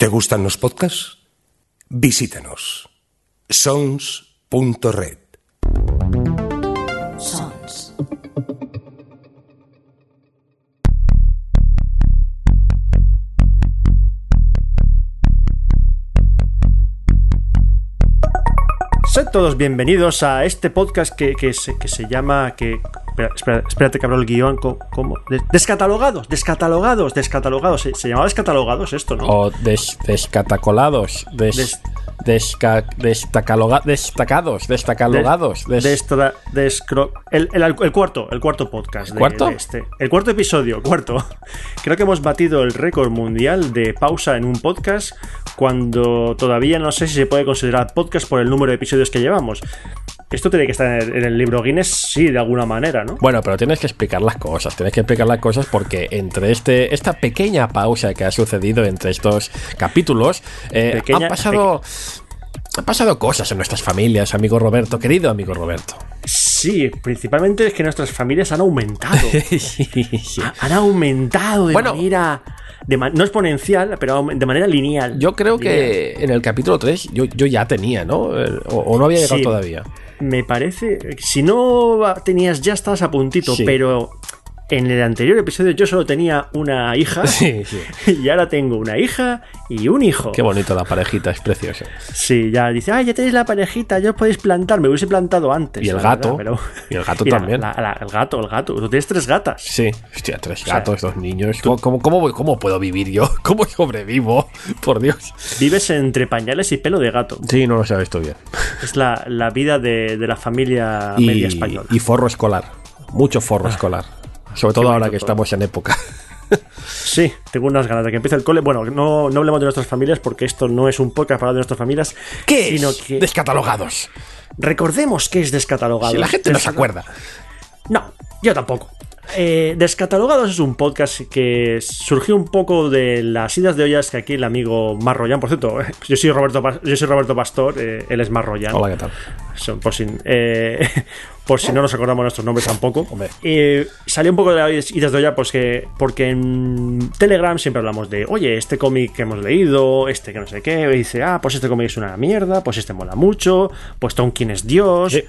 ¿Te gustan los podcasts? Visítanos. sons.red. Sons. Sed todos bienvenidos a este podcast que, que se, que se llama. Que, espera, espera, espérate que abro el guion. ¿Cómo? De- descatalogados, descatalogados, descatalogados. Se, se llamaba descatalogados esto, ¿no? O des- descatacolados. Des, Des- desca- destacaloga- destacados. Destacalogados. des- Destra- descro- el, el- el cuarto, el cuarto podcast. de- ¿Cuarto? de este. El cuarto episodio, cuarto. Creo que hemos batido el récord mundial de pausa en un podcast cuando todavía no sé si se puede considerar podcast por el número de episodios que llevamos. Esto tiene que estar en el, libro Guinness, sí, de alguna manera, ¿no? Bueno, pero tienes que explicar las cosas. Tienes que explicar las cosas porque entre este esta pequeña pausa que ha sucedido entre estos capítulos, eh, Pequeña- han pasado. Han pasado cosas en nuestras familias, amigo Roberto, querido amigo Roberto. Sí, principalmente es que nuestras familias han aumentado. Sí, sí. han aumentado de Bueno. manera. de no exponencial, pero de manera lineal. Yo creo que en el capítulo 3 yo, yo ya tenía, ¿no? Eh, O, o no había llegado Sí. todavía. Me parece. Si no tenías, ya estabas a puntito, Sí. pero. En el anterior episodio yo solo tenía una hija Sí, sí. y ahora tengo una hija y un hijo. Qué bonito la parejita, es precioso. Sí, ya dice, ah, ya tenéis la parejita, ya os podéis plantar. Me hubiese plantado antes. Y el gato. verdad, pero- Y el gato también. la- la- el gato, el gato. Tú tienes tres gatas. Sí, hostia, tres sea, gatos, dos niños. ¿Cómo, cómo, cómo, cómo puedo vivir yo? ¿Cómo sobrevivo? Por Dios. Vives entre pañales y pelo de gato. Sí, no lo sabes tú bien. Es la, la vida de, de la familia media Y, española. y forro escolar. Mucho forro escolar. Sobre todo ahora que todo. estamos en época. Sí, tengo unas ganas de que empiece el cole. Bueno, no, no hablemos de nuestras familias porque esto no es un podcast para de nuestras familias. ¿Qué sino es? que Descatalogados. recordemos que es descatalogado. Si la gente no se acuerda. No, yo tampoco. Eh, Descatalogados es un podcast que surgió un poco de las idas de ollas que aquí el amigo Marroyan, por cierto, yo soy Roberto, yo soy Roberto Pastor, eh, él es Marroyan. Hola, ¿qué tal? Por, si, eh, por si no nos acordamos nuestros nombres tampoco. Eh, salió un poco de las idas de olla pues que, porque en Telegram siempre hablamos de, oye, este cómic que hemos leído, este que no sé qué, y dice, ah, pues este cómic es una mierda, pues este mola mucho, pues Tonkin es Dios. Sí.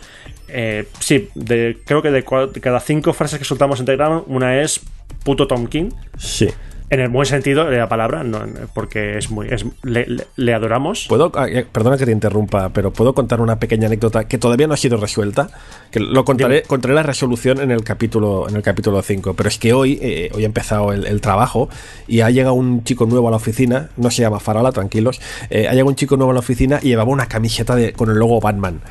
Eh, sí, de- creo que de, de cada cinco frases que soltamos en Telegram, una es puto Tonkin. Sí. En el buen sentido de la palabra, no, porque es muy. Es, le, le- le adoramos. ¿Puedo, ah, perdona que te interrumpa, pero puedo contar una pequeña anécdota que todavía no ha sido resuelta. Que lo contaré, Dime. contaré la resolución en el capítulo en el capítulo 5. Pero es que hoy, eh, hoy ha empezado el, el trabajo y ha llegado un chico nuevo a la oficina. No se llama Farala, tranquilos. eh, ha llegado un chico nuevo a la oficina y llevaba una camiseta de- con el logo Batman.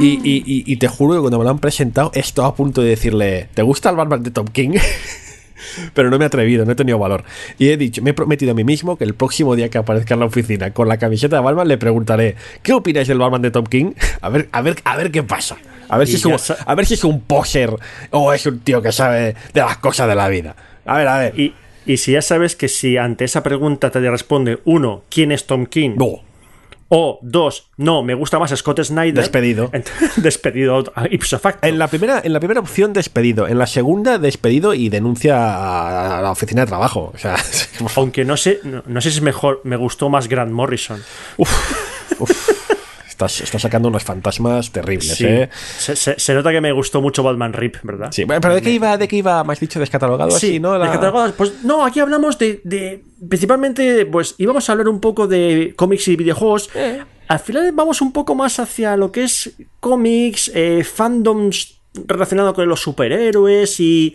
Y, y- y- y te juro que cuando me lo han presentado, he estado a punto de decirle: ¿Te gusta el Batman de Tom King? Pero no me he atrevido, no he tenido valor. Y he dicho, me he prometido a mí mismo que el próximo día que aparezca en la oficina con la camiseta de Batman le preguntaré, ¿qué opináis del Batman de Tom King? A ver, a ver, a ver qué pasa. A ver, si es un, a ver si es un poser o es un tío que sabe de las cosas de la vida. A ver, a ver. Y, y si ya sabes que si ante esa pregunta te responde, uno, ¿quién es Tom King? No. O dos, no, me gusta más Scott Snyder. Despedido. despedido ipso facto. En la, primera, en la primera opción, despedido. En la segunda, despedido y denuncia a, la oficina de trabajo. O sea, Aunque no sé, no, no sé si es mejor, me gustó más Grant Morrison. Estás, estás sacando unos fantasmas terribles, Sí. ¿eh? Se, se- se nota que me gustó mucho Batman Rip, ¿verdad? Sí, bueno, pero ¿de qué iba, de qué iba, me has dicho, descatalogado Sí, así, no? La- descatalogados. Pues no, aquí hablamos de, de- Principalmente, pues íbamos a hablar un poco de cómics y videojuegos. Eh. Al final vamos un poco más hacia lo que es cómics, eh, fandoms relacionado con los superhéroes y.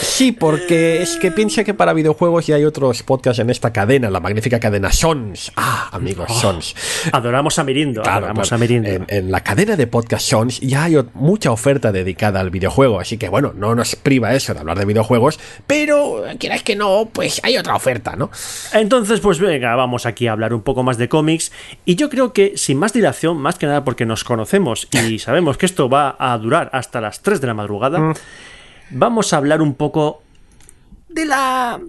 Sí, porque es que piensa que para videojuegos ya hay otros podcasts en esta cadena, la magnífica cadena Sons. Ah, amigos, Sons. Adoramos a Mirindo. Claro, adoramos claro. a Mirindo. En, en la cadena de podcast Sons ya hay mucha oferta dedicada al videojuego, así que bueno, no nos priva eso de hablar de videojuegos, pero quieras que no, pues hay otra oferta, ¿no? Entonces, pues venga, vamos aquí a hablar un poco más de cómics. Y yo creo que sin más dilación, más que nada porque nos conocemos y sabemos que esto va a durar hasta las 3 de la madrugada, Mm. vamos a hablar un poco de la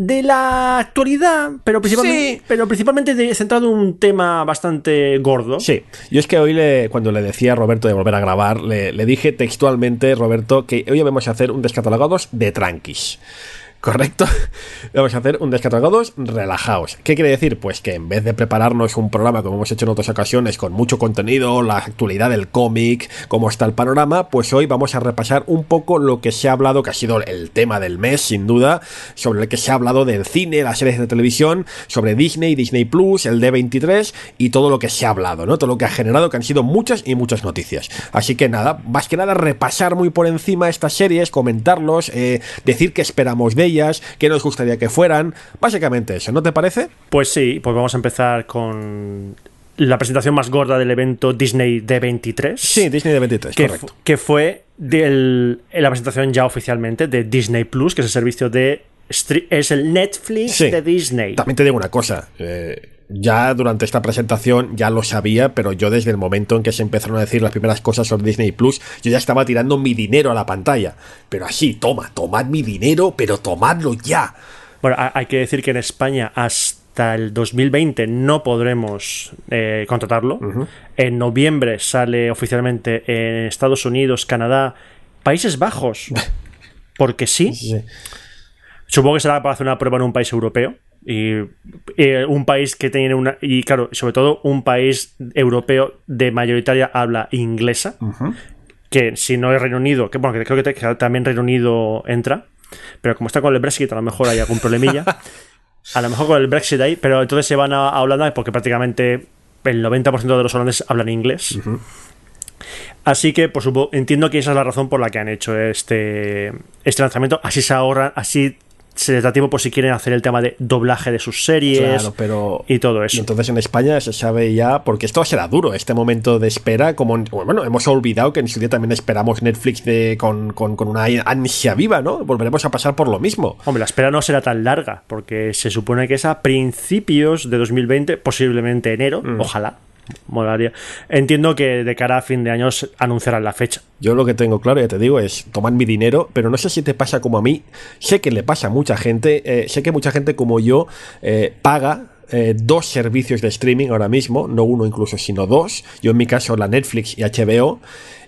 de la actualidad, pero principalmente, Sí. pero principalmente de- centrado en un tema bastante gordo. Sí, yo es que hoy le, cuando le decía a Roberto de volver a grabar, le, le dije textualmente, Roberto, que hoy vamos a hacer un descatalogados de tranquis. ¿Correcto? Vamos a hacer un descargados relajados. ¿Qué quiere decir? Pues que en vez de prepararnos un programa como hemos hecho en otras ocasiones con mucho contenido, la actualidad del cómic, cómo está el panorama, pues hoy vamos a repasar un poco lo que se ha hablado, que ha sido el tema del mes, sin duda, sobre el que se ha hablado del cine, las series de televisión, sobre Disney, Disney Plus, el D23 y todo lo que se ha hablado, ¿no? Todo lo que ha generado, que han sido muchas y muchas noticias. Así que nada, más que nada repasar muy por encima estas series, comentarlos, eh, decir qué esperamos de ellas, qué nos gustaría que fueran. Básicamente eso, ¿no te parece? Pues sí, pues vamos a empezar con la presentación más gorda del evento Disney D23. Sí, Disney D23, que, correcto. que fue del, la presentación ya oficialmente de Disney Plus, que es el servicio de. Es el Netflix Sí. de Disney. También te digo una cosa. eh, ya durante esta presentación ya lo sabía, pero yo desde el momento en que se empezaron a decir las primeras cosas sobre Disney Plus, yo ya estaba tirando mi dinero a la pantalla. Pero así, toma, tomad mi dinero, pero tomadlo ya. Bueno, ha- hay que decir que en España hasta el 2020 no podremos eh, contratarlo. En noviembre sale oficialmente en Estados Unidos, Canadá, Países Bajos. Porque sí. Sí. Supongo que será para hacer una prueba en un país europeo. Y eh, un país que tiene una. Y claro, sobre todo un país europeo de mayoritaria habla inglesa. Que si no es Reino Unido, que bueno, que creo que, también Reino Unido entra. Pero como está con el Brexit, a lo mejor hay algún problemilla. a lo mejor con el Brexit ahí, pero entonces se van a, a Holanda porque prácticamente el 90% de los holandeses hablan inglés. Así que, por supuesto, entiendo que esa es la razón por la que han hecho este, este lanzamiento. Así se ahorran, así se les da tiempo por si quieren hacer el tema de doblaje de sus series Claro, pero. y todo eso. Entonces en España se sabe ya, porque esto será duro, este momento de espera, como bueno, hemos olvidado que en su día también esperamos Netflix de, con, con, con una ansia viva, ¿no? Volveremos a pasar por lo mismo. Hombre, la espera no será tan larga, porque se supone que es a principios de 2020, posiblemente enero, Mm. ojalá. Molaría. Entiendo que de cara a fin de año anunciarán la fecha. Yo lo que tengo claro, ya te digo, es tomar mi dinero, pero no sé si te pasa como a mí. Sé que le pasa a mucha gente, eh, sé que mucha gente como yo eh, paga eh, dos servicios de streaming ahora mismo, no uno incluso, sino dos. Yo en mi caso la Netflix y HBO.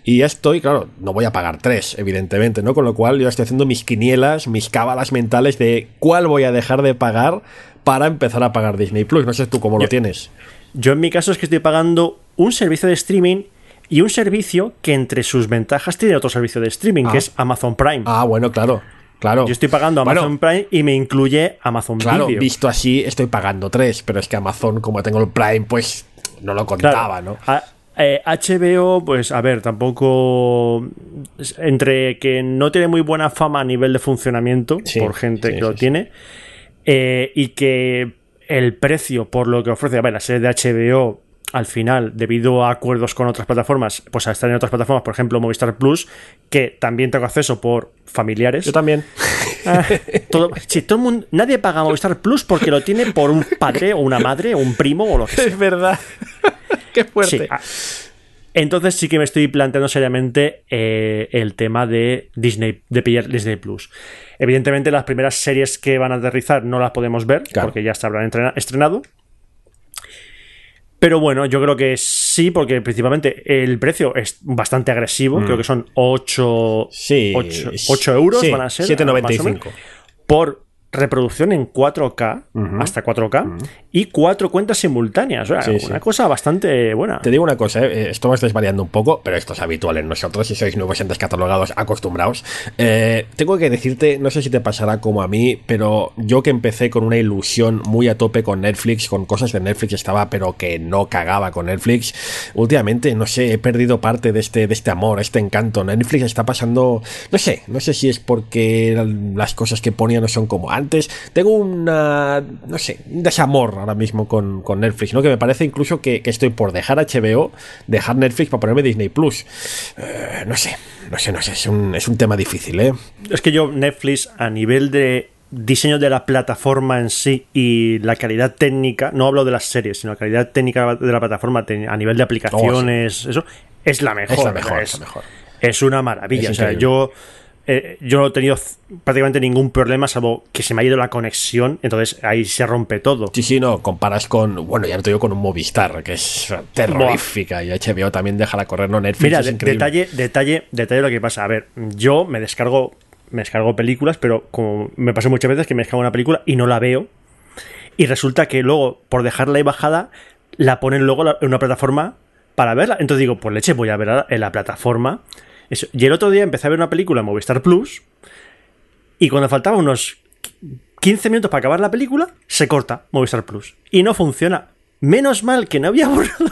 Y ya estoy, claro, no voy a pagar tres, evidentemente, ¿no? Con lo cual yo estoy haciendo mis quinielas, mis cábalas mentales de cuál voy a dejar de pagar para empezar a pagar Disney Plus. No sé tú cómo lo tienes. Yo en mi caso es que estoy pagando un servicio de streaming y un servicio que entre sus ventajas tiene otro servicio de streaming, Ah. que es Amazon Prime. Ah, bueno, claro, claro. Yo estoy pagando Bueno, Amazon Prime y me incluye Amazon Claro, Video. visto así, estoy pagando tres, pero es que Amazon, como tengo el Prime, pues no lo Claro, contaba, ¿no? a- eh, HBO, pues a ver, tampoco. Entre que no tiene muy buena fama a nivel de funcionamiento, Sí, por gente sí, que sí, lo tiene, eh, y que el precio por lo que ofrece, a ver, la serie de HBO, al final, debido a acuerdos con otras plataformas, pues a estar en otras plataformas, por ejemplo, Movistar Plus, que también tengo acceso por familiares. Yo también. Ah, todo, sí, todo el mundo, nadie paga Movistar Plus porque lo tiene por un padre o una madre o un primo o lo que sea. es verdad. Qué fuerte. Sí, ah, entonces sí que me estoy planteando seriamente eh, el tema de Disney, de pillar Disney Plus. Evidentemente, las primeras series que van a aterrizar no las podemos ver, Claro. porque ya se habrán estrenado. Pero bueno, yo creo que sí, porque principalmente el precio es bastante agresivo. Creo que son 8, Mm. Sí. 8, euros Sí, van a ser. 7,95. más o menos, Por reproducción en 4K, hasta 4K, y cuatro cuentas simultáneas. O sea, Sí, una sí. cosa bastante buena. Te digo una cosa, eh, esto me está desvariando un poco, pero esto es habitual en nosotros, si sois nuevos entes catalogados, acostumbrados. Eh, tengo que decirte, no sé si te pasará como a mí, pero yo que empecé con una ilusión muy a tope con Netflix, con cosas de Netflix estaba, pero que no cagaba con Netflix, últimamente, no sé, he perdido parte de este, de este amor, este encanto. Netflix está pasando, no sé, no sé si es porque las cosas que ponía no son como antes. Tengo una, no sé, un desamor ahora mismo con, con Netflix, ¿no? Que me parece incluso que, que estoy por dejar HBO, dejar Netflix para ponerme Disney Plus. Eh, no sé, no sé, no sé, es un, es un tema difícil, ¿eh? Es que yo, Netflix, a nivel de diseño de la plataforma en sí y la calidad técnica, no hablo de las series, sino la calidad técnica de la plataforma a nivel de aplicaciones, eso, es la mejor. Es la mejor, es la mejor. es una maravilla. Es o sea, yo, eh, yo no he tenido prácticamente ningún problema, salvo que se me ha ido la conexión, entonces ahí se rompe todo. Sí, sí, no, comparas con, bueno, ya no te digo con un Movistar, que es terrorífica, y HBO también dejará correr, no Netflix, Mira, es de- detalle, detalle, detalle lo que pasa. A ver, yo me descargo me descargo películas, pero como me pasa muchas veces que me descargo una película y no la veo, y resulta que luego, por dejarla ahí bajada, la ponen luego en una plataforma para verla. Entonces digo, pues leche, voy a verla en la plataforma. Y el otro día empecé a ver una película en Movistar Plus, y cuando faltaban unos 15 minutos para acabar la película, se corta Movistar Plus. Y no funciona. Menos mal que no había borrado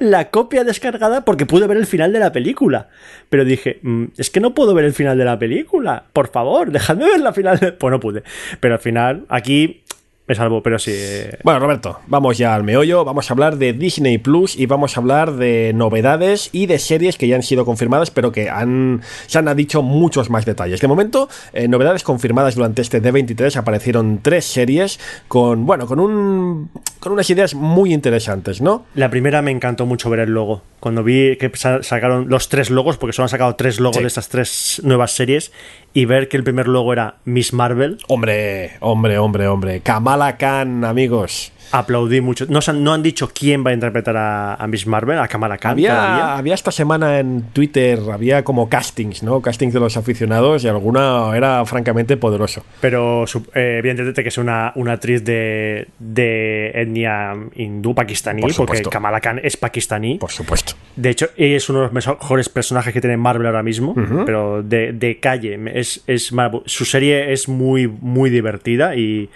la, copia descargada porque pude ver el final de la película. Pero dije, mm, es que no puedo ver el final de la película. Por favor, dejadme ver la final. Pues no pude. Pero al final, aquí me salvo, pero sí. Bueno, Roberto, vamos ya al meollo. Vamos a hablar de Disney Plus y vamos a hablar de novedades y de series que ya han sido confirmadas, pero que han, se han dicho muchos más detalles. De momento, eh, novedades confirmadas durante este D23 aparecieron tres series con, bueno, con un con unas ideas muy interesantes, ¿no? La primera me encantó mucho ver el logo. Cuando vi que sacaron los tres logos, porque solo han sacado tres logos sí. de estas tres nuevas series, y ver que el primer logo era Miss Marvel. Hombre, hombre, hombre, hombre. Kamala Khan, amigos. Aplaudí mucho. No, no han dicho quién va a interpretar a, a Miss Marvel, a Kamala Khan. Había, había, esta semana en Twitter, había como castings, ¿no? Castings de los aficionados y alguna era francamente poderoso. Pero eh, evidentemente que es una, una actriz de, de etnia hindú, pakistaní, Por porque. Kamala Khan es pakistaní. Por supuesto. De hecho, ella es uno de los mejores personajes que tiene Marvel ahora mismo, pero de, de calle. Es, es su serie es muy, muy divertida y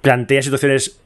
plantea situaciones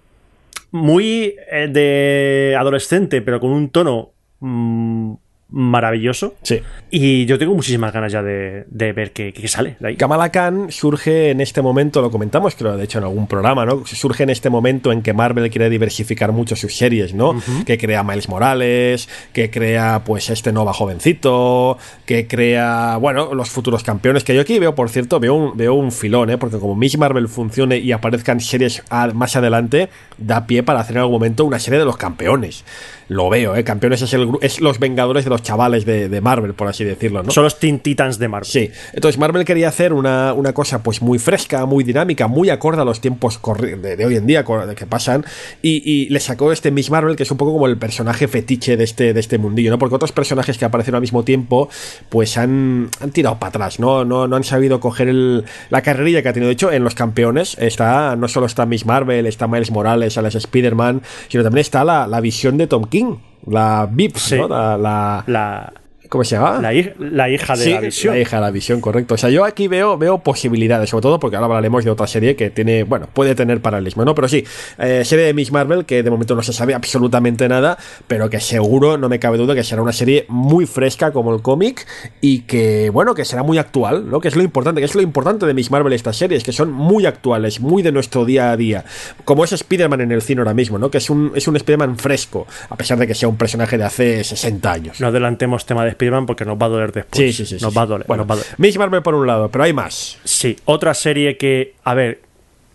muy eh, de adolescente, pero con un tono mm, maravilloso. Sí. Y yo tengo muchísimas ganas ya de, de ver qué, qué sale de ahí. Kamala Khan surge en este momento, lo comentamos, creo, de hecho, en algún programa, ¿no? Surge en este momento en que Marvel quiere diversificar mucho sus series, ¿no? Que crea Miles Morales, que crea, pues, este Nova jovencito, que crea, bueno, los futuros campeones, que yo aquí veo, por cierto, veo un, veo un filón, ¿eh? Porque como Miss Marvel funcione y aparezcan series más adelante, da pie para hacer en algún momento una serie de los campeones. Lo veo, ¿eh? Campeones es, el, es los vengadores de los chavales de, de Marvel, por así decirlo, ¿no? Son los Teen Titans de Marvel. Sí, entonces Marvel quería hacer una, una cosa pues muy fresca, muy dinámica, muy acorde a los tiempos de, de hoy en día que pasan y, y le sacó este Miss Marvel que es un poco como el personaje fetiche de este, de este mundillo, ¿no? Porque otros personajes que aparecieron al mismo tiempo pues han, han tirado para atrás, ¿no? No, no han sabido coger el- la carrerilla que ha tenido. De hecho, en los campeones está no solo está Miss Marvel, está Miles Morales, Alex Spider-Man, sino también está la, la visión de Tom King, la VIP, Sí. ¿no? La, la- La, ¿Cómo se llama? la, hij- la hija de Sí, la visión. La hija de la visión, correcto. O sea, yo aquí veo, veo posibilidades, sobre todo porque ahora hablaremos de otra serie que tiene, bueno, puede tener paralelismo, ¿no? Pero sí, eh, serie de Miss Marvel que de momento no se sabe absolutamente nada, pero que seguro, no me cabe duda, que será una serie muy fresca como el cómic y que, bueno, que será muy actual, ¿no? Que es lo importante, que es lo importante de Miss Marvel estas series, que son muy actuales, muy de nuestro día a día. Como es Spider-Man en el cine ahora mismo, ¿no? Que es un, es un Spider-Man fresco, a pesar de que sea un personaje de hace 60 años. No adelantemos tema de Spider-Man porque nos va a doler después. Sí, sí, sí. Nos sí. va a doler. Bueno, nos va a doler. Miss Marvel por un lado, pero hay más. Sí, otra serie que, a ver,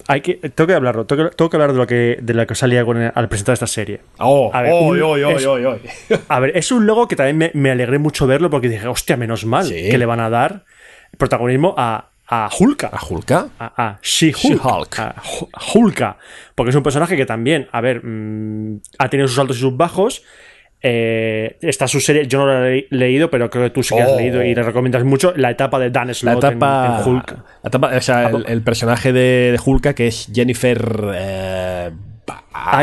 hay que, tengo que hablarlo, tengo que, tengo que hablar de lo que, de lo que salía al presentar esta serie. Oh, A ver, oh, un- oh, oh, es- oh. A ver, es un logo que también me, me alegré mucho verlo porque dije, hostia, menos mal Sí. que le van a dar protagonismo a, a Hulka. ¿A Hulka? a, a She-Hulk. She-Hulk. a Hu- Hulka. Porque es un personaje que también, a ver, mm, ha tenido sus altos y sus bajos. Eh, está su serie, yo no la he leído, pero creo que tú sí que has Oh. leído y le recomiendas mucho la etapa de Dan La Slott en- etapa, en, Hulk. la etapa- o sea, el, el personaje de, de Hulka que es Jennifer. Eh,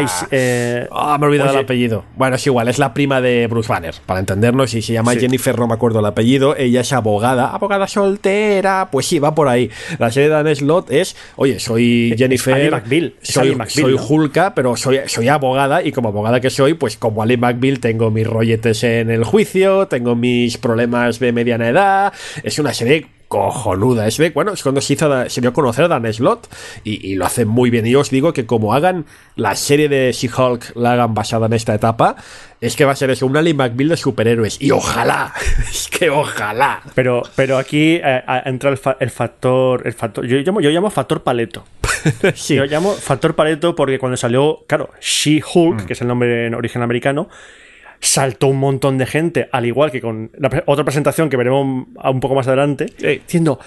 Sí, eh, Ah, me he olvidado oye. el apellido. Bueno, es igual, es la prima de Bruce Banner, para entendernos. Y se llama Sí. Jennifer, no me acuerdo el apellido. Ella es abogada, abogada soltera. Pues sí, va por ahí. La serie de Dan Slott es, oye, soy Jennifer. Ali McBeal. Es Soy, Ali McBeal, soy ¿no? Hulka, pero soy, soy abogada. Y como abogada que soy, pues como Ali McBeal, tengo mis rolletes en el juicio, tengo mis problemas de mediana edad. Es una serie cojonuda. Es de, bueno, es cuando se, hizo, se dio a conocer a Dan Slott y, y lo hacen muy bien. Y yo os digo que como hagan la serie de She-Hulk, la hagan basada en esta etapa, es que va a ser eso, un Ali McBeal de superhéroes. Y ojalá, es que ojalá. Pero, pero aquí eh, entra el, fa- el factor, el factor yo, llamo, yo llamo factor paleto. Sí. Yo llamo factor paleto porque cuando salió, claro, She-Hulk, Mm. que es el nombre en origen americano, saltó un montón de gente, al igual que con la pre- otra presentación que veremos un, poco más adelante, Sí. diciendo,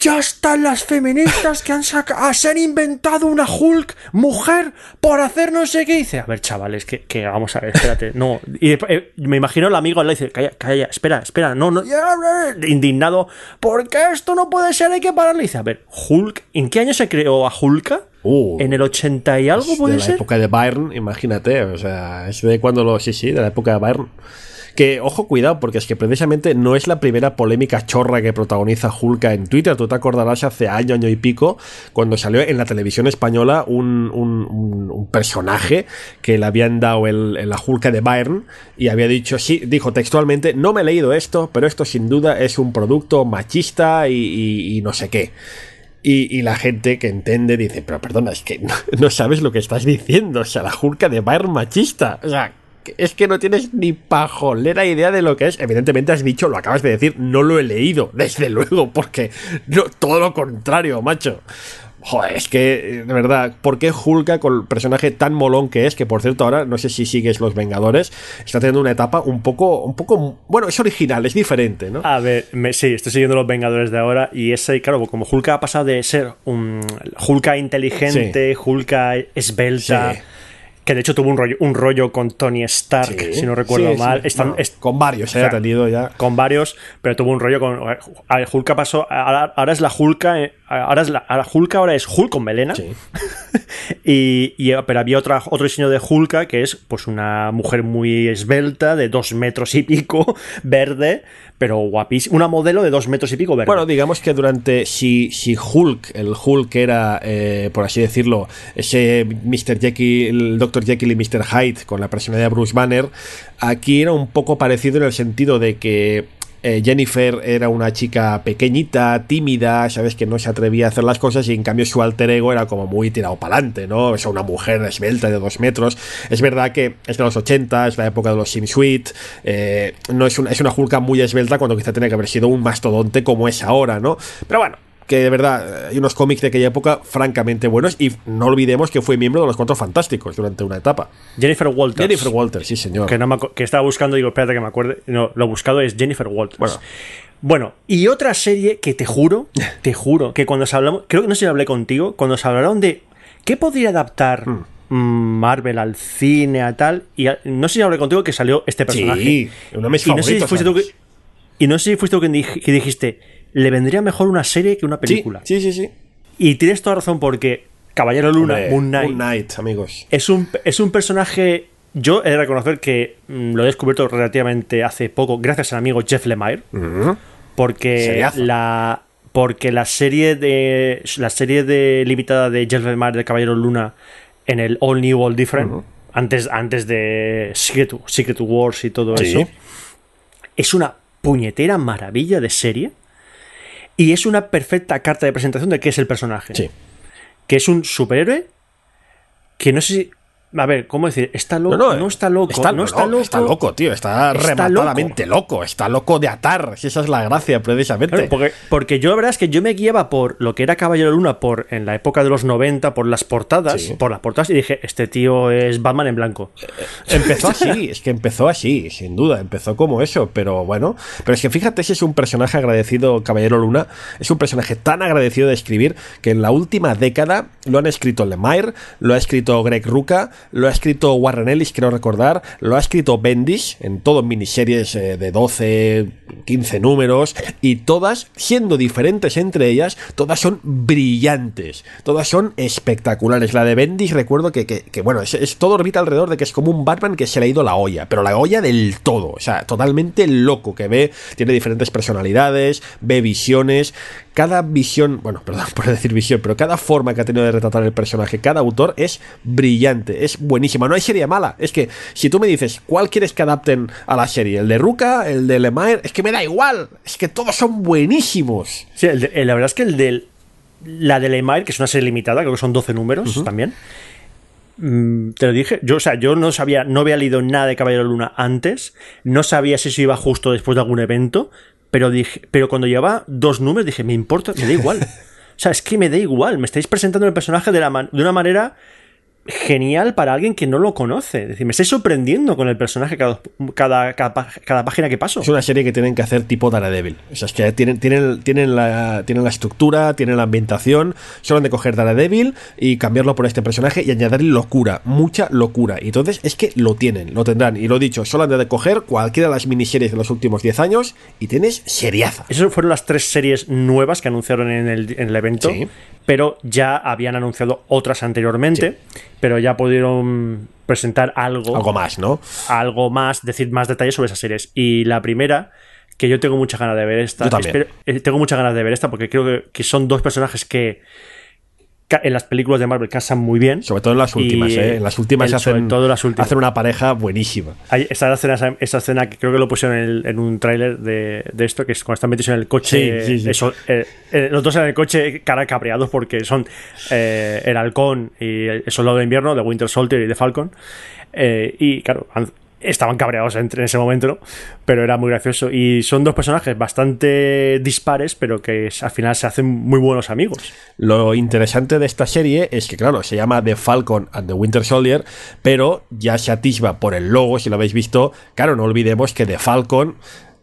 ya están las feministas que han sacado, se han inventado una Hulk mujer por hacer no sé qué. Y dice, a ver, chavales, que, que vamos a ver, espérate, no. Y eh, me imagino el amigo le dice, calla, calla, espera, espera, no, no, indignado, porque esto no puede ser, hay que pararle. Y dice, a ver, Hulk, ¿en qué año se creó a Hulka? Uh, ¿En el 80 y algo puede de la ser? época de Bayern, imagínate, o sea, es de cuando lo. Sí, sí, de la época de Bayern. Que, ojo, cuidado, porque es que precisamente no es la primera polémica chorra que protagoniza Hulka en Twitter. Tú te acordarás hace año, año y pico, cuando salió en la televisión española un, un- un- un personaje que le habían dado el, el- la Hulka de Bayern y había dicho, sí, dijo textualmente, no me he leído esto, pero esto sin duda es un producto machista y, y- y no sé qué. Y, la gente que entiende dice, pero perdona, es que no, sabes lo que estás diciendo. O sea, la Hulka de Bayern machista. O sea, es que no tienes ni pajolera idea de lo que es. Evidentemente has dicho, lo acabas de decir, no lo he leído, desde luego, porque no, todo lo contrario, macho. Joder, es que, de verdad, ¿por qué Hulka con el personaje tan molón que es? Que por cierto, ahora no sé si sigues Los Vengadores, está teniendo una etapa un poco, un poco, bueno, es original, es diferente, ¿no? A ver, me- sí, estoy siguiendo los Vengadores de ahora y ese, claro, como Hulka ha pasado de ser un Hulka inteligente, Hulka esbelta, Sí. Que de hecho tuvo un rollo, un rollo con Tony Stark, Sí. si no recuerdo Sí, sí. mal. Están- est- con varios, se ha tenido ya. con varios, pero tuvo un rollo con. A ver, Hulka pasó. Ahora, ahora es la Hulka. eh, Ahora es la, ahora Hulka ahora es Hulk con melena. Y- pero había otra, otro diseño de Hulka que es pues una mujer muy esbelta, de dos metros y pico, verde, pero guapísima. Una modelo de dos metros y pico verde. Bueno, digamos que durante. Si, si Hulk, el Hulk era, eh, por así decirlo, ese Mr. Jekyll, el Dr. Jekyll y Mr. Hyde con la personalidad de Bruce Banner, aquí era un poco parecido en el sentido de que. Eh, Jennifer era una chica pequeñita, tímida, sabes que no se atrevía a hacer las cosas y en cambio su alter ego era como muy tirado para adelante, ¿no? Es una mujer esbelta de dos metros. Es verdad que es de los 80, es la época de los Sim Suite, eh, no es una, es una Hulka muy esbelta cuando quizá tenía que haber sido un mastodonte como es ahora, ¿no? Pero bueno, que de verdad hay unos cómics de aquella época francamente buenos y no olvidemos que fue miembro de los Cuatro Fantásticos durante una etapa. Jennifer Walters. Jennifer Walters, sí señor. que, no me acu- que estaba buscando, digo, espérate que me acuerde. No, lo buscado es Jennifer Walters. Bueno. Bueno, y otra serie que te juro, te juro, que cuando se hablamos, creo que no sé si hablé contigo, cuando se hablaron de qué podría adaptar mm, Marvel al cine, a tal, y a- no sé si hablé contigo que salió este personaje. Sí, uno de mis y no sé si tú que, y no sé si fuiste tú que, que dijiste, le vendría mejor una serie que una película. sí, sí, sí. Y tienes toda razón porque Caballero Luna, Hombre, Moon Knight, Moon Knight, amigos. es un, es un personaje. Yo he de reconocer que mm, lo he descubierto relativamente hace poco, gracias al amigo Jeff Lemire, porque Seriazo. la porque la serie de la serie de limitada de Jeff Lemire de Caballero Luna en el All New All Different antes antes de Secret, Secret Wars y todo Sí. eso es una puñetera maravilla de serie y es una perfecta carta de presentación de qué es el personaje Sí. que es un superhéroe que no sé si. A ver, ¿cómo decir? Está loco. No, está loco. Está, no está no, loco. Está loco, tío. Está, Está rematadamente loco. Está loco de atar. Si esa es la gracia, precisamente. Claro, porque, porque yo la verdad es que yo me guiaba por lo que era Caballero Luna por en la época de los 90, por las portadas, Sí. por las portadas, y dije, este tío es Batman en blanco. Empezó así, es que empezó así, sin duda, empezó como eso, pero bueno, pero es que fíjate, ese es un personaje agradecido, Caballero Luna, es un personaje tan agradecido de escribir que en la última década lo han escrito Lemire, lo ha escrito Greg Ruca, lo ha escrito Warren Ellis, creo recordar, lo ha escrito Bendis, en todo miniseries eh, de 12, 15 números, y todas, siendo diferentes entre ellas, todas son brillantes, todas son espectaculares. La de Bendis, recuerdo que, que- bueno, es, es todo orbita alrededor de que es como un Batman que se le ha ido la olla, pero la olla del todo, o sea, totalmente loco, que ve, tiene diferentes personalidades, ve visiones, cada visión, bueno, perdón por decir visión, pero cada forma que ha tenido de retratar el personaje, cada autor es brillante, es buenísima, no hay serie mala, es que si tú me dices, ¿cuál quieres que adapten a la serie? ¿El de Ruka? ¿El de Lemire? Es que me da igual, es que todos son buenísimos. Sí, el de- eh, la verdad es que el del. La de Lemire, que es una serie limitada, creo que son 12 números también. Mm, Te lo dije, yo, o sea, yo no sabía, no había leído nada de Caballero Luna antes, no sabía si eso iba justo después de algún evento, pero dije, pero cuando llevaba dos números dije, me importa, me da igual. O sea, es que me da igual, me estáis presentando el personaje de, la man- de una manera genial para alguien que no lo conoce. Es decir, me estoy sorprendiendo con el personaje cada, cada, cada, página que paso. Es una serie que tienen que hacer tipo Daredevil. O sea, es que tienen, tienen, tienen, la, tienen la estructura, tienen la ambientación. Solo han de coger Daredevil y cambiarlo por este personaje y añadirle locura, mucha locura. Y entonces es que lo tienen, lo tendrán. Y lo he dicho, solo han de coger cualquiera de las miniseries de los últimos 10 años y tienes seriaza. Esas fueron las tres series nuevas que anunciaron en el, en el evento. Sí pero ya habían anunciado otras anteriormente, pero ya pudieron presentar algo. Algo más, ¿no? Algo más, decir más detalles sobre esas series. Y la primera, que yo tengo muchas ganas de ver esta. Eh, tengo muchas ganas de ver esta porque creo que son dos personajes que en las películas de Marvel casan muy bien. Sobre todo en las últimas, ¿eh? En las últimas, hacen, todo las últimas. hacen una pareja buenísima. Hay esa escena, esa escena que creo que lo pusieron en, un tráiler de, esto, que es cuando están metidos en el coche. Sí, sí, Eso, eh, eh, los dos en el coche, cara cabreados, porque son el halcón y el soldado de invierno, de Winter Soldier y de Falcon. y claro, estaban cabreados en, ese momento, pero era muy gracioso. Y son dos personajes bastante dispares, pero que al final se hacen muy buenos amigos. Lo interesante de esta serie es que, claro, se llama The Falcon and the Winter Soldier, pero ya se atisba por el logo, si lo habéis visto. Claro, no olvidemos que The Falcon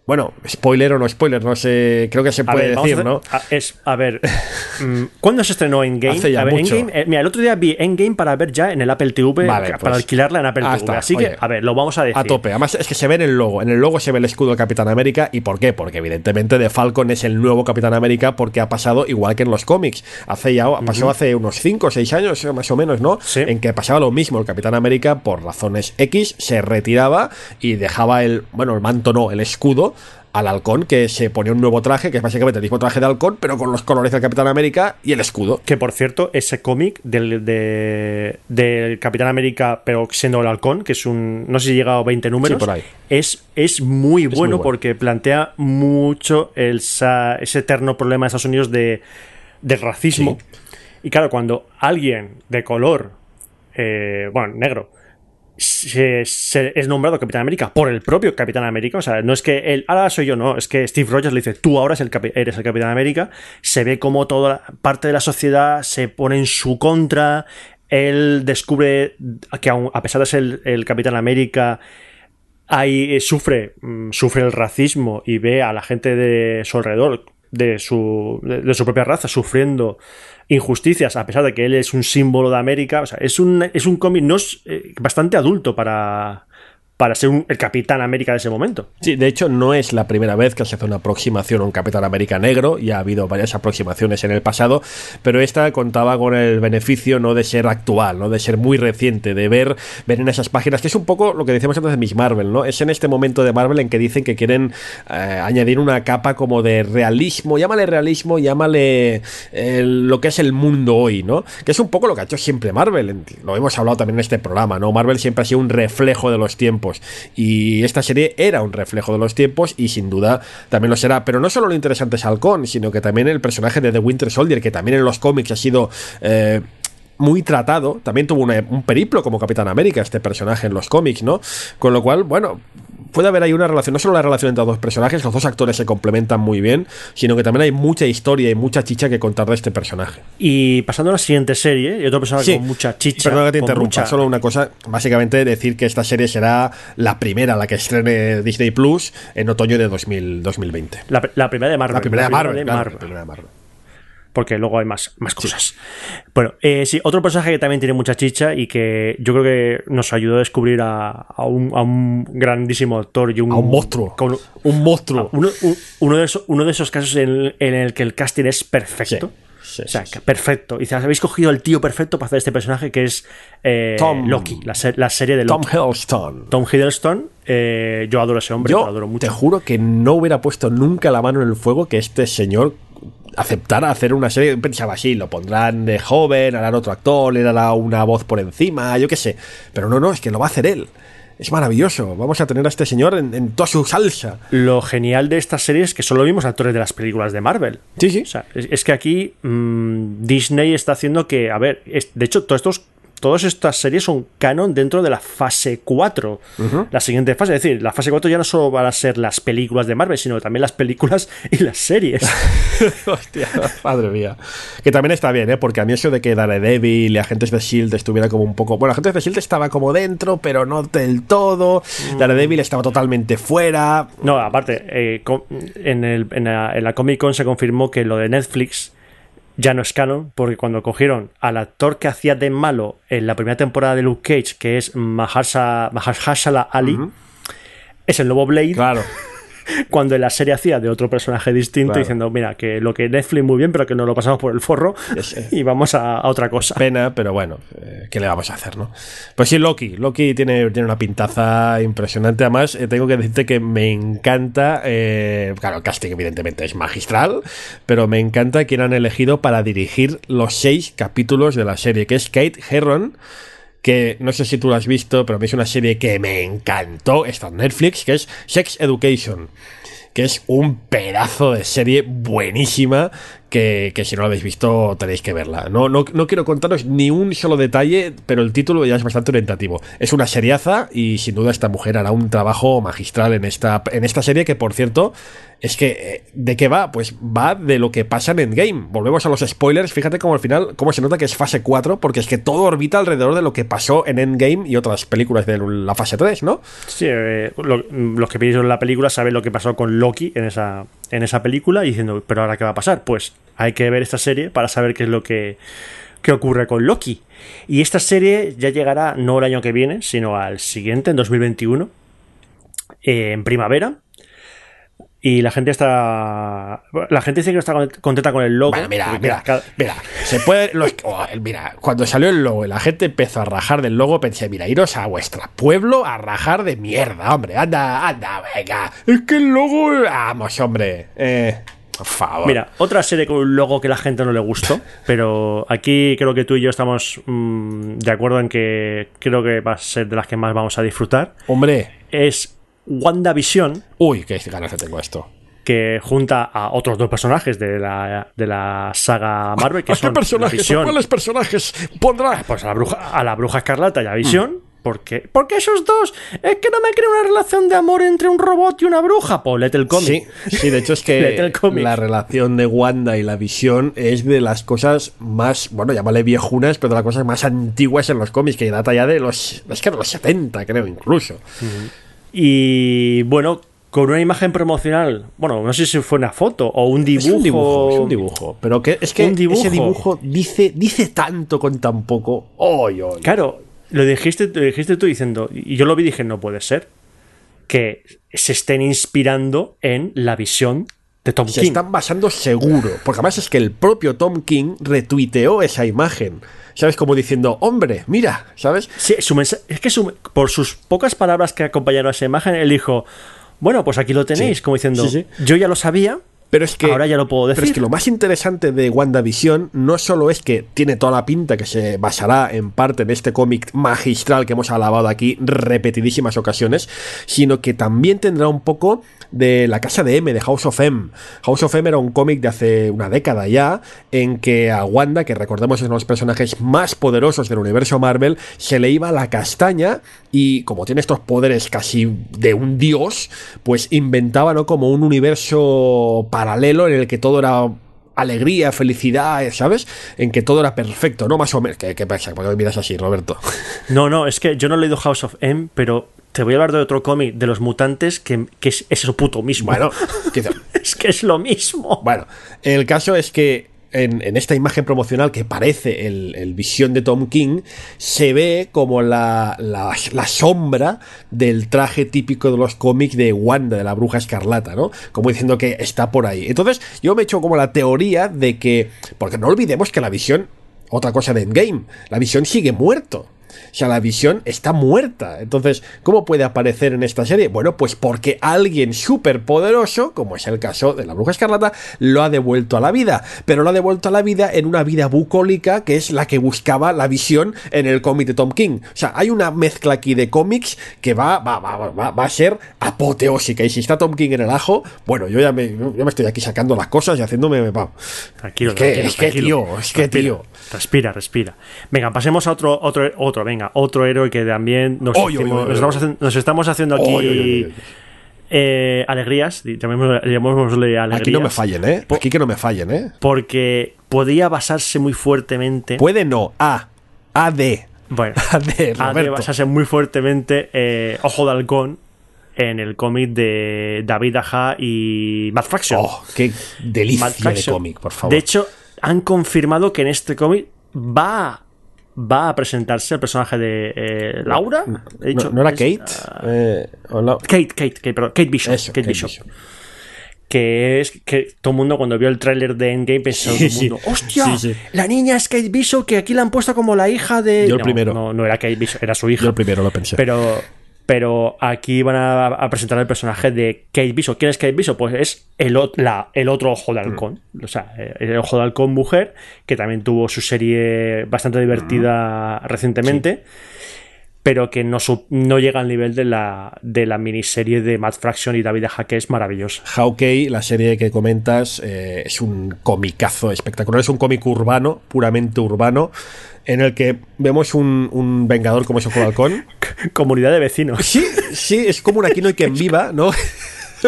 bueno, spoiler o no spoiler, no sé, creo que se puede decir, ¿no? A, es, a ver, mm, ¿cuándo se estrenó Endgame? Hace ya a ver, mucho. Eh, mira, el otro día vi Endgame para ver ya en el Apple TV, para pues, alquilarla en Apple TV. Así que, a ver, lo vamos a decir. A tope. Además, es que se ve en el logo. En el logo se ve el escudo de Capitán América. ¿Y por qué? Porque evidentemente The Falcon es el nuevo Capitán América porque ha pasado igual que en los cómics. Hace ya, pasó hace unos 5 o 6 años, más o menos, ¿no? Sí. En que pasaba lo mismo. El Capitán América, por razones X, se retiraba y dejaba el, bueno, el manto no, el escudo al halcón, que se ponía un nuevo traje, que es básicamente el mismo traje de halcón, pero con los colores del Capitán América y el escudo. Que por cierto, ese cómic del, del Capitán América, pero siendo el halcón, que es un. No sé si ha llegado a 20 números. por ahí. Es, es muy, bueno porque plantea mucho el, ese eterno problema de Estados Unidos de, del racismo. Y claro, cuando alguien de color, eh, bueno, negro, es nombrado Capitán América por el propio Capitán América. O sea, no es que él, ahora soy yo, no. Es que Steve Rogers le dice, tú ahora eres el Capitán América. Se ve como toda parte de la sociedad se pone en su contra. Él descubre que, a pesar de ser el, Capitán América, ahí eh, sufre, mm, sufre el racismo y ve a la gente de su alrededor, de su, de su propia raza, sufriendo injusticias, a pesar de que él es un símbolo de América. O sea, es un, es un cómic no es, eh, bastante adulto para, para ser el Capitán América de ese momento. Sí, de hecho no es la primera vez que se hace una aproximación a un Capitán América negro, ya ha habido varias aproximaciones en el pasado, pero esta contaba con el beneficio no de ser actual, no de ser muy reciente, de ver, ver en esas páginas, que es un poco lo que decíamos antes de Miss Marvel, ¿no? Es en este momento de Marvel en que dicen que quieren eh, añadir una capa como de realismo, llámale realismo, llámale lo que es el mundo hoy, ¿no? Que es un poco lo que ha hecho siempre Marvel, lo hemos hablado también en este programa, ¿no? Marvel siempre ha sido un reflejo de los tiempos y esta serie era un reflejo de los tiempos y sin duda también lo será. Pero no solo lo interesante es Halcón, sino que también el personaje de The Winter Soldier, que también en los cómics ha sido... Eh, muy tratado, también tuvo un periplo como Capitán América, este personaje en los cómics, ¿no? Con lo cual, bueno, puede haber ahí una relación, no solo la relación entre los dos personajes, los dos actores se complementan muy bien, sino que también hay mucha historia y mucha chicha que contar de este personaje. Y pasando a la siguiente serie, y otro personaje con mucha chicha. Perdona que te interrumpa, solo una cosa, básicamente decir que esta serie será la primera, la que estrene Disney Plus en otoño de 2020. La, primera de Marvel. La primera de Marvel. La primera de Marvel porque luego hay más, más cosas. Bueno, eh, sí, otro personaje que también tiene mucha chicha y que yo creo que nos ayudó a descubrir a, un, grandísimo actor y un, a un monstruo. un monstruo. Uno, de esos, uno de esos casos en, el que el casting es perfecto. o sea, perfecto. Y habéis cogido el tío perfecto para hacer este personaje que es eh, Loki, la, serie de Loki. Tom Hiddleston. Tom Hiddleston. Eh, yo adoro a ese hombre, yo adoro mucho. Te juro que no hubiera puesto nunca la mano en el fuego que este señor aceptar hacer una serie, pensaba así, lo pondrán de joven, harán otro actor, le dará una voz por encima, yo qué sé. Pero no, no, es que lo va a hacer él. Es maravilloso. Vamos a tener a este señor en, toda su salsa. Lo genial de esta serie es que solo vimos actores de las películas de Marvel. Sí, sí. es, que aquí mm, Disney está haciendo que, a ver, de hecho, todos estos todas estas series son canon dentro de la fase 4. La siguiente fase, es decir, la fase 4 ya no solo van a ser las películas de Marvel, sino también las películas y las series. Hostia, madre mía. Que también está bien, ¿eh? Porque a mí eso de que Daredevil y Agentes de S.H.I.E.L.D. estuviera como un poco... Bueno, Agentes de S.H.I.E.L.D. estaba como dentro, pero no del todo. Mm. Daredevil estaba totalmente fuera. No, aparte, eh, co- en, el- en la, en la Comic Con se confirmó que lo de Netflix ya no es canon, porque cuando cogieron al actor que hacía de malo en la primera temporada de Luke Cage, que es Mahershala, Mahershala Ali, es el nuevo Blade, Claro. cuando en la serie hacía de otro personaje distinto, Claro. diciendo, mira, que lo que Netflix muy bien, pero que no lo pasamos por el forro y vamos a, a otra cosa. Pena, pero bueno, eh, ¿qué le vamos a hacer, no? Pues sí, Loki. Loki tiene, tiene una pintaza impresionante. Además, eh, tengo que decirte que me encanta. eh, claro, el casting, evidentemente, es magistral. Pero me encanta quien han elegido para dirigir los seis capítulos de la serie, que es Kate Herron. Que no sé si tú lo has visto, pero es una serie que me encantó. Está en Netflix, que es Sex Education que es un pedazo de serie buenísima que, que si no la habéis visto tenéis que verla. No, no, no quiero contaros ni un solo detalle, pero el título ya es bastante orientativo. Es una seriaza y sin duda esta mujer hará un trabajo magistral en esta, en esta serie que, por cierto, es que eh, ¿de qué va? Pues va de lo que pasa en Endgame. Volvemos a los spoilers. Fíjate cómo al final, cómo se nota que es fase 4, porque es que todo orbita alrededor de lo que pasó en Endgame y otras películas de la fase 3, ¿no? Sí, eh, lo- los que vieron la película saben lo que pasó con Loki en esa, en esa película y diciendo, pero ahora qué va a pasar? Pues hay que ver esta serie para saber qué es lo que, qué ocurre con Loki. Y esta serie ya llegará no el año que viene, sino al siguiente, en 2021, eh, en primavera. Y la gente está. La gente dice que no está con- contenta con el logo. Bueno, mira, mira, cada- mira, se puede. los- oh, mira, cuando salió el logo y la gente empezó a rajar del logo, pensé, mira, iros a vuestro pueblo a rajar de mierda, hombre. Anda, anda, venga. Es que el logo. Vamos, hombre. Eh, por favor. Mira, otra serie con un logo que la gente no le gustó, pero aquí creo que tú y yo estamos mm, de acuerdo en que creo que va a ser de las que más vamos a disfrutar. Hombre. Es WandaVision, Uy, qué ganas que tengo esto. que junta a otros dos personajes de la, de la saga Marvel, que ¿A son qué personajes? Visión, ¿A cuáles personajes pondrá? pues a la bruja, a la bruja escarlata y a Visión. ¿Por qué? Porque esos dos es que no me creo una relación de amor entre un robot y una bruja. Pues léete el cómic. Sí, sí, de hecho es que la relación de Wanda y la visión es de las cosas más, bueno, llámale viejunas, pero de las cosas más antiguas en los cómics, que data ya de los, es que de los 70, creo, incluso. Y bueno, con una imagen promocional, bueno, no sé si fue una foto o un dibujo. Es un dibujo, es un dibujo. Pero que es que Un dibujo. ese dibujo dice, dice tanto con tan poco. ¡Oy, oy! Claro, lo dijiste, lo dijiste tú diciendo, y yo lo vi y dije, no puede ser que se estén inspirando en la visión de Tom Se King. están basando seguro. Porque además es que el propio Tom King retuiteó esa imagen. ¿Sabes? Como diciendo, hombre, mira, ¿sabes? Sí, su mensa- es que su- por sus pocas palabras que acompañaron a esa imagen, él dijo, bueno, pues aquí lo tenéis, Sí. como diciendo, Sí, yo ya lo sabía, Pero es que. ahora ya lo puedo decir. Pero es que lo más interesante de WandaVision no solo es que tiene toda la pinta que se basará en parte en este cómic magistral que hemos alabado aquí repetidísimas ocasiones, sino que también tendrá un poco de la casa de M, de House of M. House of M era un cómic de hace una década ya, en que a Wanda, que recordemos es uno de los personajes más poderosos del universo Marvel, se le iba la castaña y como tiene estos poderes casi de un dios, pues inventaba ¿no? como un universo paralelo en el que todo era alegría, felicidad, ¿sabes? En que todo era perfecto, ¿no? Más o menos. ¿Qué, qué pasa? ¿Por qué me miras así, Roberto? No, no, es que yo no he leído House of M, pero te voy a hablar de otro cómic de los mutantes que, que es, es eso puto mismo. Bueno, quizá- es que es lo mismo. Bueno, el caso es que en, esta imagen promocional que parece el, visión de Tom King, se ve como la, la, la sombra del traje típico de los cómics de Wanda, de la bruja escarlata, ¿no? Como diciendo que está por ahí. Entonces, yo me he hecho como la teoría de que. Porque no olvidemos que la visión. Otra cosa de Endgame. La visión sigue muerto. O sea, la visión está muerta. Entonces, ¿cómo puede aparecer en esta serie? Bueno, pues porque alguien súper poderoso, como es el caso de la Bruja Escarlata, lo ha devuelto a la vida. Pero lo ha devuelto a la vida en una vida bucólica que es la que buscaba la visión en el cómic de Tom King. O sea, hay una mezcla aquí de cómics que va, va, va, va, va a ser apoteósica. Y si está Tom King en el ajo, bueno, yo ya me, yo me estoy aquí sacando las cosas y haciéndome... Va. Tranquilo, Es que- tranquilo, es que, tranquilo. tío, es que, Respira, tío. Respira, respira. Venga, pasemos a otro, otro, otro, venga, otro héroe que también nos, Oy, oy, hicimos- oy, nos estamos, haciendo, nos estamos haciendo aquí eh, alegrías, llamémosle, llamémosle alegrías. Aquí no me fallen, ¿eh? Aquí que no me fallen, ¿eh? Porque podía basarse muy fuertemente. Puede no. A. A, D. bueno, A, D, ha de basarse muy fuertemente eh, Ojo de Halcón en el cómic de David Aja y Matt Fraction. Oh, qué delicia de cómic, por favor. De hecho, han confirmado que en este cómic va, va a presentarse el personaje de eh, Laura. He dicho- ¿No, no era es- Kate? Eh, o no. Kate, Kate, Kate, perdón, Kate Bishop. Eso, Kate Kate Bishop. Bishop. Que es que todo el mundo cuando vio el tráiler de Endgame pensó Sí, todo el sí. mundo, ¡hostia! Sí, sí. La niña es Kate Bishop que aquí la han puesto como la hija de. Yo el No, primero. No, no era Kate Bishop, era su hija. Yo el primero lo pensé. Pero, pero aquí van a, a presentar el personaje de Kate Bishop. ¿Quién es Kate Bishop? Pues es el, ot- la- el otro ojo de halcón. O sea, eh, el ojo de halcón mujer, que también tuvo su serie bastante divertida recientemente. Pero que no, su- no llega al nivel de la, de la miniserie de Matt Fraction y David que es maravillosa. Hawkeye, la serie que comentas, eh, es un comicazo espectacular. Es un cómic urbano, puramente urbano, en el que vemos un, un vengador como es Ojo de Halcón. Comunidad de vecinos. Sí, sí, es como un Aquí no hay quien viva, ¿no?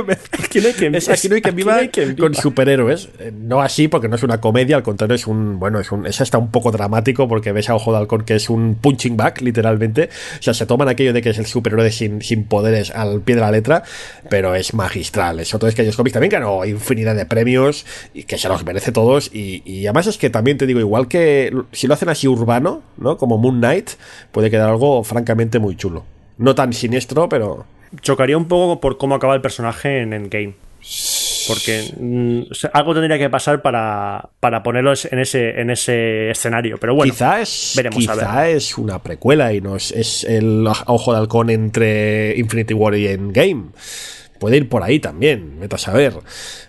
Aquí no hay quien- es Aquí no hay quien viva no hay quien con superhéroes. Eh, No así, porque no es una comedia, al contrario, es un. Bueno, es un. Es hasta un poco dramático, porque ves a Ojo de Halcón que es un punching bag, literalmente. O sea, se toman aquello de que es el superhéroe sin, sin poderes al pie de la letra, pero es magistral. Es otro de aquellos cómics también ganó infinidad de premios y que se los merece todos. Y, y además es que también te digo, igual que si lo hacen así urbano, ¿no? Como Moon Knight, puede quedar algo francamente muy chulo. No tan siniestro, pero. Chocaría un poco por cómo acaba el personaje en Endgame. Porque mm, o sea, algo tendría que pasar para, para ponerlo en ese, en ese escenario. Pero bueno, quizá es, veremos a quizá es una precuela y no es, es el ojo de halcón entre Infinity War y Endgame. Puede ir por ahí también, vete a saber.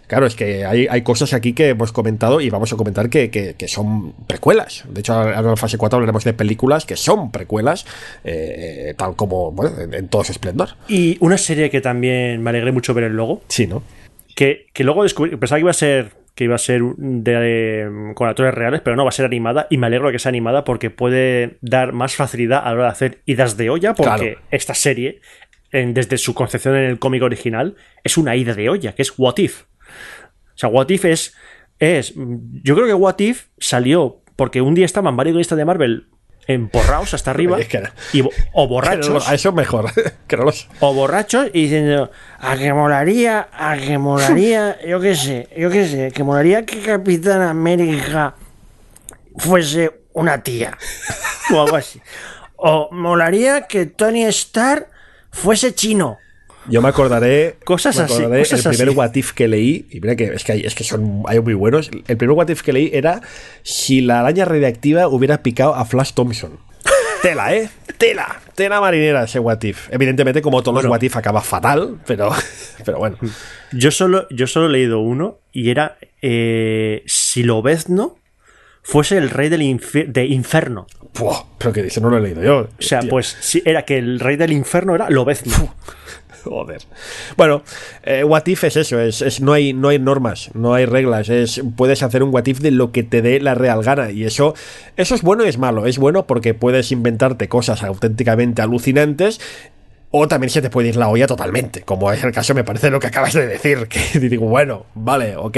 Claro, es que hay, hay cosas aquí que hemos comentado y vamos a comentar que, que- que son precuelas. De hecho, ahora en la fase 4 hablaremos de películas que son precuelas, eh, tal como bueno, en, en todo su esplendor. Y una serie que también me alegré mucho ver el logo, Sí, ¿no? que, que luego descubrí, pensaba que iba a ser que iba a ser de, con actores reales, pero no, va a ser animada y me alegro de que sea animada porque puede dar más facilidad a la hora de hacer idas de olla porque Claro. esta serie, en- desde su concepción en el cómic original, es una ida de olla, que es What If. O sea, What If es, es. Yo creo que What If salió porque un día estaban varios guionistas de Marvel emporrados hasta arriba Es que era- y bo- o borrachos A eso mejor, que no los- o borrachos y diciendo a que molaría, a que molaría, yo qué sé, yo qué sé, que molaría que Capitán América fuese una tía o algo así. O molaría que Tony Stark fuese chino. Yo me acordaré. Cosas me así, cosas el primer así. What If que leí. Y mira que es que hay, es que son hay muy buenos. El primer What If que leí era si la araña radiactiva hubiera picado a Flash Thompson. Tela, ¿eh? Tela. Tela marinera ese What If. Evidentemente, como todos los What If, acaba fatal, pero, pero bueno. Yo solo, yo solo he leído uno y era eh, si Lobezno fuese el rey del infi- de Inferno. Pero que dice, no lo he leído yo. O sea, pues sí, era que el rey del infierno era Lobezno. Joder. Bueno, eh, What If es eso, es, no, hay, no hay normas, no hay reglas, es, puedes hacer un What If de lo que te dé la real gana y eso, eso es bueno y es malo, es bueno porque puedes inventarte cosas auténticamente alucinantes o también se te puede ir la olla totalmente, como es el caso me parece lo que acabas de decir, que digo, bueno, vale, ok.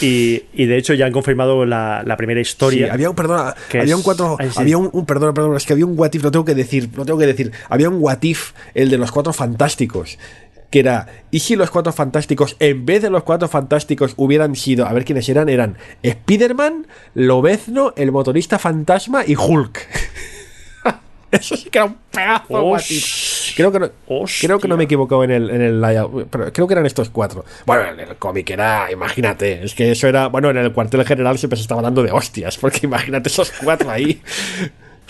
Y, y de hecho ya han confirmado la, la primera Sí, historia. había un, perdona, había es- un cuatro, Ay, sí. había un, un- perdona, perdona, es que había un what if, lo tengo que decir, lo tengo que decir, había un what if, el de los cuatro fantásticos, que era, ¿y si los cuatro fantásticos, en vez de los cuatro fantásticos, hubieran sido, a ver quiénes eran, eran Spiderman, Lobezno, el motorista fantasma y Hulk? Eso sí que era un pedazo if. Creo que no, Hostia. creo que no me he equivocado en el, en el layout, pero creo que eran estos cuatro. Bueno, en el cómic era, imagínate, es que eso era, bueno, en el cuartel general siempre se estaba hablando de hostias, porque imagínate esos cuatro ahí.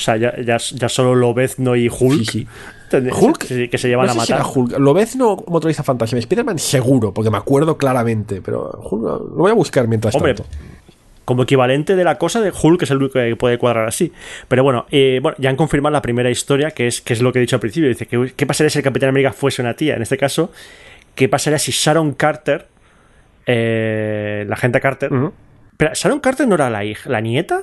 O sea, ya, ya, ya solo Lobezno y Hulk. Sí, sí. Hulk, que, se llevan no a sé si matar. era Hulk. Lobezno motoriza fantasma. Spider-Man seguro, porque me acuerdo claramente. Pero Hulk lo voy a buscar mientras Hombre, tanto. Como equivalente de la cosa de Hulk, que es el único que puede cuadrar así. Pero bueno, eh, bueno ya han confirmado la primera historia, que es, que es lo que he dicho al principio. Dice, ¿qué, ¿qué pasaría si el Capitán América fuese una tía? En este caso, ¿qué pasaría si Sharon Carter, eh, la gente Carter... Pero, ¿Sharon Carter no era la hija, la nieta?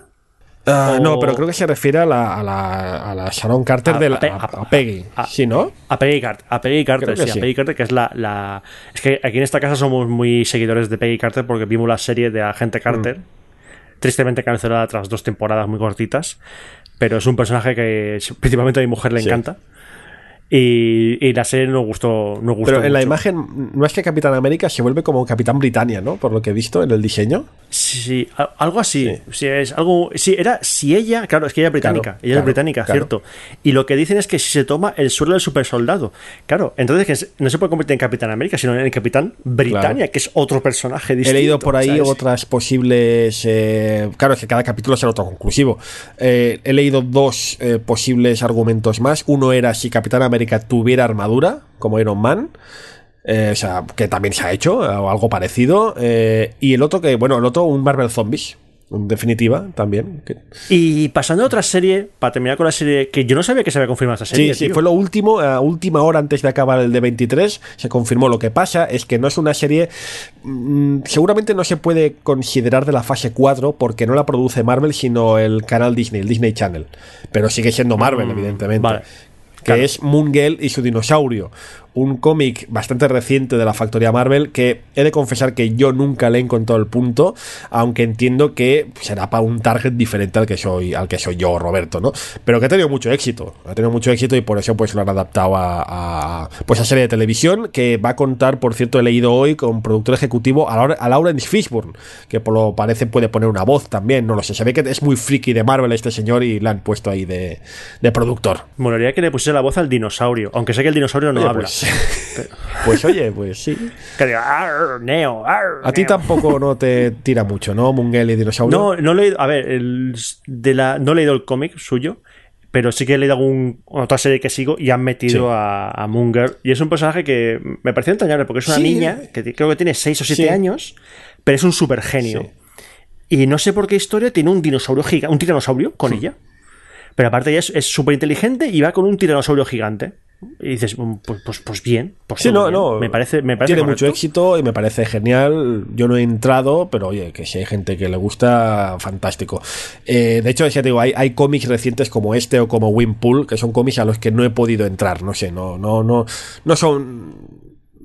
Ah, o- No, pero creo que se refiere a la, a la, a la Sharon Carter A- de la, a Pe- a- a- a Peggy. sí, ¿no? A Peggy Carter, a Peggy Carter, sí, sí. a Peggy Carter, que es la, la- Es que aquí en esta casa somos muy seguidores de Peggy Carter porque vimos la serie de Agente Carter, tristemente cancelada tras dos temporadas muy cortitas, pero es un personaje que principalmente a mi mujer le Sí. encanta. Y, y la serie nos gustó, nos gustó Pero en la imagen, no es que Capitán América se vuelve como Capitán Britannia, ¿no? Por lo que he visto en el diseño. Sí, a- algo así. Sí, es algo. Sí, era. Si ella. Claro, es que ella es británica. Claro, ella claro, es británica, claro. cierto. Y lo que dicen es que si se toma el suelo del supersoldado. Claro, entonces que es- no se puede convertir en Capitán América, sino en el Capitán Britannia, que es otro personaje He distinto. leído por ahí ¿sabes? otras posibles. eh, claro, es que cada capítulo será autoconclusivo. Eh, he leído dos eh, posibles argumentos más. Uno era si Capitán América tuviera armadura, como Iron Man. eh, o sea, que también se ha hecho, eh, o algo parecido. eh, y el otro que, bueno, el otro, un Marvel Zombies. En definitiva, también. Y pasando a otra serie, para terminar con la serie, que yo no sabía que se había confirmado esta serie. Sí, sí, tío. fue lo último, a última hora antes de acabar el de 23, se confirmó. Lo que pasa es que no es una serie, mm, seguramente no se puede considerar de la fase 4 porque no la produce Marvel, sino el canal Disney, el Disney Channel. Pero sigue siendo Marvel, Mm, evidentemente. vale. Que Claro. es Moon Girl y su dinosaurio. Un cómic bastante reciente de la factoría Marvel que he de confesar que yo nunca le he encontrado el punto, aunque entiendo que será para un target diferente al que soy, al que soy yo, Roberto, ¿no? Pero que ha tenido mucho éxito. Ha tenido mucho éxito y por eso pues lo han adaptado a, a, pues a serie de televisión que va a contar, por cierto, he leído hoy con productor ejecutivo a, a Lawrence Fishburne, que por lo parece puede poner una voz también, no lo sé. Se ve que es muy friki de Marvel este señor y le han puesto ahí de, de productor. Molaría que le pusiese la voz al dinosaurio, aunque sé que el dinosaurio no Oye, habla. Pues, pues oye, pues sí. Que "Arr, Neo, arr, A ti Neo". tampoco no te tira mucho, ¿no? Mungel y dinosaurio. No, no he leído. A ver, el- de la, no he leído el cómic suyo, pero sí que he leído algún, otra serie que sigo y han metido Sí. a, a Munger. Y es un personaje que me pareció entrañable porque es una Sí. niña que creo que tiene 6 o 7 Sí. años, pero es un super genio. Y no sé por qué historia tiene un dinosaurio gigante, un tiranosaurio con ella. Pero aparte ella es súper inteligente y va con un tiranosaurio gigante. Y dices, "Mm, pues, pues, pues bien. Pues Sí, no, bien". no. Me parece, me parece Tiene mucho éxito y me parece genial. Yo no he entrado, pero oye, que si hay gente que le gusta, fantástico. Eh, de hecho, ya te digo, hay, hay cómics recientes como este o como Winpool, que son cómics a los que no he podido entrar. No sé, no, no, no, no son,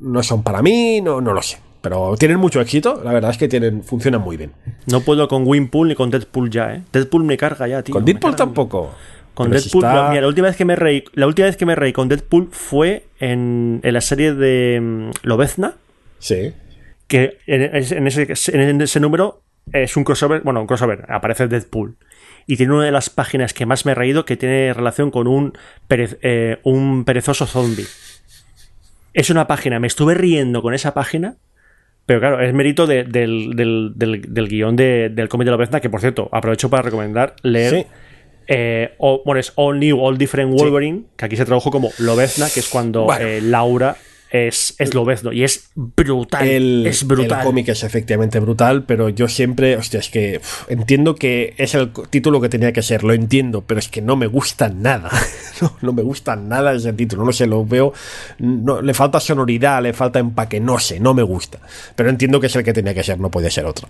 no son para mí, no, no lo sé. Pero tienen mucho éxito, la verdad es que tienen, funcionan muy bien. No puedo con Winpool ni con Deadpool ya, ¿eh? Deadpool me carga ya, tío. Con Deadpool carga. tampoco. Con Pero si Deadpool, está- la, mira, la última vez que me reí, la última vez que me reí con Deadpool fue en, en la serie de mm, Lobezna, Sí. que en, en ese, en ese número es un crossover, bueno, un crossover, aparece Deadpool. Y tiene una de las páginas que más me he reído que tiene relación con un, perez- eh, un perezoso zombie. Es una página, me estuve riendo con esa página, pero claro, es mérito de- del, del, del, del guion de- del cómic de Lobezna, que por cierto, aprovecho para recomendar leer Sí. Eh, o- bueno, es All New, All Different Wolverine, que aquí se tradujo como Lobezna, que es cuando Bueno. eh, Laura es, es Lobezno. Y es brutal. El, es brutal. el cómic es efectivamente brutal, pero yo siempre, hostia, es que uf, entiendo que es el título que tenía que ser, lo entiendo, pero es que no me gusta nada. No, no me gusta nada ese título, no sé, lo veo, no, le falta sonoridad, le falta empaque, no sé, no me gusta. Pero entiendo que es el que tenía que ser, no puede ser otro.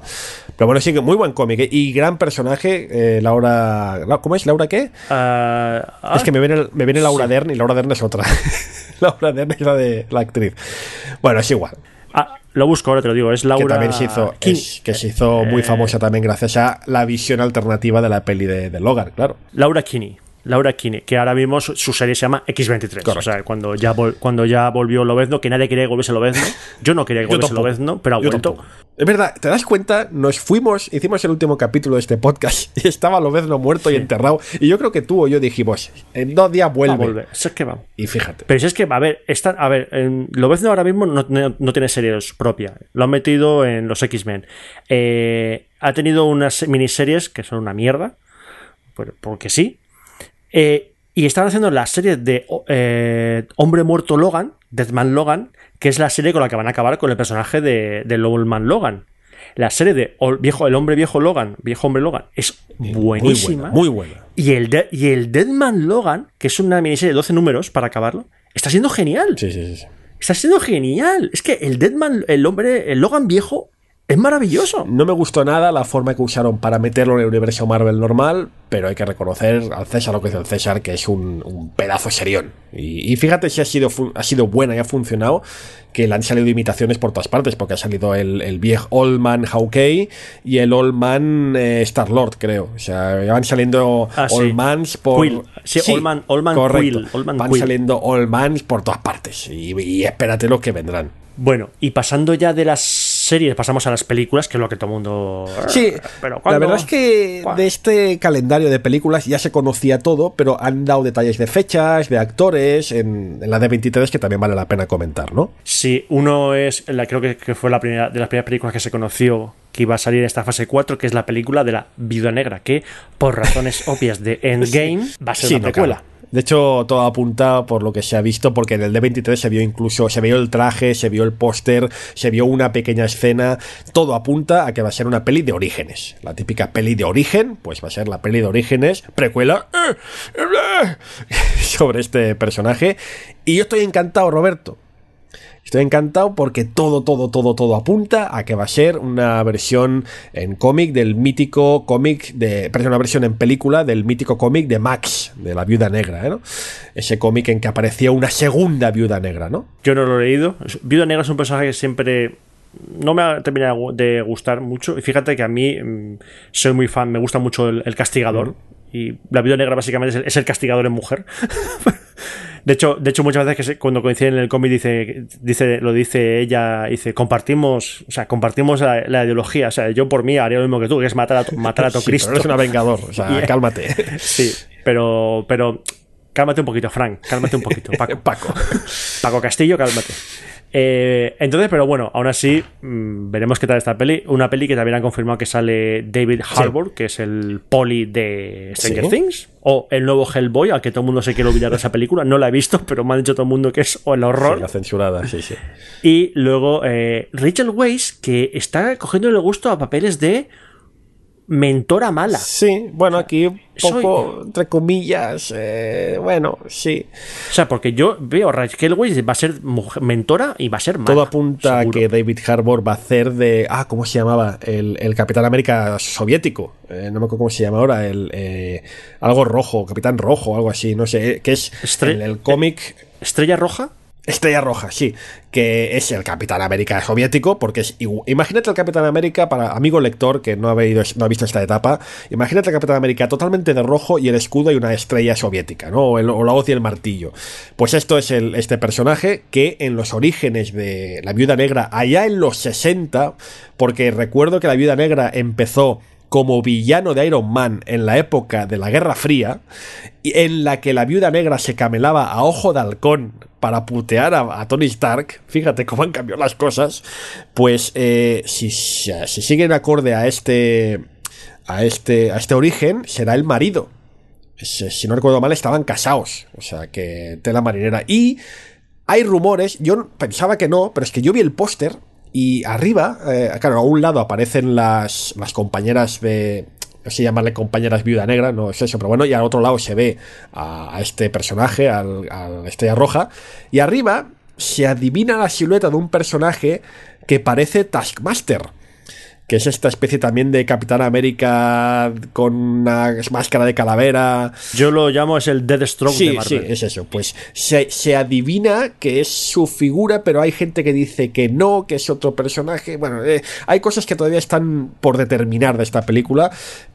Pero bueno, sí que muy buen cómic ¿eh? y gran personaje, eh, Laura, ¿cómo es? ¿Laura qué? Ah, ah, Es que me viene, me viene Laura Dern y Laura Dern es otra. Laura Dern es la de la actriz. Bueno, es igual. ah, lo busco ahora, te lo digo. Es Laura. que también se hizo, es- que se hizo muy Eh, famosa también gracias a la visión alternativa de la peli de, de Logan, claro. Laura Kinney. Laura Kinney, que ahora mismo su, serie se llama X23. Correcto. O sea, cuando ya, vol- cuando ya volvió Lobezno, que nadie quería que volviese Lobezno. Yo no quería que volviese. Lobezno, pero ha vuelto. Es verdad, ¿te das cuenta? Nos fuimos, hicimos el último capítulo de este podcast y estaba Lobezno muerto y enterrado. Y yo creo que tú o yo dijimos, en dos días vuelve. volver. Si es que va. Y fíjate. Pero si es que, a ver, está, a ver, en, Lobezno ahora mismo no, no- no tiene series propia. Lo han metido en los X-Men. Eh, ha tenido unas miniseries que son una mierda. por- porque sí. Eh, y estaban haciendo la serie de eh, Hombre Muerto Logan, Deadman Logan, que es la serie con la que van a acabar con el personaje de, de Old Man Logan. La serie de Ol- viejo, El Hombre Viejo Logan, Viejo Hombre Logan, es buenísima. Muy buena. Y el, de- y el Deadman Logan, que es una miniserie de 12 números para acabarlo, está siendo genial. Sí, sí, sí. Está siendo genial. Es que el Deadman, el hombre, el Logan viejo, es maravilloso. No me gustó nada la forma que usaron para meterlo en el universo Marvel normal, pero hay que reconocer al César lo que es el César, que es un, un pedazo serión. Y, y fíjate si ha sido, ha sido buena y ha funcionado, que le han salido imitaciones por todas partes, porque ha salido el, el viejo Old Man Hawkeye y el Old Man eh, Star-Lord, creo. O sea, van saliendo Ah, sí. Old Mans por... Quill. Sí, Old Man- Old Man correcto. Quill, Old Man van Quill. saliendo Old Mans por todas partes. Y, y espérate lo que vendrán. Bueno, y pasando ya de las series, pasamos a las películas, que es lo que todo el mundo. Sí, pero la verdad es que de este calendario de películas ya se conocía todo, pero han dado detalles de fechas, de actores, en, en la de 23 que también vale la pena comentar, ¿no? Sí, uno es, la, creo que, que fue la primera de las primeras películas que se conoció que iba a salir en esta fase 4, que es la película de la Viuda Negra, que por razones obvias de Endgame va a ser Sí, una precuela. De hecho, todo apunta por lo que se ha visto, porque en el D23 se vio incluso, se vio el traje, se vio el póster, se vio una pequeña escena, todo apunta a que va a ser una peli de orígenes. La típica peli de origen, pues va a ser la peli de orígenes, precuela, eh, sobre este personaje. Y yo estoy encantado, Roberto. Estoy encantado porque todo, todo, todo, todo apunta a que va a ser una versión en cómic del mítico cómic de. Perdón, una versión en película del mítico cómic de Max, de la viuda negra, ¿eh, ¿no? Ese cómic en que aparecía una segunda viuda negra, ¿no? Yo no lo he leído. Viuda Negra es un personaje que siempre no me ha terminado de gustar mucho. Y fíjate que a mí mm, soy muy fan, me gusta mucho el, el castigador. Y la Viuda Negra básicamente es el, es el castigador en mujer. De hecho, de hecho, muchas veces que cuando coinciden en el cómic dice, dice, lo dice ella, dice, compartimos, o sea, compartimos la, la ideología. O sea, yo por mí haría lo mismo que tú, que es matar a, matar a todo Sí, Cristo. pero eres una vengador, o sea, Yeah. cálmate. Sí, pero, pero cálmate un poquito, Frank, cálmate un poquito, Paco. Paco. Paco Castillo, cálmate. Eh, entonces, pero bueno, aún así, mm, veremos qué tal esta peli. Una peli que también han confirmado que sale David Harbour, que es el poli de Stranger Sí. Things, o el nuevo Hellboy, al que todo el mundo se quiere olvidar de esa película. No la he visto, pero me han dicho todo el mundo que es el horror. Sí, la censurada, sí, sí. Y luego eh, Rachel Weisz, que está cogiendo el gusto a papeles de mentora mala. Sí, bueno, aquí un Soy- poco, entre comillas, eh, bueno, sí. O sea, porque yo veo a Rachel Weisz va a ser mujer- mentora y va a ser mala. Todo apunta a que David Harbour va a hacer de. Ah, ¿cómo se llamaba? El, el Capitán América soviético. Eh, no me acuerdo cómo se llama ahora. El, eh, algo rojo, Capitán Rojo, algo así, no sé. eh, Que es Estre- el cómic. Estrella Roja. Estrella Roja, sí, que es el Capitán América soviético, porque es imagínate el Capitán América para amigo lector que no ha, veído- no ha visto esta etapa, imagínate el Capitán América totalmente de rojo y el escudo y una estrella soviética, ¿no? O, el- la hoz y el martillo. Pues esto es este personaje que en los orígenes de la Viuda Negra, allá en los 60, porque recuerdo que la Viuda Negra empezó como villano de Iron Man en la época de la Guerra Fría, en la que la viuda negra se camelaba a ojo de halcón para putear a, Tony Stark, fíjate cómo han cambiado las cosas, pues eh, si, si si siguen acorde a este, a este, a este origen, será el marido. Si, si no recuerdo mal, estaban casados, o sea que tela marinera. Y hay rumores, yo pensaba que no, pero es que yo vi el póster y arriba, eh, claro, a un lado aparecen las, las compañeras de. No sé llamarle compañeras viuda negra, no es eso, pero bueno, y al otro lado se ve a, este personaje, al, a la estrella roja, y arriba se adivina la silueta de un personaje que parece Taskmaster que es esta especie también de Capitán América con una máscara de calavera. Yo lo llamo es el Deathstroke de Sí, sí, Marvel. es eso. Pues se, se adivina que es su figura, pero hay gente que dice que no, que es otro personaje. Bueno, eh, hay cosas que todavía están por determinar de esta película,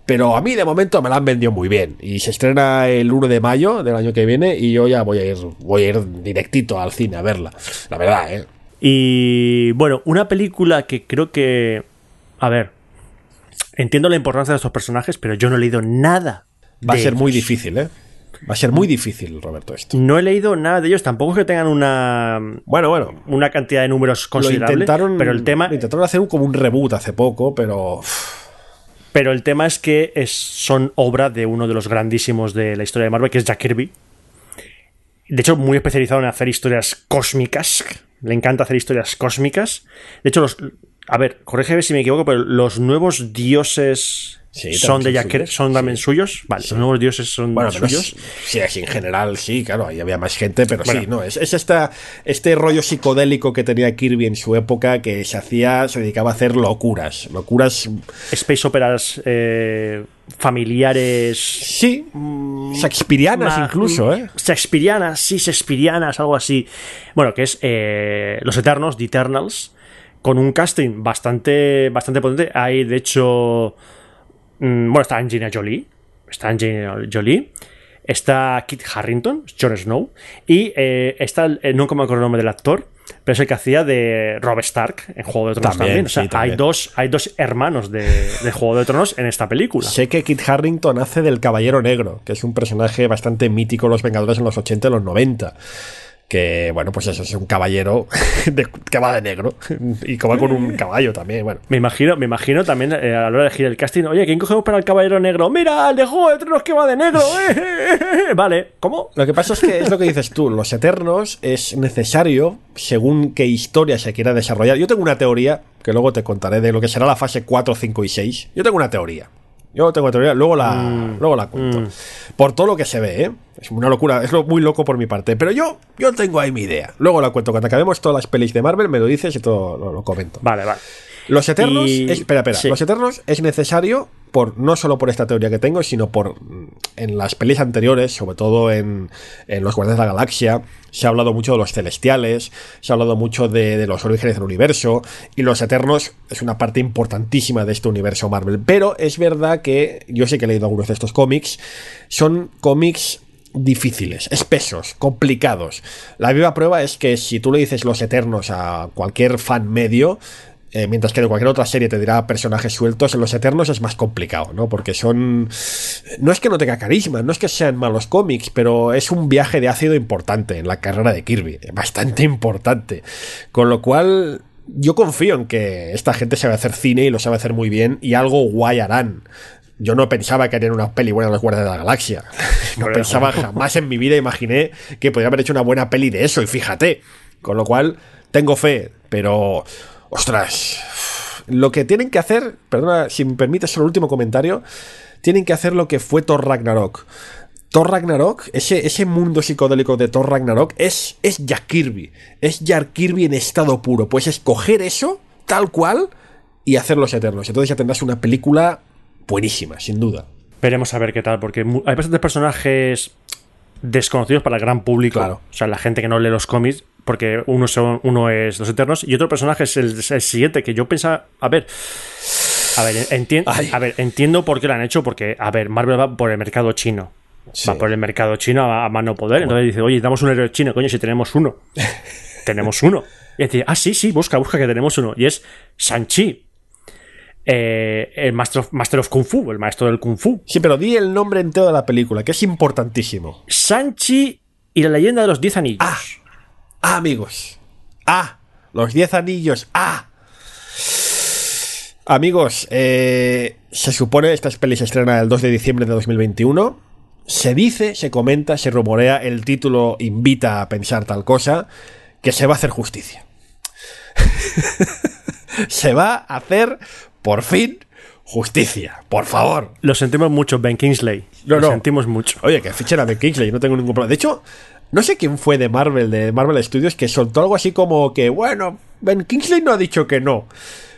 pero a mí de momento me la han vendido muy bien. Y se estrena el 1 de mayo del año que viene y yo ya voy a ir, voy a ir directito al cine a verla. La verdad, ¿eh? Y bueno, una película que creo que. A ver. Entiendo la importancia de estos personajes, pero yo no he leído nada. Va a ser muy difícil, ¿eh? Va a ser muy difícil, Roberto, esto. No he leído nada de ellos. Tampoco es que tengan una. Bueno, bueno. Una cantidad de números Lo considerable. intentaron, pero el tema. lo intentaron hacer un- como un reboot hace poco, pero. Pero el tema es que es, son obra de uno de los grandísimos de la historia de Marvel, que es Jack Kirby. De hecho, muy especializado en hacer historias cósmicas. Le encanta hacer historias cósmicas. De hecho, los. A ver, corrígeme si me equivoco, pero los nuevos dioses Sí, son de Jack suyos, ¿Son también suyos? Vale, los nuevos dioses son Bueno, suyos. es- sí, así en general sí, claro, ahí había más gente, pero Bueno. sí, no, es, es esta, este rollo psicodélico que tenía Kirby en su época que se hacía, se dedicaba a hacer locuras, locuras, Space operas eh, familiares. sí, shakespearianas ma- incluso, ¿eh? Shakespearianas, sí, Shakespearianas, algo así. Bueno, que es eh, Los Eternos, The Eternals, con un casting bastante, bastante potente. Hay, de hecho, mm, bueno, está Angelina Jolie, está Angelina Jolie, está Kit Harrington, Jon Snow, y eh, está, el- eh, no me acuerdo el nombre del actor, pero es el que hacía de Rob Stark en Juego de Tronos También, también. O sea, sí, también. Hay, dos, hay dos hermanos de, de Juego de Tronos en esta película. Sé que Kit Harrington hace del Caballero Negro, que es un personaje bastante mítico en los Vengadores en los 80 y los 90. Que, bueno, pues eso es un caballero de- que va de negro y que va con un caballo también, bueno. Me imagino, me imagino también eh, a la hora de elegir el casting, oye, ¿quién cogemos para el caballero negro? Mira, el de Juego de Tronos que va de negro. eh, eh, eh, eh". Vale, ¿cómo? Lo que pasa es que es lo que dices tú, los eternos es necesario según qué historia se quiera desarrollar. Yo tengo una teoría, que luego te contaré de lo que será la fase 4, 5 y 6. Yo tengo una teoría. Yo tengo teoría, luego la, luego la cuento. Por todo lo que se ve, ¿eh? Es una locura, es lo muy loco por mi parte. Pero yo, yo tengo ahí mi idea. Luego la cuento. Cuando acabemos todas las pelis de Marvel, me lo dices y todo lo, lo comento. Vale, vale. Los Eternos, Y- es- espera, espera, sí. los Eternos es necesario por no solo por esta teoría que tengo, sino por mm, en las pelis anteriores, sobre todo en, en los Guardianes de la Galaxia, se ha hablado mucho de los celestiales, se ha hablado mucho de, de los orígenes del universo, y los Eternos es una parte importantísima de este universo Marvel. Pero es verdad que yo sé que he leído algunos de estos cómics, son cómics difíciles, espesos, complicados. La viva prueba es que si tú le dices los eternos a cualquier fan medio, eh, mientras que de cualquier otra serie te dirá personajes sueltos, en los eternos es más complicado, ¿no? Porque son... No es que no tenga carisma, no es que sean malos cómics, pero es un viaje de ácido importante en la carrera de Kirby, bastante importante. Con lo cual... Yo confío en que esta gente sabe hacer cine y lo sabe hacer muy bien y algo guay harán. Yo no pensaba que harían una peli buena de los Guardianes de la Galaxia. No pensaba jamás en mi vida, imaginé que podría haber hecho una buena peli de eso, y fíjate. Con lo cual, tengo fe, pero. Ostras. Lo que tienen que hacer, perdona, si me permites el último comentario, tienen que hacer lo que fue Thor Ragnarok. Thor Ragnarok, ese, ese mundo psicodélico de Thor Ragnarok, es, es Jack Kirby. Es Jack Kirby en estado puro. Pues escoger eso, tal cual, y hacer los eternos. Entonces ya tendrás una película buenísima, sin duda. Veremos a ver qué tal, porque hay bastantes personajes desconocidos para el gran público. Claro. O sea, la gente que no lee los cómics, porque uno, son, uno es Los Eternos y otro personaje es el, el siguiente, que yo pensaba. A ver. A ver, Ay. a ver, entiendo por qué lo han hecho, porque, a ver, Marvel va por el mercado chino. Sí. Va por el mercado chino a, a mano poder. Entonces dice, oye, damos un héroe chino, coño, si tenemos uno. tenemos uno. Y dice, ah, sí, sí, busca, busca que tenemos uno. Y es Shang-Chi. Eh, el Master of, Master of Kung Fu, el maestro del Kung Fu. Sí, pero di el nombre entero de la película, que es importantísimo. Sanchi y la leyenda de los Diez Anillos. Ah, ah, amigos. Ah, los 10 anillos. Ah. Amigos, eh, se supone esta peli se estrena el 2 de diciembre de 2021. Se dice, se comenta, se rumorea, el título invita a pensar tal cosa, que se va a hacer justicia. se va a hacer, por fin, justicia. Por favor. Lo sentimos mucho, Ben Kingsley. No, Lo no. sentimos mucho. Oye, que fichen a Ben Kingsley, no tengo ningún problema. De hecho, no sé quién fue de Marvel, de Marvel Studios, que soltó algo así como que, bueno, Ben Kingsley no ha dicho que no.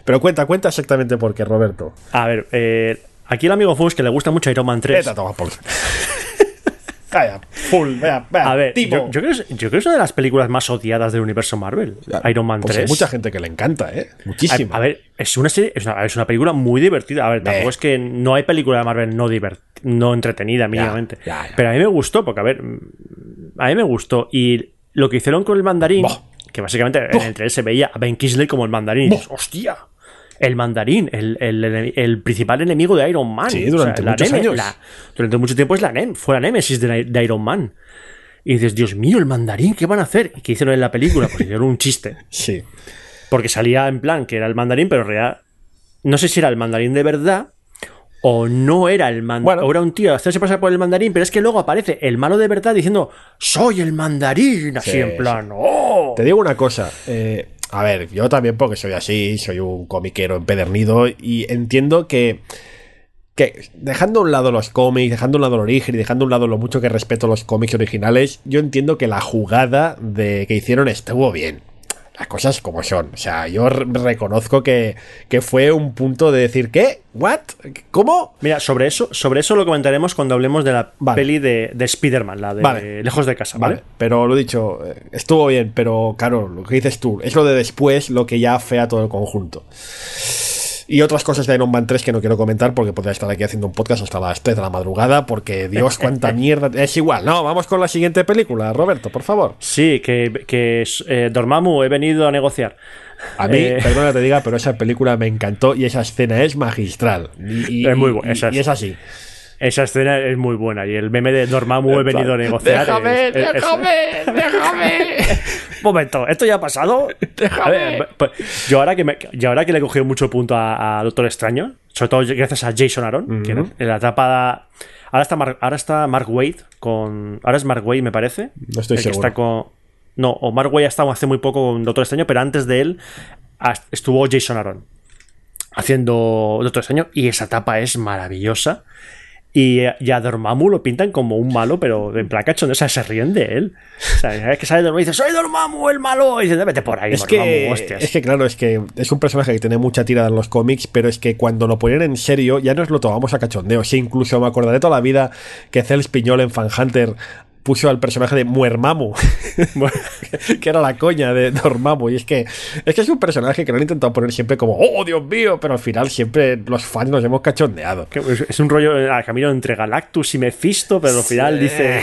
Pero cuenta, cuenta exactamente por qué, Roberto. A ver, eh, aquí el amigo Fus que le gusta mucho Iron Man 3. Vete a tomar por... Calla, full, vea, vea, A ver, tipo. yo, yo creo, que es- yo creo que es una de las películas más odiadas del universo Marvel. Iron Man Pues 3. hay mucha gente que le encanta, ¿eh? A, Muchísima. a ver, es una serie, es una, es una película muy divertida. A ver, tampoco es que no hay película de Marvel no divert, no entretenida mínimamente. ya, ya. Pero a mí me gustó, porque a ver, a mí me gustó. Y lo que hicieron con el mandarín, que básicamente en el trailer se veía a Ben Kingsley como el mandarín. y dices, ¡Hostia! El mandarín, el, el- principal enemigo de Iron Man. Sí, durante muchos años. la- durante mucho tiempo es la nem, fue la némesis de, de Iron Man. Y dices, Dios mío, el mandarín, ¿qué van a hacer? ¿Y qué hicieron en la película? Pues hicieron un chiste. Sí. Porque salía en plan que era el mandarín, pero en realidad no sé si era el mandarín de verdad o no era el mandarín, Bueno. o era un tío hacerse pasar por el mandarín, pero es que luego aparece el malo de verdad diciendo, soy el mandarín, así Sí, en plan, ¡oh! Te digo una cosa, eh, a ver, yo también porque soy así, soy un comiquero empedernido y entiendo que, que dejando a un lado los cómics, dejando a un lado el origen y dejando a un lado lo mucho que respeto los cómics originales, yo entiendo que la jugada de que hicieron estuvo bien. Las cosas como son. O sea, yo re- reconozco que, que fue un punto de decir, ¿qué? ¿What? ¿Cómo? Mira, sobre eso, sobre eso lo comentaremos cuando hablemos de la Vale. peli de, de Spider-Man, la de Vale. Lejos de casa, ¿vale? Vale, pero lo dicho, eh, estuvo bien, pero claro, lo que dices tú, es lo de después lo que ya afea todo el conjunto. Y otras cosas de Iron Man 3 que no quiero comentar porque podría estar aquí haciendo un podcast hasta las 3 de la madrugada porque Dios, cuánta mierda. Es igual, no, vamos con la siguiente película, Roberto, por favor. Sí, que, que eh, Dormammu, he venido a negociar. A mí, Eh, perdona que te diga, pero esa película me encantó y esa escena es magistral. Y, y- Es muy buena, y- es así. Esa escena es muy buena y el meme de Dormammu, he venido a negociar. Déjame, es- es- es- déjame, déjame. momento, ¿esto ya ha pasado? A ver, pues, yo, ahora que me- yo ahora que le he cogido mucho punto a, a Doctor Extraño, sobre todo gracias a Jason Aaron, que en la etapa... Ahora está, Mark, ahora está Mark Wade con... Ahora es Mark Wade, me parece. No estoy el que seguro. está con... No, o Mark Wade ha estado hace muy poco con Doctor Extraño, pero antes de él estuvo Jason Aaron haciendo Doctor Extraño y esa etapa es maravillosa. Y, y a Dormammu lo pintan como un malo, pero en plan cachondeo, o sea, se ríen de él. O sea, es que sale Dormammu y dice, soy Dormammu, el malo. Y dice, vete por ahí, Es Dormammu, que, hostias. es que, claro, es que es un personaje que tiene mucha tirada en los cómics, pero es que cuando lo ponen en serio ya nos lo tomamos a cachondeo. Sí, incluso me acordaré toda la vida que Cel Piñol en Fan Hunter puso al personaje de Muermamu, que era la coña de Dormammu. Y es que, es que es un personaje que lo han intentado poner siempre como, oh, Dios mío, pero al final siempre los fans nos hemos cachondeado. Que es- un rollo eh, al camino entre Galactus y Mephisto, pero al final dice.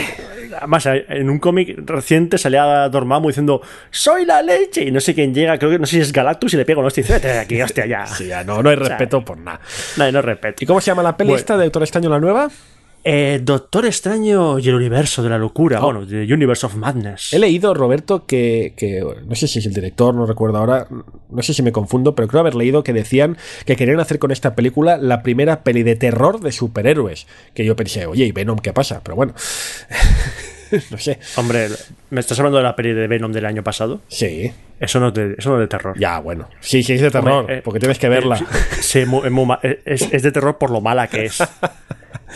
Además, en un cómic reciente salía Dormammu diciendo ¡Soy la leche! Y no sé quién llega, creo que no sé si es Galactus y le hostia y dice ¡Vete de aquí, hostia, ya! Sí, ya no, no hay respeto por nada. Nadie no respeto. ¿Y cómo se llama la peli Bueno. esta de Doctor Extraño la nueva? Eh, Doctor Extraño y el universo de la locura. Bueno, The Universe of Madness. He leído, Roberto, que, que no sé si es el director, no recuerdo ahora, no sé si me confundo, pero creo haber leído que decían que querían hacer con esta película la primera peli de terror de superhéroes. Que yo pensé, oye, ¿y Venom qué pasa? Pero bueno, no sé. Hombre, ¿me estás hablando de la peli de Venom del año pasado? Sí, Eso no es de, eso no es de terror. ya, bueno. Sí, sí, es de terror, Hombre, eh, porque tienes que verla. Sí, es de terror por lo mala que es.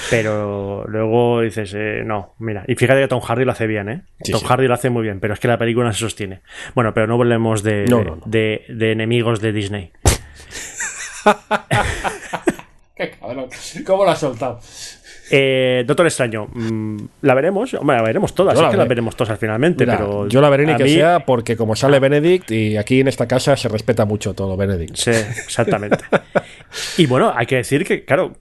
Pero luego dices, eh, no, mira. Y fíjate que Tom Hardy lo hace bien, ¿eh? Sí, Tom sí. Hardy lo hace muy bien, pero es que la película no se sostiene. Bueno, pero no hablemos de, No, no, no. de, de enemigos de Disney. Qué cabrón. ¿Cómo lo has soltado? Eh, Doctor Extraño, mm, ¿la veremos? Hombre, la veremos todas, Yo es la que la veremos todas finalmente, Mira, pero yo la veré ni que mí- sea porque como sale Benedict y aquí en esta casa se respeta mucho todo Benedict. Sí, exactamente. y bueno, hay que decir que, claro,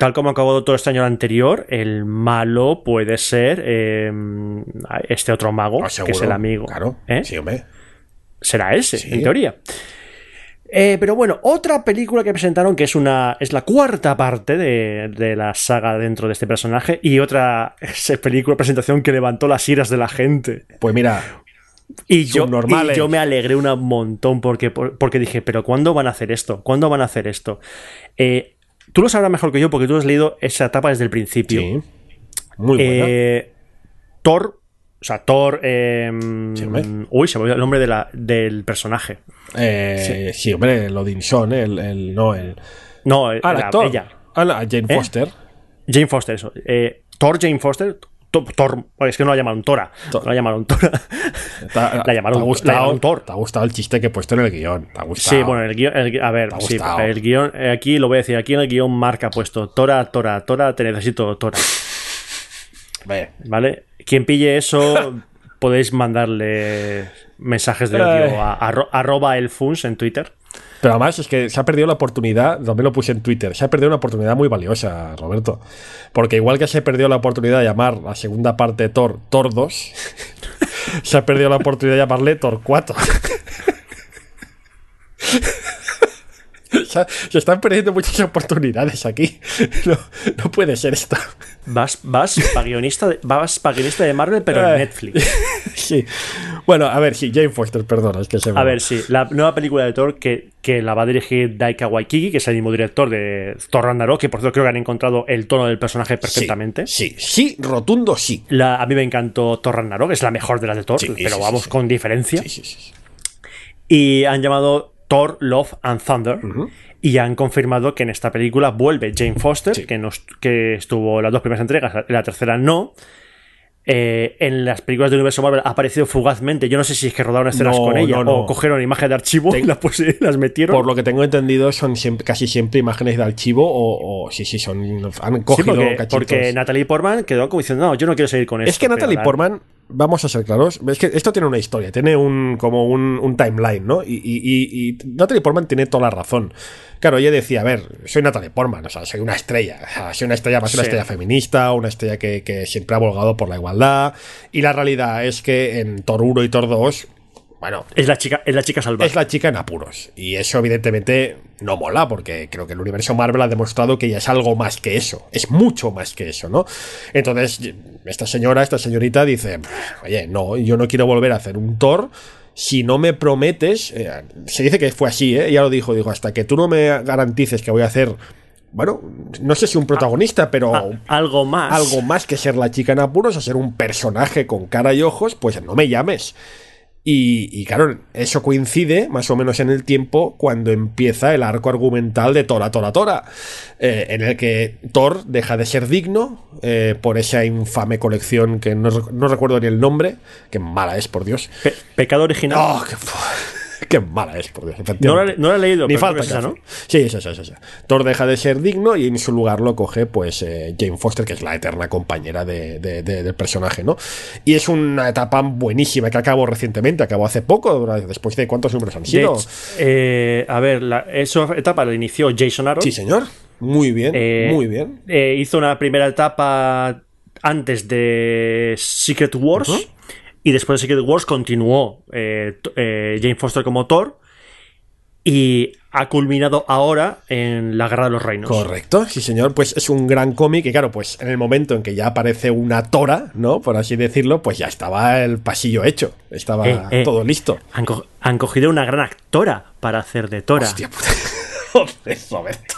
tal como acabó Doctor Extraño el anterior, el malo puede ser eh, este otro mago, Ah, que es el amigo. Claro, ¿Eh? sí, hombre. Será ese, Sí. en teoría. Eh, pero bueno, otra película que presentaron que es una es la cuarta parte de, de la saga dentro de este personaje y otra película presentación que levantó las iras de la gente. Pues mira, Y yo, y yo me alegré un montón porque, por- porque dije, pero ¿cuándo van a hacer esto? ¿Cuándo van a hacer esto? Eh, tú lo sabrás mejor que yo porque tú has leído esa etapa desde el principio. sí. Muy buena. Eh, Thor, o sea, Thor... eh, Sí, uy, se me olvidó el nombre de la- del personaje. Eh, sí. hombre, el Odinson, el, el no, el. No, eh, Ah, el la- actor. ella. Ah, la Jane ¿Eh? Foster. Jane Foster, eso. Eh, Thor, Jane Foster... To- Thor, es que no la llamaron Tora. Thor. No la llamaron Tora. Ta- La llamaron- te ha gustado, la llamaron Thor. Te ha gustado el chiste que he puesto en el guion. Te ha gustado. Sí, bueno, el guion, el a ver, sí, el guion, aquí lo voy a decir, aquí en el guion marca ha puesto Tora, Tora, Tora, te necesito Tora, Ve. ¿vale? Quien pille eso, podéis mandarle mensajes de odio a, arroba elfuns en Twitter. Pero además es que se ha perdido la oportunidad, también lo puse en Twitter, se ha perdido una oportunidad muy valiosa, Roberto. Porque igual que se perdió la oportunidad de llamar la segunda parte de Thor Thor 2, se ha perdido la oportunidad de llamarle Thor 4. Sea, se están perdiendo muchas oportunidades aquí. No, no puede ser esto. Vas, vas para guionista, de, vas pa' guionista de Marvel, pero en. Netflix. Sí. Bueno, a ver, sí, Jane Foster, perdona, es que se me A ver, sí, la nueva película de Thor que, que la va a dirigir Daika Waikiki, que es el mismo director de Thor Ragnarok, que por cierto creo que han encontrado el tono del personaje perfectamente. Sí, sí, sí, rotundo sí. La- a mí me encantó Thor Ragnarok, es la mejor de las de Thor, Sí, pero sí, vamos con diferencia. Sí, sí, sí. Y han llamado Thor, Love and Thunder. Y han confirmado que en esta película vuelve Jane Foster, Sí. que, nos, que estuvo las dos primeras entregas, en la tercera no. Eh, en las películas del universo Marvel ha aparecido fugazmente. Yo no sé si es que rodaron escenas No, con ella no, no. o cogieron imagen de archivo y las, metieron. Por lo que tengo entendido, son siempre, casi siempre imágenes de archivo o, o sí, sí, son. Han Sí, cogido porque, cachitos. porque Natalie Portman quedó como diciendo, no, yo no quiero seguir con esto. Es que Natalie Portman, vamos a ser claros, es que esto tiene una historia, tiene un como un, un timeline, ¿no? Y, y- Natalie Portman tiene toda la razón. Claro, ella decía, a ver, soy Natalie Portman, o sea, soy una estrella, o sea, soy una estrella más una estrella feminista, una estrella que, que siempre ha abogado por la igualdad, y la realidad es que en Thor 1 y Thor 2, bueno, Es la chica, es la chica salvaje. es la chica en apuros. Y eso, evidentemente, no mola, porque creo que el universo Marvel ha demostrado que ella es algo más que eso. Es mucho más que eso, ¿no? Entonces, esta señora, esta señorita dice: Oye, no, yo no quiero volver a hacer un Thor. Si no me prometes, eh, se dice que fue así, ¿eh? Ella lo dijo, digo, hasta que tú no me garantices que voy a hacer, bueno, no sé si un protagonista, pero Ah, algo más. algo más que ser la chica en apuros o ser un personaje con cara y ojos, pues no me llames. Y, y claro, eso coincide más o menos en el tiempo cuando empieza el arco argumental de Tora, Tora, Tora, eh, en el que Thor deja de ser digno eh, por esa infame colección que no, no recuerdo ni el nombre, que mala es, por Dios. Pe- pecado original. ¡Oh, qué, qué mala es, por Dios! no, la, no la he leído, Ni pero falta esa, ¿no? Sí, es esa, es esa. Thor deja de ser digno y en su lugar lo coge, pues, eh, Jane Foster, que es la eterna compañera de- de- de- del personaje, ¿no? Y es una etapa buenísima que acabó recientemente, acabó hace poco, después de cuántos números han sido. eh, a ver, la, esa etapa la inició Jason Aaron. Sí, señor. Muy bien, Eh, muy bien. hizo una primera etapa antes de Secret Wars. Y después de Secret Wars continuó eh, eh, Jane Foster como Thor. Y ha culminado ahora en la Guerra de los Reinos. Correcto, sí señor, pues es un gran cómic y claro, pues en el momento en que ya aparece una tora, ¿no? Por así decirlo, pues ya estaba el pasillo hecho, estaba Eh, eh. todo listo. Han, co- han cogido una gran actora para hacer de Tora. Hostia puta. Joder, Roberto.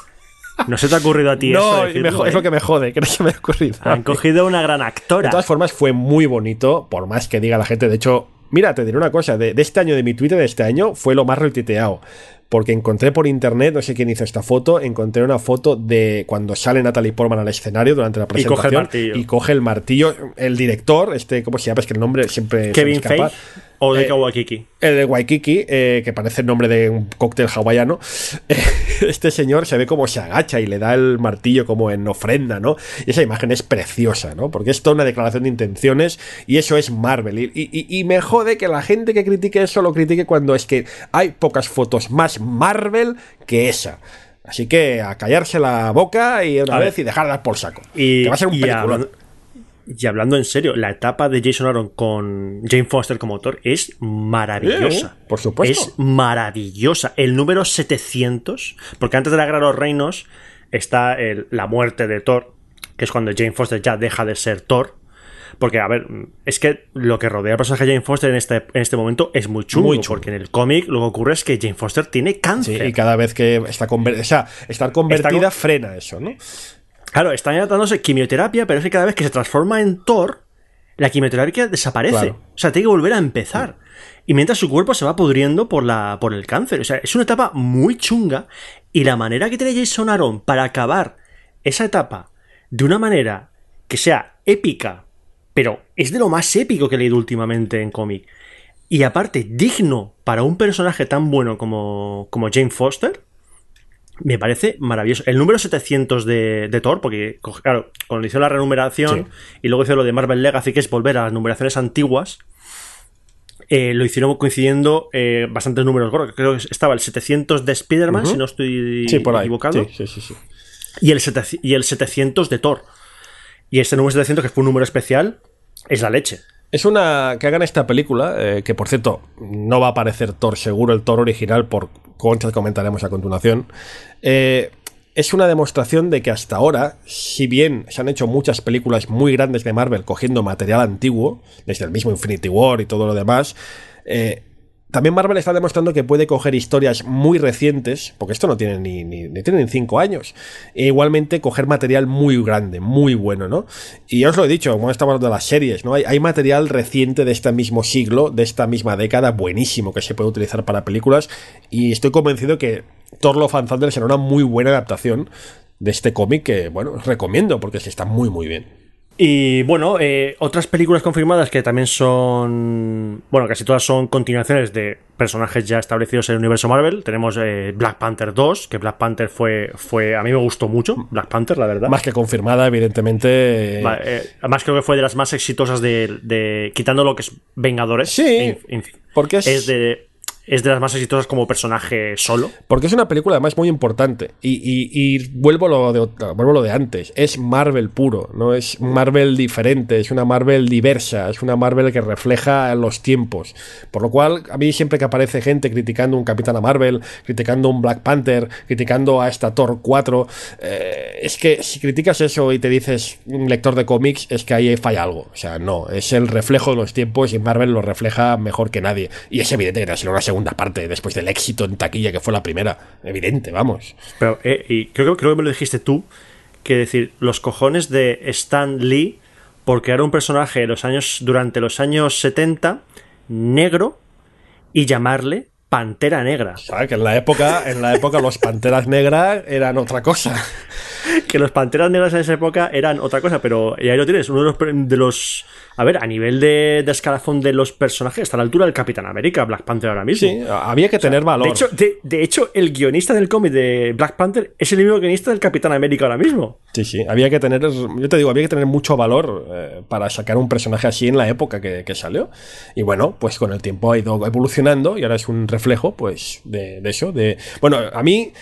¿No se te ha ocurrido a ti eso? No, y me jo- es lo que me jode, que no se me ha ocurrido. Han cogido una gran actora. De todas formas, fue muy bonito, por más que diga la gente. De hecho, mira, te diré una cosa: de, de este año, de mi Twitter de este año, fue lo más retuiteado. Porque encontré por internet, no sé quién hizo esta foto, encontré una foto de cuando sale Natalie Portman al escenario durante la coge el presentación. martillo. y coge el martillo. El director, este, ¿cómo se llama? Es que el nombre siempre. se me Kevin escapa. Feige o de Eh, Kawakiki. El de Waikiki, eh, que parece el nombre de un cóctel hawaiano. Este señor se ve como se agacha y le da el martillo como en ofrenda, ¿no? Y esa imagen es preciosa, ¿no? Porque es toda una declaración de intenciones y eso es Marvel. Y, y- y me jode que la gente que critique eso lo critique cuando es que hay pocas fotos más Marvel que esa. Así que a callarse la boca y una A vez ver. y dejar de dar por saco. Y, que va a ser un peliculón. Y hablando en serio, la etapa de Jason Aaron con Jane Foster como autor es maravillosa. Eh, por supuesto. Es maravillosa. El número 700, porque antes de la Guerra de los Reinos está el- la muerte de Thor, que es cuando Jane Foster ya deja de ser Thor. Porque, a ver, es que lo que rodea al personaje de Jane Foster en este, en este momento es muy chungo, Muy chungo. porque en el cómic lo que ocurre es que Jane Foster tiene Sí, cáncer. y cada vez que está convertida, o sea, estar convertida con- frena eso, ¿no? Claro, está tratándose quimioterapia, pero es que cada vez que se transforma en Thor, la quimioterapia desaparece. Claro. O sea, tiene que volver a empezar. Y mientras su cuerpo se va pudriendo por, la, por el cáncer. O sea, es una etapa muy chunga. Y la manera que tiene Jason Aaron para acabar esa etapa de una manera que sea épica, pero es de lo más épico que he leído últimamente en cómic. Y aparte, digno para un personaje tan bueno como, como Jane Foster, me parece maravilloso. El número 700 de, de Thor, porque, claro, cuando hizo la renumeración y luego hizo lo de Marvel Legacy, que es volver a las numeraciones antiguas, eh, lo hicieron coincidiendo eh, bastantes números gordos. Creo que estaba el 700 de Spider-Man, si no estoy Sí, por ahí. equivocado, Sí, sí, sí, sí. y, el 700 y el 700 de Thor. Y este número 700, que fue un número especial, es la leche. Es una. que hagan esta película, eh, que por cierto, no va a aparecer Thor seguro, el Thor original, por contra comentaremos a continuación, eh, es una demostración de que hasta ahora, si bien se han hecho muchas películas muy grandes de Marvel cogiendo material antiguo, desde el mismo Infinity War y todo lo demás, eh, también Marvel está demostrando que puede coger historias muy recientes, porque esto no tiene ni, ni, tiene ni cinco años, e igualmente coger material muy grande, muy bueno, ¿no? Y ya os lo he dicho, estamos hablando de las series, ¿no? Hay, material reciente de este mismo siglo, de esta misma década, buenísimo, que se puede utilizar para películas, y estoy convencido que Thor Love and será una muy buena adaptación de este cómic que, bueno, recomiendo, porque está muy, muy bien. Y bueno, eh, otras películas confirmadas que también son. Bueno, casi todas son continuaciones de personajes ya establecidos en el universo Marvel. Tenemos eh, Black Panther 2, que Black Panther fue, fue. A mí me gustó mucho, Black Panther, la verdad. Más que confirmada, evidentemente. Eh, además, creo que fue de las más exitosas de. quitando lo que es Vengadores. Sí. porque es de es de las más exitosas como personaje solo. Porque es una película además muy importante. Y, vuelvo, lo de, vuelvo lo de antes. Es Marvel puro, no es Marvel diferente, es una Marvel diversa, es una Marvel que refleja los tiempos. Por lo cual, a mí siempre que aparece gente criticando un Capitana Marvel, criticando un Black Panther, criticando a esta Thor 4, eh, es que si criticas eso y te dices un lector de cómics, es que ahí falla algo. O sea, no, es el reflejo de los tiempos y Marvel lo refleja mejor que nadie. Y es evidente que si no segunda parte después del éxito en taquilla que fue la primera. Evidente, vamos. Pero, eh, y creo, creo que me lo dijiste tú, que decir, los cojones de Stan Lee porque era un personaje los años, durante los años 70 negro y llamarle Pantera Negra. ¿Sabes? Que en la época, en la época los Panteras Negras eran otra cosa. que los Panteras Negras en esa época eran otra cosa, pero y ahí lo tienes, uno de los, de los a ver, a nivel de, escalafón de los personajes, está a la altura del Capitán América, Black Panther ahora mismo. Sí, había que tener valor. De hecho, de, hecho, el guionista del cómic de Black Panther es el mismo guionista del Capitán América ahora mismo. Sí, sí, había que tener, yo te digo, había que tener mucho valor eh, para sacar un personaje así en la época que, salió. Y bueno, pues con el tiempo ha ido evolucionando y ahora es un reflejo, pues, de, de eso. De, bueno, a mí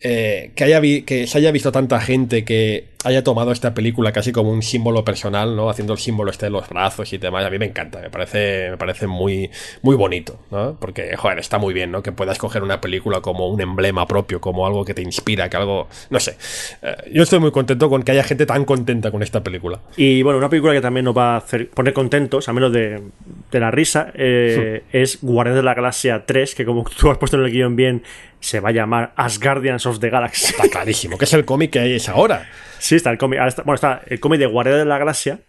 eh, que, haya que se haya visto tanta gente que haya tomado esta película casi como un símbolo personal, ¿no? Haciendo el símbolo este de los brazos y demás. A mí me encanta, me parece, me parece muy, muy bonito, ¿no? Porque, joder, está muy bien, ¿no? Que puedas coger una película como un emblema propio, como algo que te inspira, que algo, no sé. Eh, yo estoy muy contento con que haya gente tan contenta con esta película. Y bueno, una película que también nos va a hacer poner contentos, a menos de, de la risa, eh, es Guardianes de la Galaxia 3, que como tú has puesto en el guion bien, se va a llamar Asgardians of the Galaxy. Está clarísimo, que es el cómic que es ahora. Sí, está el cómic. bueno, está el cómic de Guardia de la Galaxia,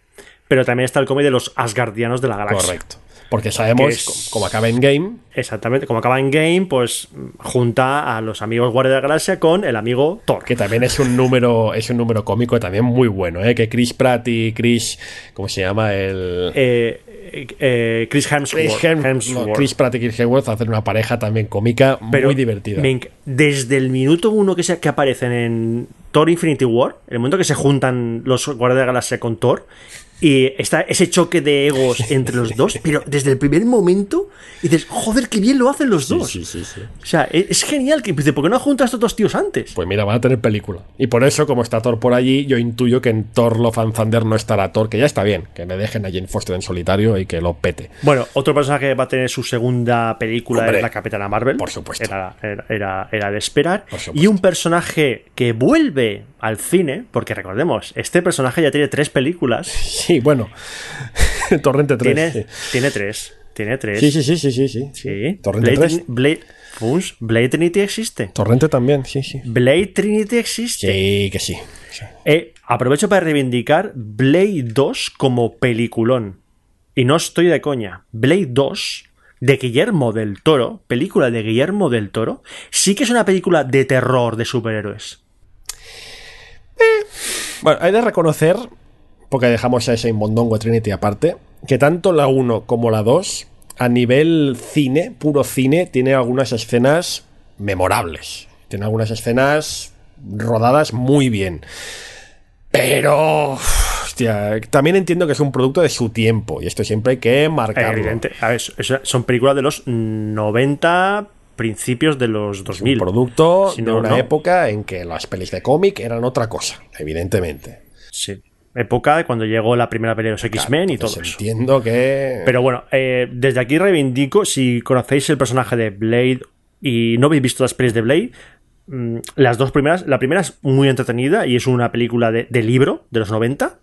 pero también está el cómic de los Asgardianos de la Galaxia. Correcto. Porque sabemos cómo acaba en game. Exactamente, como acaba en game, pues junta a los amigos Guardia de la Galaxia con el amigo Thor. Que también es un número, es un número cómico también muy bueno, ¿eh? Que Chris Pratt y Chris. ¿Cómo se llama? El. Eh, eh, Chris Hemsworth. Chris, Pratt y Chris Hemsworth hacen una pareja también cómica muy divertida. desde el minuto uno que, que aparecen en Thor Infinity War, el momento que se juntan los Guardias de la Galaxia con Thor, y está ese choque de egos entre los dos, pero desde el primer momento dices, joder, qué bien lo hacen los dos. Sí, sí, sí, o sea, e-, es, genial que ¿por qué no juntas a estos dos tíos antes? Pues mira, van a tener película. Y por eso, como está Thor por allí, yo intuyo que en Thor Love and Thunder no estará Thor, que ya está bien, que me dejen a Jane Foster en solitario y que lo pete. Bueno, otro personaje que va a tener su segunda película es la Capitana Marvel. Por supuesto. Era, era, era de esperar. Y un personaje que vuelve al cine, porque recordemos, este personaje ya tiene tres películas. Sí, bueno. Torrente 3. Tiene, tiene tres. Tiene tres. Sí, sí, sí, sí, sí. sí. Torrente Blade, 3. Blade, Blade Trinity existe. Torrente también, sí, sí. Blade Trinity existe. Sí, que sí. Eh, aprovecho para reivindicar Blade 2 como peliculón. Y no estoy de coña. Blade 2 de Guillermo del Toro, película de Guillermo del Toro, sí que es una película de terror de superhéroes. Eh, bueno, hay de reconocer porque dejamos a ese imbondongo Trinity aparte, que tanto la 1 como la 2, a nivel cine, puro cine, tiene algunas escenas memorables. Tiene algunas escenas rodadas muy bien. Pero. Hostia, también entiendo que es un producto de su tiempo y esto siempre hay que marcarlo. Evidente. A ver, son películas de los 90, principios de los 2000. un producto de una época en que las pelis de cómic eran otra cosa, evidentemente. Sí época cuando llegó la primera pelea de los X-Men y todo eso. Entiendo que. Pero bueno, eh, desde aquí reivindico, si conocéis el personaje de Blade y no habéis visto las pelis de Blade, mm, las dos primeras, la primera es muy entretenida y es una película de, de libro de los 90,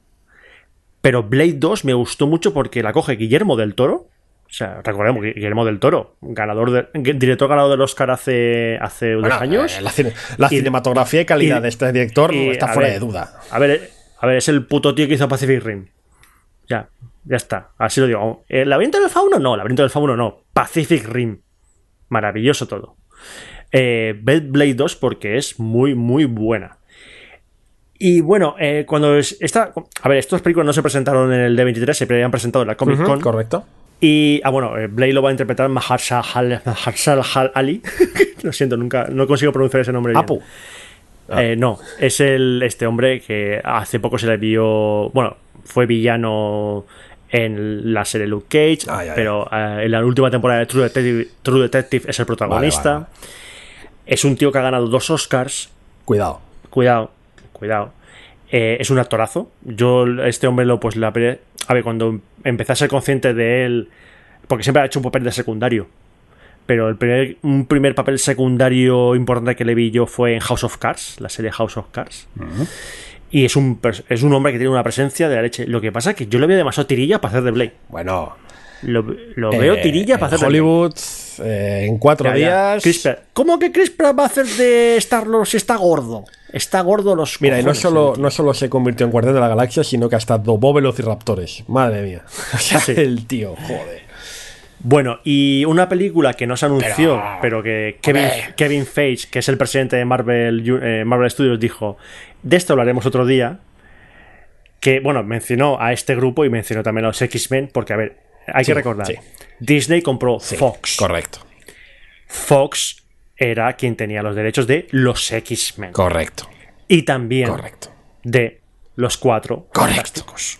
pero Blade 2 me gustó mucho porque la coge Guillermo del Toro. O sea, recordemos Guillermo del Toro, ganador de, director ganador del Oscar hace, hace Bueno, unos años. eh, la, cine- la Y- cinematografía y calidad y- de este director y, está fuera ver, de duda. A ver, a ver, es el puto tío que hizo Pacific Rim. Ya, ya está. Así lo digo. ¿El laberinto del fauno? No, el laberinto del fauno no. Pacific Rim. Maravilloso todo. Eh, Blade 2 porque es muy, muy buena. Y bueno, eh, cuando es- esta. A ver, estas películas no se presentaron en el D23, se habían presentado en la Comic Con. Correcto. Y, ah, bueno, eh, Blade lo va a interpretar Mahershala Ali. lo siento, nunca, no consigo pronunciar ese nombre bien. Apu. Eh, no, es el, este hombre que hace poco se le vio. Bueno, fue villano en la serie Luke Cage, Ah, ya, ya. pero eh, en la última temporada de True Detective, True Detective es el protagonista. Vale, vale, Es un tío que ha ganado dos Oscars. Cuidado. Cuidado, cuidado. Eh, es un actorazo. Yo, este hombre, lo pues la. A ver, cuando empecé a ser consciente de él. Porque siempre ha hecho un papel de secundario. Pero el primer, un primer papel secundario importante que le vi yo fue en House of Cards, la serie House of Cards. Y es un, es un hombre que tiene una presencia de la leche. Lo que pasa es que yo le veo demasiado tirilla para hacer de Blade. Bueno. Lo, lo veo eh, tirilla para hacer de Blade. Hollywood, eh, en cuatro Ya, ya. días. Chris Pratt. ¿Cómo que Chris Pratt va a hacer de Star-Lord si está gordo? Está gordo los Mira, y no solo, no solo se convirtió en guardián de la galaxia, sino que hasta dobó velociraptores. Madre mía. O sea, Sí. el tío, joder. Bueno, y una película que no se anunció, Pero- pero, que Kevin. Kevin Feige, que es el presidente de Marvel, eh, Marvel Studios, dijo, de esto hablaremos otro día, que, bueno, mencionó a este grupo y mencionó también a los X-Men, porque, a ver, hay Sí, que recordar, sí. Disney compró Fox. Correcto. Fox era quien tenía los derechos de los X-Men. Correcto. Y también Correcto. de los Cuatro Correcto. Fantásticos.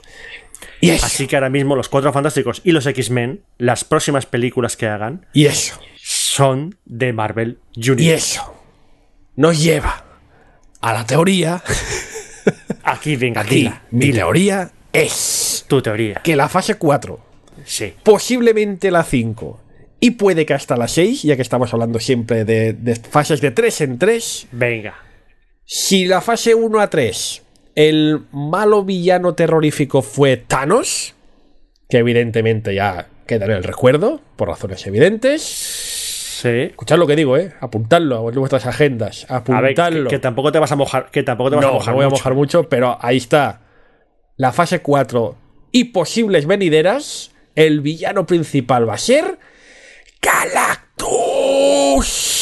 Y eso. Así que ahora mismo los Cuatro Fantásticos y los X-Men, las próximas películas que hagan, Y eso. son de Marvel Universe. Y eso. Nos lleva a la teoría. Aquí, venga, Aquí, dila, mi dila. teoría es Tu teoría. que la fase 4, Sí. posiblemente la 5, y puede que hasta la 6, ya que estamos hablando siempre de, de fases de 3 en 3, Venga. Si la fase 1 a 3, el malo villano terrorífico fue Thanos, que evidentemente ya queda en el recuerdo, por razones evidentes. Sí. Escuchad lo que digo, ¿eh? Apuntadlo en vuestras agendas. A ver, Apuntadlo. que, que tampoco te vas a mojar. Que tampoco te vas a no, mojar. no voy a mojar mucho, pero ahí está. La fase 4 y posibles venideras. El villano principal va a ser. Galactus.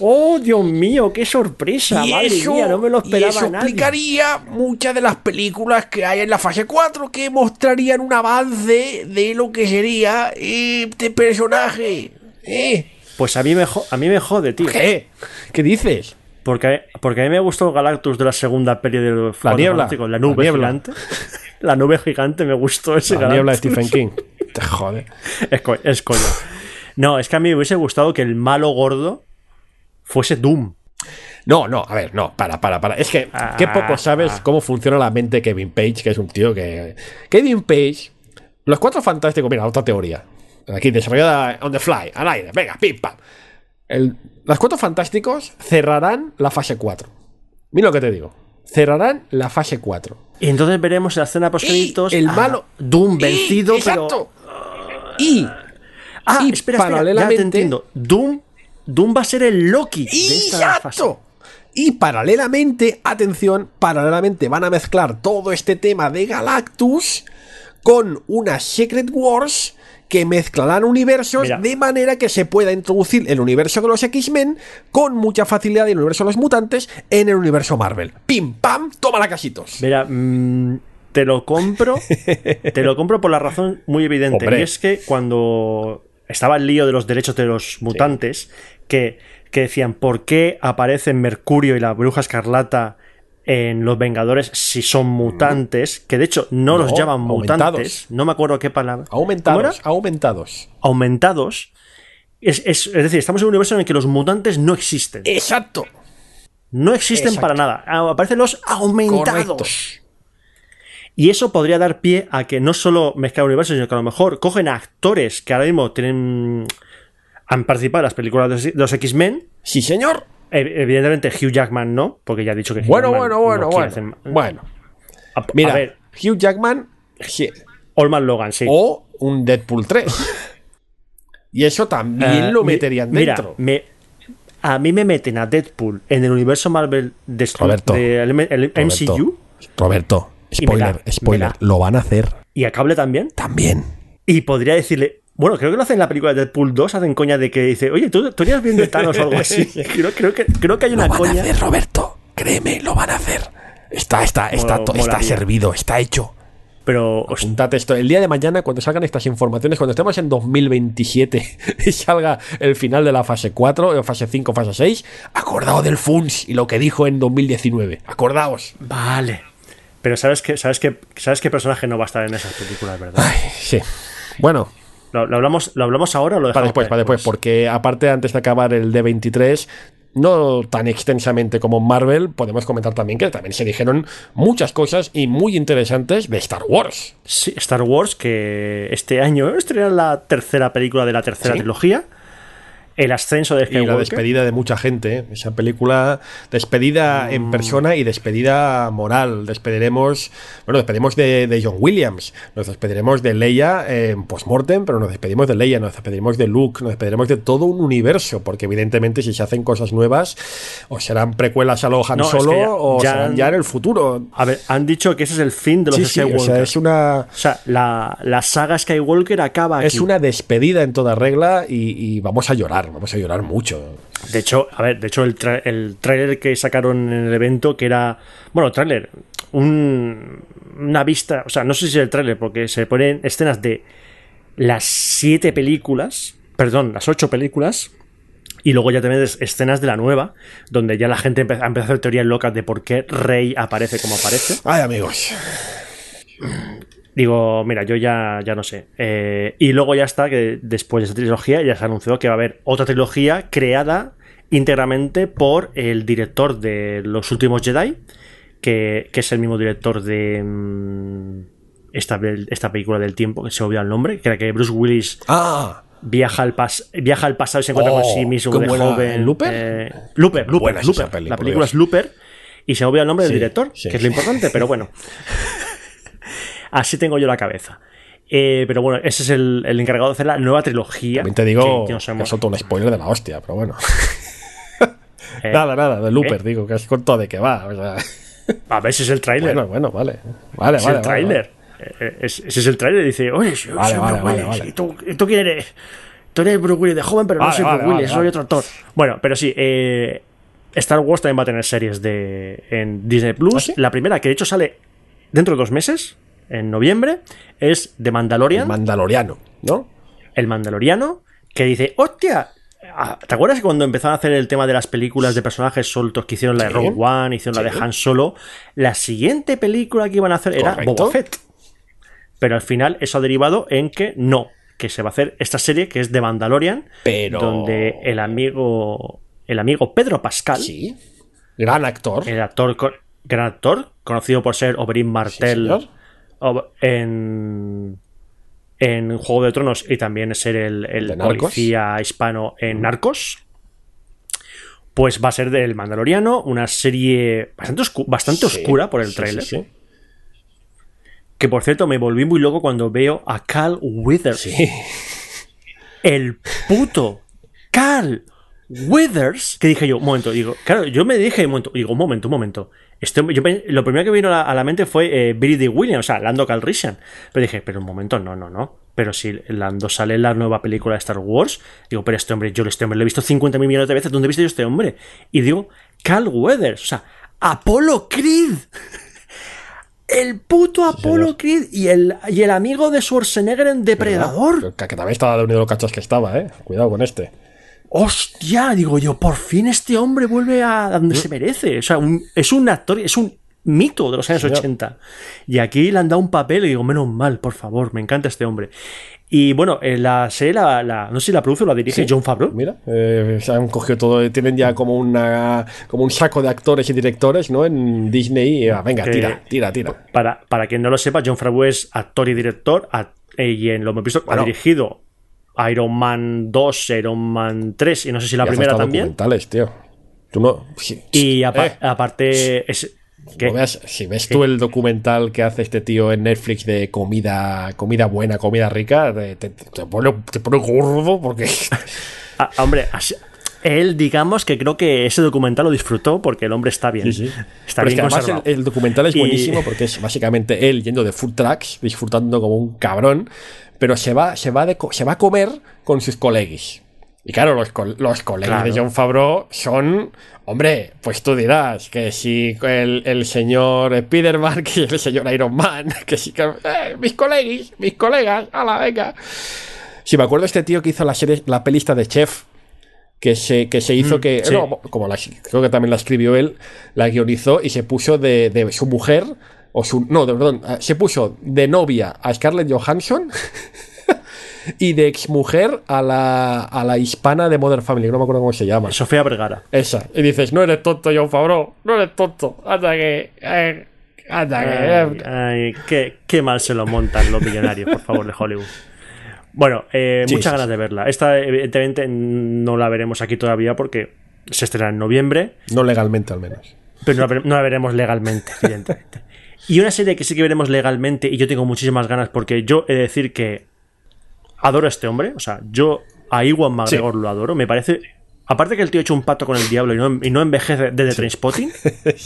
¡Oh, Dios mío! ¡Qué sorpresa! Y ¡Madre eso, mía! No me lo y esperaba eso nadie. explicaría muchas de las películas que hay en la fase 4 que mostrarían un avance de lo que sería eh, este personaje. ¿Eh? Pues a mí me, a mí me jode, tío. ¿Qué? ¿Qué dices? Porque, porque a mí me gustó Galactus de la segunda peli de los Cuatro niebla. La nube La niebla. gigante. la nube gigante me gustó ese La niebla de Galactus. Stephen King. Te jode. Es, co- es coño. No, es que a mí me hubiese gustado que el malo gordo fuese Doom. No, no, a ver, no, para, para, para. Es que, qué Ah, poco sabes ah. cómo funciona la mente de Kevin Page, que es un tío que. Kevin Page, los cuatro fantásticos, mira, otra teoría. Aquí desarrollada on the fly, al aire, venga, pim, pam. El- los cuatro fantásticos cerrarán la fase 4. Mira lo que te digo. Cerrarán la fase 4. Y entonces veremos en la escena post el a malo. Doom Y- vencido, exacto. pero. Y. Ah, y espera, espera, ya te paralelamente- entiendo. Doom, Doom va a ser el Loki de esta. Y paralelamente, atención, paralelamente van a mezclar todo este tema de Galactus con unas Secret Wars que mezclarán universos Mira. de manera que se pueda introducir el universo de los X-Men con mucha facilidad y el universo de los mutantes en el universo Marvel. ¡Pim, pam! ¡Toma la casitos! Mira, mm, te lo compro. te lo compro por la razón muy evidente. Hombre. Y es que cuando estaba el lío de los derechos de los mutantes, que, que decían por qué aparecen Mercurio y la Bruja Escarlata en los Vengadores si son mutantes, que de hecho no, No, los llaman mutantes, aumentados. no me acuerdo qué palabra. ¿Cómo Aumentados, aumentados. Aumentados. Es, es- es decir, estamos en un universo en el que los mutantes no existen. ¡Exacto! No existen Exacto. para nada. Ah, Aparecen los aumentados. Correcto. Y eso podría dar pie a que no solo mezclar universos, sino que a lo mejor cogen a actores que ahora mismo tienen. Han participado en las películas de los X-Men. Sí, señor. Evidentemente Hugh Jackman no, porque ya ha dicho que Hugh Bueno, Jackman bueno, bueno, no bueno. hacer- Bueno, A- a mira, ver, Hugh Jackman Olman Logan, sí. o un Deadpool 3. y eso también Eh, lo mi- meterían mira, dentro. me- a mí me meten a Deadpool en el universo Marvel de, Roberto, el Roberto, MCU Roberto, spoiler, spoiler, lo van a hacer y a Cable también. también. Y podría decirle. Bueno, creo que lo hacen en la película de Deadpool 2, hacen coña de que dice, oye, ¿tú, tú eres bien de Thanos o algo así? Creo, creo que, creo que hay una Lo van coña. a hacer, Roberto. Créeme, lo van a hacer. Está, está, está, Mola- está servido, está hecho. Pero, Apuntate esto. El día de mañana, cuando salgan estas informaciones, cuando estemos en 2027 y salga el final de la fase 4, o fase 5, fase 6, acordaos del FUNS y lo que dijo en 2019. Acordaos. vale. Pero ¿sabes qué, sabes, qué, ¿sabes qué personaje no va a estar en esas películas, verdad? Ay, sí. Bueno, ¿Lo, lo hablamos, ¿Lo hablamos ahora o lo para dejamos después, para después, porque aparte, antes de acabar el D23, no tan extensamente como Marvel, podemos comentar también que también se dijeron muchas cosas y muy interesantes de Star Wars. Sí, Star Wars, que este año estrena la tercera película de la tercera Sí. trilogía. El ascenso de Y la Skywalker. despedida de mucha gente. ¿eh? Esa película, despedida en persona y despedida moral. Despediremos, bueno, despedimos de, de John Williams, nos despediremos de Leia en postmortem, pero nos despedimos de Leia, nos despediremos de Luke, nos despediremos de todo un universo, porque evidentemente si se hacen cosas nuevas, o serán precuelas a lo Han No, es Solo, que ya- o ya serán han- ya en el futuro. A ver, han dicho que ese es el fin de los Sí, sí, o Skywalker. sea, es una... O sea, la, la saga Skywalker acaba aquí. Es una despedida en toda regla y, y vamos a llorar, vamos a llorar mucho. De hecho, a ver, de hecho, el, tra- el tráiler que sacaron en el evento, que era. Bueno, tráiler. un- una vista. O sea, no sé si es el tráiler, porque se ponen escenas de las siete películas. Perdón, las ocho películas. Y luego ya también es- escenas de la nueva, donde ya la gente ha empezado a hacer teorías locas de por qué Rey aparece como aparece. Ay, amigos. Digo, mira, yo ya, ya no sé. Eh, y luego ya está, que después de esa trilogía ya se anunció que va a haber otra trilogía creada íntegramente por el director de Los Últimos Jedi, que, que es el mismo director de mm, esta, esta película del tiempo, que se me olvidó el nombre, que era que Bruce Willis Ah, viaja al, pas viaja al pasado y se encuentra Oh, con sí mismo ¿cómo de joven. ¿Looper? eh, Looper, Looper, Looper. peli, La película es Looper y se me olvida el nombre Sí, del director, sí, que es lo importante, pero bueno. Así tengo yo la cabeza. Eh, pero bueno, ese es el, el encargado de hacer la nueva trilogía. También te digo que- que un spoiler de la hostia, pero bueno. Eh, nada, nada, de Looper, digo, que es con todo de que va. o sea, A ver si es el tráiler. bueno, bueno, vale. Vale, es vale. el tráiler. Eh, es- Ese es el tráiler. Dice, oye, Vale, soy vale, Bruce vale, Willis. vale. ¿Y, tú, quién eres? Tú eres Bruce Willis de joven, pero no Vale, soy vale, Bruce Willis, vale, soy vale. otro actor. Bueno, pero sí, eh, Star Wars también va a tener series de en Disney Plus. ¿Ah, sí? La primera, que de hecho sale dentro de dos meses, en noviembre, es The Mandalorian. El Mandaloriano, ¿no? el Mandaloriano, que dice, hostia, ah, ¿te acuerdas que cuando empezaron a hacer el tema de las películas de personajes soltos que hicieron la de Sí. Rogue One, hicieron la Sí. de Han Solo, la siguiente película que iban a hacer era Correcto. Boba Fett? Pero al final eso ha derivado en que no, que se va a hacer esta serie que es de Mandalorian, Pero- donde el amigo el amigo Pedro Pascal, Sí. Gran actor. el actor gran actor, conocido por ser Oberyn Martell señor. En en Juego de Tronos y también ser el, policía hispano en Narcos. Pues va a ser del Mandaloriano, una serie bastante, oscu- bastante Sí, oscura por el sí, sí. Que por cierto, me volví muy loco cuando veo a Cal Withers. El puto Cal Withers. Que dije yo, un momento, digo, claro, yo me dije, un momento, digo, un momento, un momento. Hombre- yo lo primero que vino a la, mente fue eh, Billy D. Williams, o sea, Lando Calrissian. Pero dije, pero un momento, no, no, no. Pero si Lando sale en la nueva película de Star Wars, digo, pero este hombre, yo este hombre lo he visto 50 mil millones de veces, ¿dónde he visto yo este hombre? Y digo, Cal Weathers, o sea, Apollo Creed. El puto Apollo Creed y el, y el amigo de Schwarzenegger en Depredador. Que, que también estaba de unido los cachos que estaba, ¿eh? Cuidado con este. Hostia, digo yo, por fin este hombre vuelve a donde se merece. O sea, un- es un actor, es un mito de los años Señor. 80. Y aquí le han dado un papel y digo, menos mal, por favor, me encanta este hombre. Y bueno, eh, la serie, la, la- no sé si la produce o la dirige John Favreau. Mira, eh, se han cogido todo, tienen ya como una como un saco de actores y directores, ¿no? En Disney. y, ah, venga, Que- tira, tira, tira. Para, para quien no lo sepa, John Favreau es actor y director eh, y en lo hemos visto Bueno. ha dirigido Iron Man 2, Iron Man 3 y no sé si la Y primera también. documentales, tío. Tú no. Y apa- eh, aparte, es, ¿qué? si ves tú el documental que hace este tío en Netflix de comida, comida buena, comida rica, te, te- te pone, te pone gordo porque. Ah, hombre, así- él, digamos que creo que ese documental lo disfrutó porque el hombre está bien. Sí, sí. Está Pero es bien que además el, el documental es Y- buenísimo porque es básicamente él yendo de food trucks, disfrutando como un cabrón, pero se va, se va, de, co- se va a comer con sus coleguis. Y claro, los, los colegas Claro. de John Favreau son, hombre, pues tú dirás que si el, el señor Spiderman, que el señor Iron Man, que sí que... eh, mis coleguis, mis colegas, a la venga. Si me acuerdo este tío que hizo la serie, la pelista de Chef, que se, que se hizo que, sí. no, como la, creo que también la escribió él, la guionizó y se puso de, de su mujer, o su, no, de, perdón, eh, se puso de novia a Scarlett Johansson y de exmujer a la, a la hispana de Modern Family, que no me acuerdo cómo se llama. Sofía Vergara. Esa. Y dices, no eres tonto, John Favreau, no eres tonto, hasta que... eh, hasta que... Ay, ay, qué, qué mal se lo montan los millonarios, por favor, de Hollywood. Bueno, eh, muchas ganas de verla. Esta, evidentemente, no la veremos aquí todavía porque se estrena en noviembre, No legalmente al menos. pero no no la veremos legalmente, evidentemente. Y una serie que sí que veremos legalmente, y yo tengo muchísimas ganas porque yo he de decir que adoro a este hombre. O sea, yo a Iwan McGregor lo adoro. Me parece. Aparte que el tío ha hecho un pato con el diablo y no, y no envejece desde Trainspotting.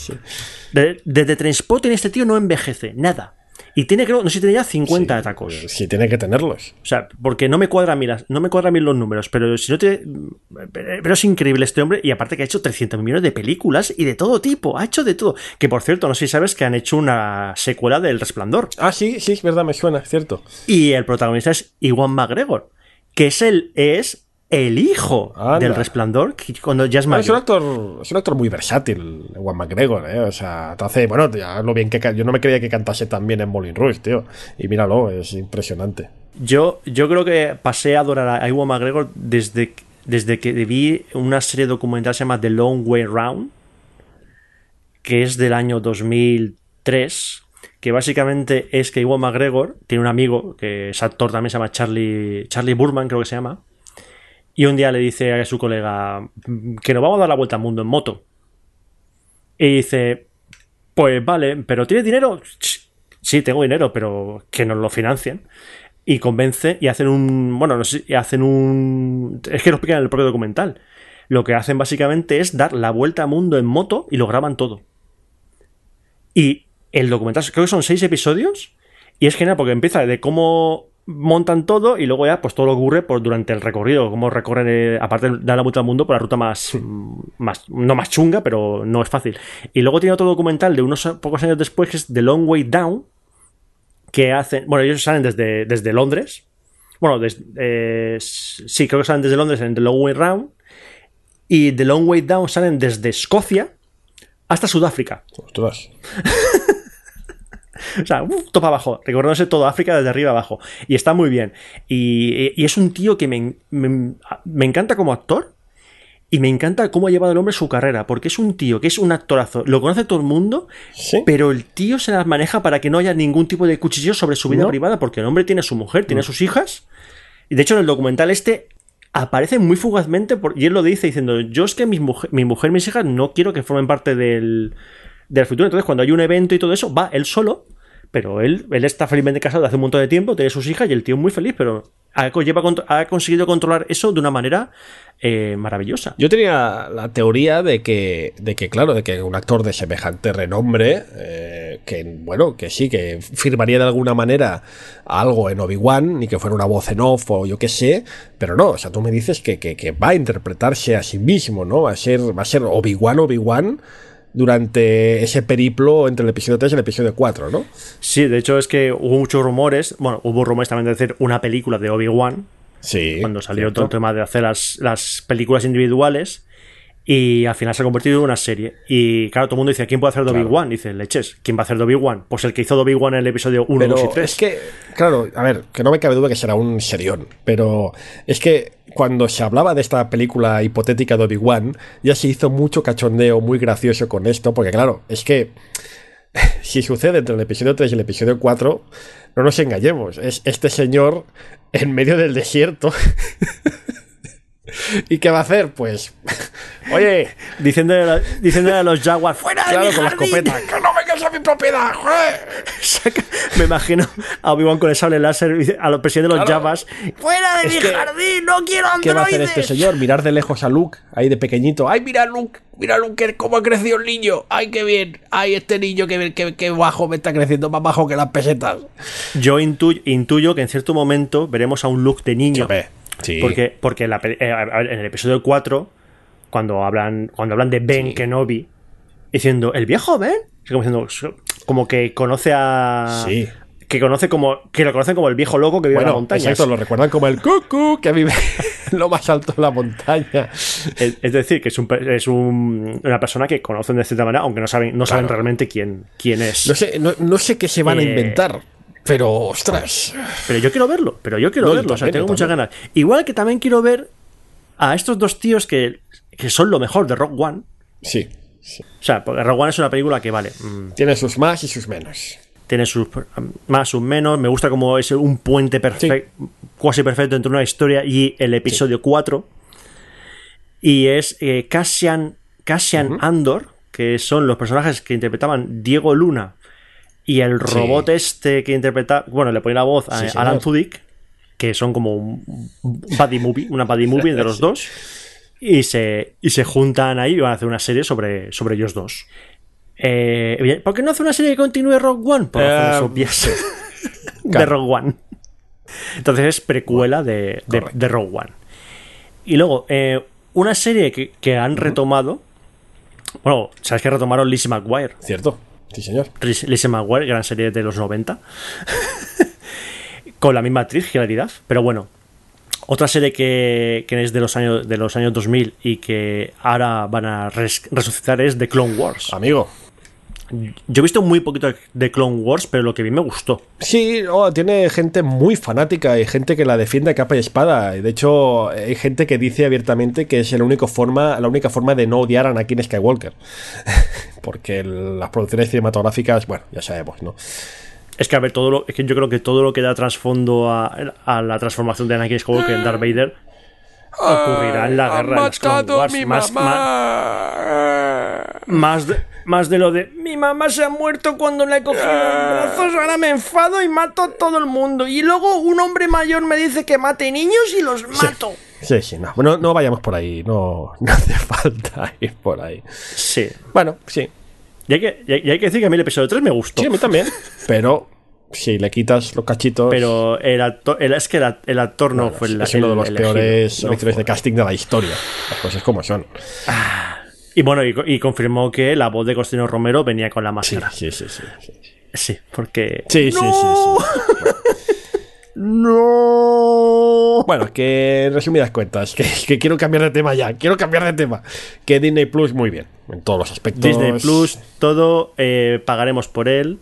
de- Desde Trainspotting este tío no envejece, nada. Y tiene, creo, no sé si tiene ya 50 tacos. Sí, tiene que tenerlos. O sea, porque no me cuadran bien, no me cuadran bien los números, pero si no te. Pero es increíble este hombre, y aparte que ha hecho 300 millones de películas y de todo tipo, ha hecho de todo. Que por cierto, no sé si sabes que han hecho una secuela del Resplandor. Ah, sí, sí, es verdad, me suena, es cierto. Y el protagonista es Iwan McGregor, que es el, es el hijo Anda. del Resplandor, cuando ya es es un actor, es un actor muy versátil, Juan McGregor, ¿eh? O sea, te hace, bueno, ya lo bien que yo no me creía que cantase tan bien en Moulin Rouge, tío. Y míralo, es impresionante. Yo, yo creo que pasé a adorar a Iwan McGregor desde, desde que vi una serie documental que se llama The Long Way Round, que es del año 2003, que básicamente es que Iwan McGregor tiene un amigo que es actor también, se llama Charlie, Charlie Burman, creo que se llama, y un día le dice a su colega que nos vamos a dar la vuelta al mundo en moto. Y dice, pues vale, pero ¿tienes dinero? Sí, tengo dinero, pero que nos lo financien y convence y hacen un bueno no sé hacen un es que lo explican en el propio documental lo que hacen básicamente es dar la vuelta al mundo en moto y lo graban todo y el documental creo que son seis episodios y es genial porque empieza de cómo montan todo y luego ya pues todo lo ocurre por durante el recorrido cómo recorren eh, aparte de dar la vuelta al mundo por la ruta más, más no más chunga pero no es fácil y luego tiene otro documental de unos pocos años después que es The Long Way Down que hacen. Bueno, ellos salen desde, desde Londres. Bueno, des- eh, sí, creo que salen desde Londres en The Long Way Round. Y The Long Way Down salen desde Escocia hasta Sudáfrica. Ostras. O sea, uf, topa abajo, recordándose todo África desde arriba abajo. Y está muy bien. Y, y es un tío que me, me, me encanta como actor. Y me encanta cómo ha llevado el hombre su carrera. Porque es un tío que es un actorazo. Lo conoce todo el mundo. Sí. Pero el tío se las maneja para que no haya ningún tipo de cuchillo sobre su vida No. privada. Porque el hombre tiene su mujer, tiene sus hijas. Y de hecho, en el documental este aparece muy fugazmente. Por, y él lo dice diciendo: Yo es que mis mujer, mi mujer mis hijas no quiero que formen parte del, del futuro. Entonces, cuando hay un evento y todo eso, va él solo. Pero él, él está felizmente casado hace un montón de tiempo, tiene sus hijas y el tío es muy feliz, pero ha, lleva, ha conseguido controlar eso de una manera eh, maravillosa. Yo tenía la teoría de que, de que, claro, de que un actor de semejante renombre, eh, que, bueno, que sí, que firmaría de alguna manera algo en Obi-Wan, ni que fuera una voz en off o yo qué sé, pero no, o sea, tú me dices que, que, que va a interpretarse a sí mismo, ¿no? Va a ser, va a ser Obi-Wan, Obi-Wan durante ese periplo entre el episodio 3 y el episodio 4, ¿no? Sí, de hecho es que hubo muchos rumores, bueno, hubo rumores también de hacer una película de Obi-Wan, Sí. cuando salió cierto. todo el tema de hacer las, las películas individuales y al final se ha convertido en una serie. Y claro, todo el mundo dice, ¿quién puede hacer de Claro. Obi-Wan? Dice, leches, ¿quién va a hacer de Obi-Wan? Pues el que hizo de Obi-Wan en el episodio 1, 2 y Pero 3. es que, claro, a ver, que no me cabe duda que será un serión, pero es que cuando se hablaba de esta película hipotética de Obi-Wan, ya se hizo mucho cachondeo muy gracioso con esto, porque claro, es que si sucede entre el episodio 3 y el episodio 4, no nos engañemos, es este señor en medio del desierto. ¿Y qué va a hacer? Pues, oye, Diciéndole, a- diciéndole a los Jaguars, ¡fuera de claro, mi con la escopeta, ¡que no a mi propiedad! joder". Saca- Me imagino a Obi-Wan con el sable láser a los presidentes de los Claro. ¡fuera de Es mi que- jardín! ¡No quiero ¿Qué va a hacer androides! este señor? Mirar de lejos a Luke, ahí de pequeñito. ¡Ay, mira Luke! Mira Luke, cómo ha crecido el niño. ¡Ay, qué bien! ¡Ay, este niño, qué, qué, qué bajo me está creciendo, más bajo que las pesetas! Yo intuyo, intuyo que en cierto momento veremos a un look de niño. Sí. Porque, porque en, la pe- eh, en el episodio 4, cuando hablan, cuando hablan de Ben Kenobi, diciendo, ¿el viejo Ben? Como, diciendo, como que conoce a. Sí. Que conoce como. Que lo conocen como el viejo loco que vive en la montaña. exacto, lo recuerdan como el cucu que vive en lo más alto de la montaña. Es, es decir, que es, un, es un- una persona que conocen de cierta manera, aunque no saben, no saben realmente quién, quién es. No sé, no, no sé qué se van a Eh, inventar, pero ostras. Pero yo quiero verlo, pero yo quiero No, yo verlo, o sea, tengo muchas ganas. Igual que también quiero ver a estos dos tíos que, que son lo mejor de Rock One. Sí, sí. O sea, porque Rock One es una película que, vale, mm, Tiene sus más y sus menos. tiene sus mm, más, sus menos. Me gusta como es un puente perfecto, casi perfecto entre una historia y el episodio 4. Y es eh, Cassian, Cassian Andor, que son los personajes que interpretaban Diego Luna y el Sí. robot este que interpreta, bueno, le pone la voz a Sí, Alan. Tudyk, que son como un buddy movie, una buddy movie de los dos. Y se, y se juntan ahí y van a hacer una serie sobre, sobre ellos dos. Eh, ¿Por qué no hace una serie que continúe Rock One? Por Eh, razones obvias de. Rogue One. Entonces es precuela de, de, Rogue One. Y luego, eh, una serie que, que han retomado. Bueno, ¿sabes que retomaron Lizzie McGuire? ¿Cierto? Sí, señor. Liz- Lizzie McGuire, gran serie de los 90. Con la misma actriz, Hilaridad. Pero bueno, otra serie que, que es de los, años, de los años 2000 y que ahora van a res- resucitar es The Clone Wars. Amigo. Yo he visto muy poquito de Clone Wars, pero lo que vi me gustó. Sí, oh, tiene gente muy fanática y gente que la defiende a capa y espada. De hecho, hay gente que dice abiertamente que es la única forma, la única forma de no odiar a Anakin Skywalker. Porque las producciones cinematográficas, bueno, ya sabemos, ¿no? Es que, a ver, todo lo, es que yo creo que todo lo que da trasfondo a, a la transformación de Anakin Skywalker en Darth Vader ocurrirá en la guerra de los Clone Wars. Más, más, más de, más de lo de mi mamá se ha muerto cuando la he cogido en brazos, ahora me enfado y mato a todo el mundo. Y luego un hombre mayor me dice que mate niños y los mato. Sí, sí, no. No, no vayamos por ahí, no, no hace falta ir por ahí. Sí. Bueno, sí. Y hay, que, y hay- y hay que decir que a mí el episodio 3 me gustó. Sí, a mí también. Pero si le quitas los cachitos. Pero el actor, el- es que el, el actor no fue el, es uno de los peores No lectores fue. de casting de la historia. Las cosas como son. Y bueno, y, y confirmó que la voz de Costino Romero venía con la Sí, máscara. sí, sí, sí. sí. Sí, porque. Sí, sí, ¡No! sí, ¡No! Bueno, que en resumidas cuentas, que, que quiero cambiar de tema ya, quiero cambiar de tema. Que Disney Plus muy bien, en todos los aspectos. Disney Plus, todo, eh, pagaremos por él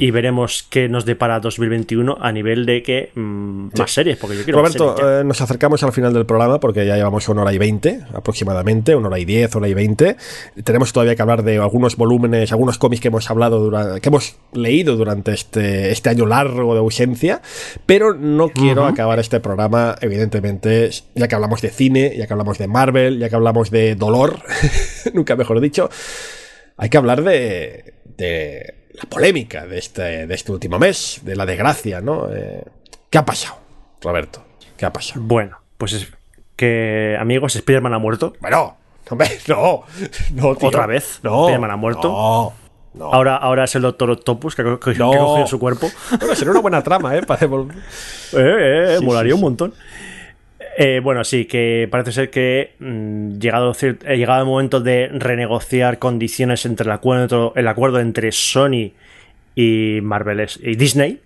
y veremos qué nos depara 2021 a nivel de que mm, más series, porque yo quiero Roberto, series eh, nos acercamos al final del programa porque ya llevamos una hora y veinte aproximadamente, una hora y diez, hora y veinte. Tenemos todavía que hablar de algunos volúmenes, algunos cómics que hemos hablado durante, que hemos leído durante este, este año largo de ausencia, pero no quiero acabar este programa, evidentemente, ya que hablamos de cine, ya que hablamos de Marvel, ya que hablamos de dolor, nunca mejor dicho, hay que hablar de, de la polémica de este, de este último mes, de la desgracia, ¿no? Eh, ¿Qué ha pasado, Roberto? ¿Qué ha pasado? Bueno, pues es que, amigos, Spider-Man ha muerto. Bueno, hombre, no, no, tío. ¿Otra vez? No. ¿Spiderman ha muerto? No, no. Ahora, ahora es el Doctor Octopus que, ha co- que, No. que ha cogido su cuerpo. Bueno, sería una buena trama, ¿eh? Para Eh, eh, eh, Sí, molaría sí, un sí. Eh, bueno, sí, que parece ser que mm, llegado, eh, llegado el momento de renegociar condiciones entre el acuerdo, el acuerdo entre Sony y Marvel y Disney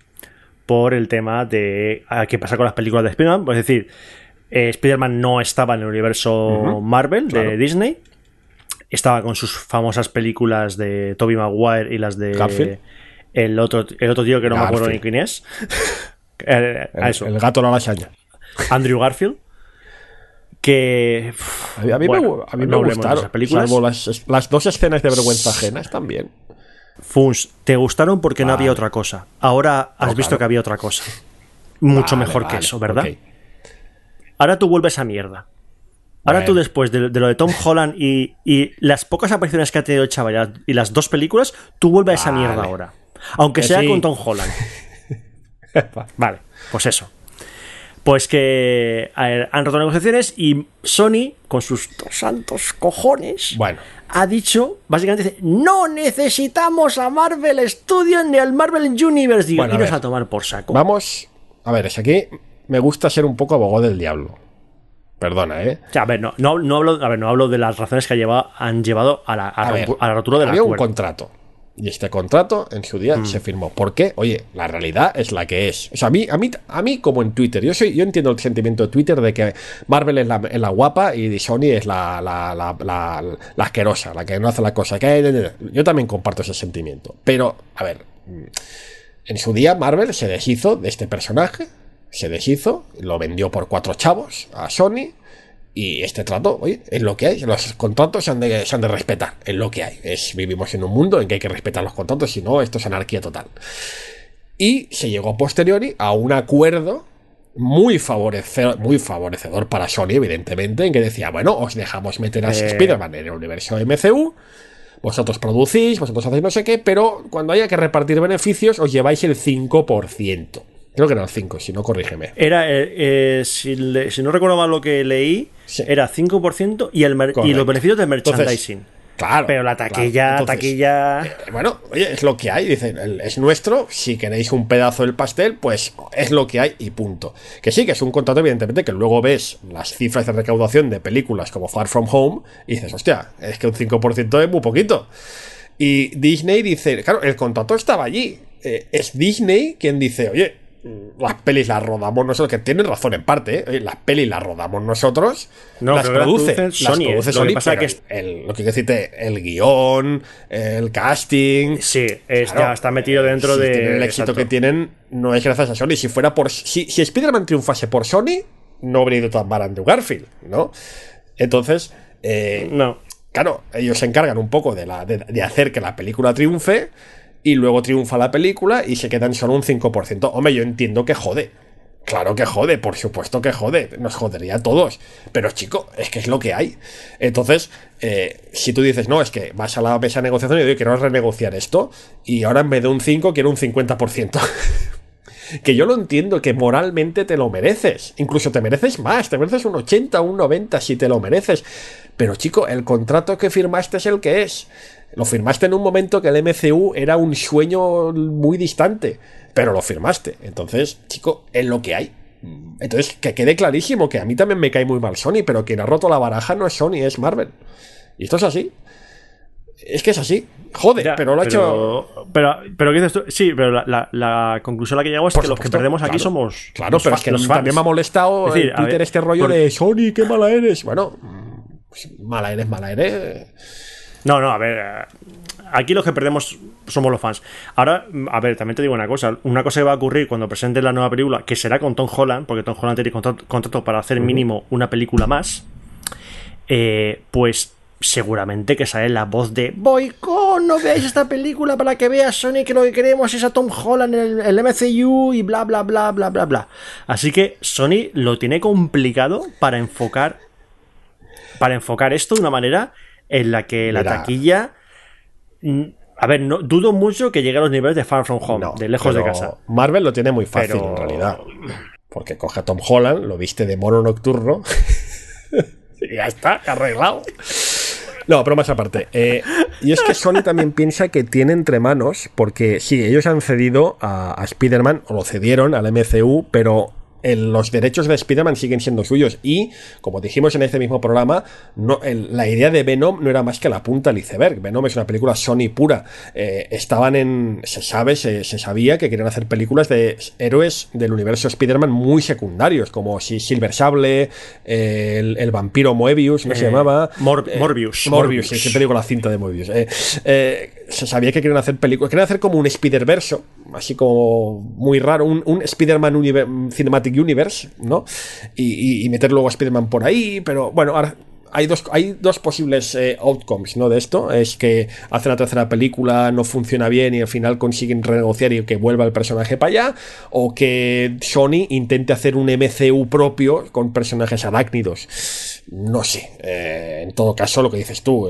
por el tema de a qué pasa con las películas de Spider-Man. Es decir, eh, Spider-Man no estaba en el universo Marvel de claro. Disney. Estaba con sus famosas películas de Tobey Maguire y las de Garfield. el otro, el otro tío que no me acuerdo ni quién es. A El, eso. el gato a la. Andrew Garfield. Que. A mí, a mí Bueno, me, a mí no me hablemos de gustaron. esas películas. Salvo las, las dos escenas de vergüenza ajena, están bien. Funs, te gustaron porque no había otra cosa. Ahora has No, visto claro. que había otra cosa. Mucho Vale, mejor vale, que eso, ¿verdad? Ahora tú vuelves a mierda. Ahora tú después de, de lo de Tom Holland y, y las pocas apariciones que ha tenido el chaval y las- dos películas, tú vuelves a esa mierda ahora. Aunque Que sea sí. con Tom Holland. Vale, pues eso. Pues que ver, han roto negociaciones y Sony, con sus dos santos cojones, Bueno. ha dicho, básicamente dice, no necesitamos a Marvel Studios ni al Marvel Universe. Digo, Bueno, a a tomar por saco. Vamos. A ver, es aquí me gusta ser un poco abogado del diablo. Perdona, ¿eh? O sea, a ver, no, no, no hablo, a ver, no hablo de las razones que ha llevado- han llevado a la, a A rompu- ver, a la rotura del había un contrato. Y este contrato en su día se firmó. ¿Por qué? Oye, la realidad es la que es. O sea, a mí, a mí, a mí como en Twitter, yo soy, yo entiendo el sentimiento de Twitter de que Marvel es la, es la guapa y Sony es la, la, la, la- la asquerosa, la que no hace la cosa que Yo también comparto ese sentimiento. Pero, a ver, en su día Marvel se deshizo de este personaje, se deshizo, lo vendió por cuatro chavos a Sony. Y este trato, oye, es lo que hay. Los contratos se han, de, se han de respetar. Es lo que hay. Es, vivimos en un mundo en que hay que respetar los contratos, si no, esto es anarquía total. Y se llegó a posteriori a un acuerdo muy favorecedor, muy favorecedor para Sony, evidentemente, en que decía, bueno, os dejamos meter a Eh. Spider-Man en el universo MCU, vosotros producís, vosotros hacéis no sé qué, pero cuando haya que repartir beneficios, os lleváis el 5%. Creo que eran 5, si no, corrígeme. Era, eh, eh, si, le- si no recuerdo mal lo que leí, Sí. era 5% y, el y los beneficios del Entonces, merchandising. Claro. Pero la claro. taquilla, Entonces, taquilla. Eh, Bueno, oye, es lo que hay, dicen, es nuestro, si queréis un pedazo del pastel, pues es lo que hay y punto. Que sí, que es un contrato, evidentemente, que luego ves las cifras de recaudación de películas como Far From Home y dices, hostia, es que un 5% es muy poquito. Y Disney dice, claro, el contrato estaba allí. Eh, es Disney quien dice, oye, las pelis las rodamos nosotros, que tienen razón en parte, ¿eh? Las pelis las rodamos nosotros, No, las produce, Sony, ¿eh? Lo que pasa que es- el- lo que quiero decirte, el guion, el casting, Sí, es, Claro, ya está metido dentro si de. el éxito exacto. que tienen, no es gracias a Sony. Si fuera por. Si, si Spider-Man triunfase por Sony, no habría ido tan mal Andrew Garfield, ¿no? Entonces, eh, No. claro, ellos se encargan un poco de, la, de, de hacer que la película triunfe y luego triunfa la película y se quedan solo un 5%. Hombre, yo entiendo que jode. Claro que jode, por supuesto que jode, nos jodería a todos. Pero chico, es que es lo que hay. Entonces, eh, si tú dices, no, es que vas a la mesa de negociación y digo, quiero renegociar esto, y ahora en vez de un 5 quiero un 50%. que yo lo entiendo, que moralmente te lo mereces. Incluso te mereces más, te mereces un 80, un 90 si te lo mereces. Pero chico, el contrato que firmaste es el que es. Lo firmaste en un momento que el MCU era un sueño muy distante, pero lo firmaste. Entonces, chico, es lo que hay. Entonces, que quede clarísimo que a mí también me cae muy mal Sony, pero quien ha roto la baraja no es Sony, es Marvel. Y esto es así. Es que es así. Joder, Ya, pero lo ha hecho. Pero, pero ¿qué dices tú? Sí, pero la, la- la conclusión a la que llegamos es Por que los que perdemos aquí somos. Claro, los pero es que también me ha molestado Es decir, en a Twitter ver, este rollo de Sony, qué mala eres. Bueno, mm, pues mala eres, mala eres. No, no, a ver. eh, Aquí los que perdemos somos los fans. Ahora, a ver, también te digo una cosa. Una cosa que va a ocurrir cuando presenten la nueva película, que será con Tom Holland, porque Tom Holland tiene contrato, contrato para hacer mínimo una película más. eh, pues seguramente que sale la voz de Boycott, no veáis esta película para que veas Sony que lo que queremos es a Tom Holland en el, el MCU y bla bla bla bla bla bla. Así que Sony lo tiene complicado para enfocar para enfocar esto de una manera en la que la Mira. taquilla mm, a ver, no, dudo mucho que llegue a los niveles de Far From Home, No, de lejos de casa. Marvel lo tiene muy fácil Pero- en realidad. Porque coge a Tom Holland, lo viste de mono nocturno. y ya está, arreglado. No, pero más aparte. eh, y es que Sony también piensa que tiene entre manos, porque sí, ellos han cedido a, a Spider-Man, o lo cedieron al MCU, pero el- los derechos de Spider-Man siguen siendo suyos. Y, como dijimos en este mismo programa, no, el- la idea de Venom no era más que la punta del iceberg. Venom es una película Sony pura. Eh, estaban en. Se sabe, se, se sabía que querían hacer películas de héroes del universo Spider-Man muy secundarios, como si Silver Sable, eh, el, el vampiro Moebius, ¿no se Eh, llamaba? Mor- Eh, Morbius. Morbius, sí, siempre digo la cinta de Morbius. Eh, eh, se sabía que querían hacer películas, querían hacer como un Spider-Verso, así como muy raro, un, un Spider-Man Cinematic Universe, ¿no? Y, meter luego a Spider-Man por ahí, pero bueno, ahora hay dos, hay dos posibles eh, outcomes ¿no? de esto. Es que hace la tercera película, no funciona bien y al final consiguen renegociar y que vuelva el personaje para allá. O que Sony intente hacer un MCU propio con personajes arácnidos. No sé. Eh, en todo caso, lo que dices tú,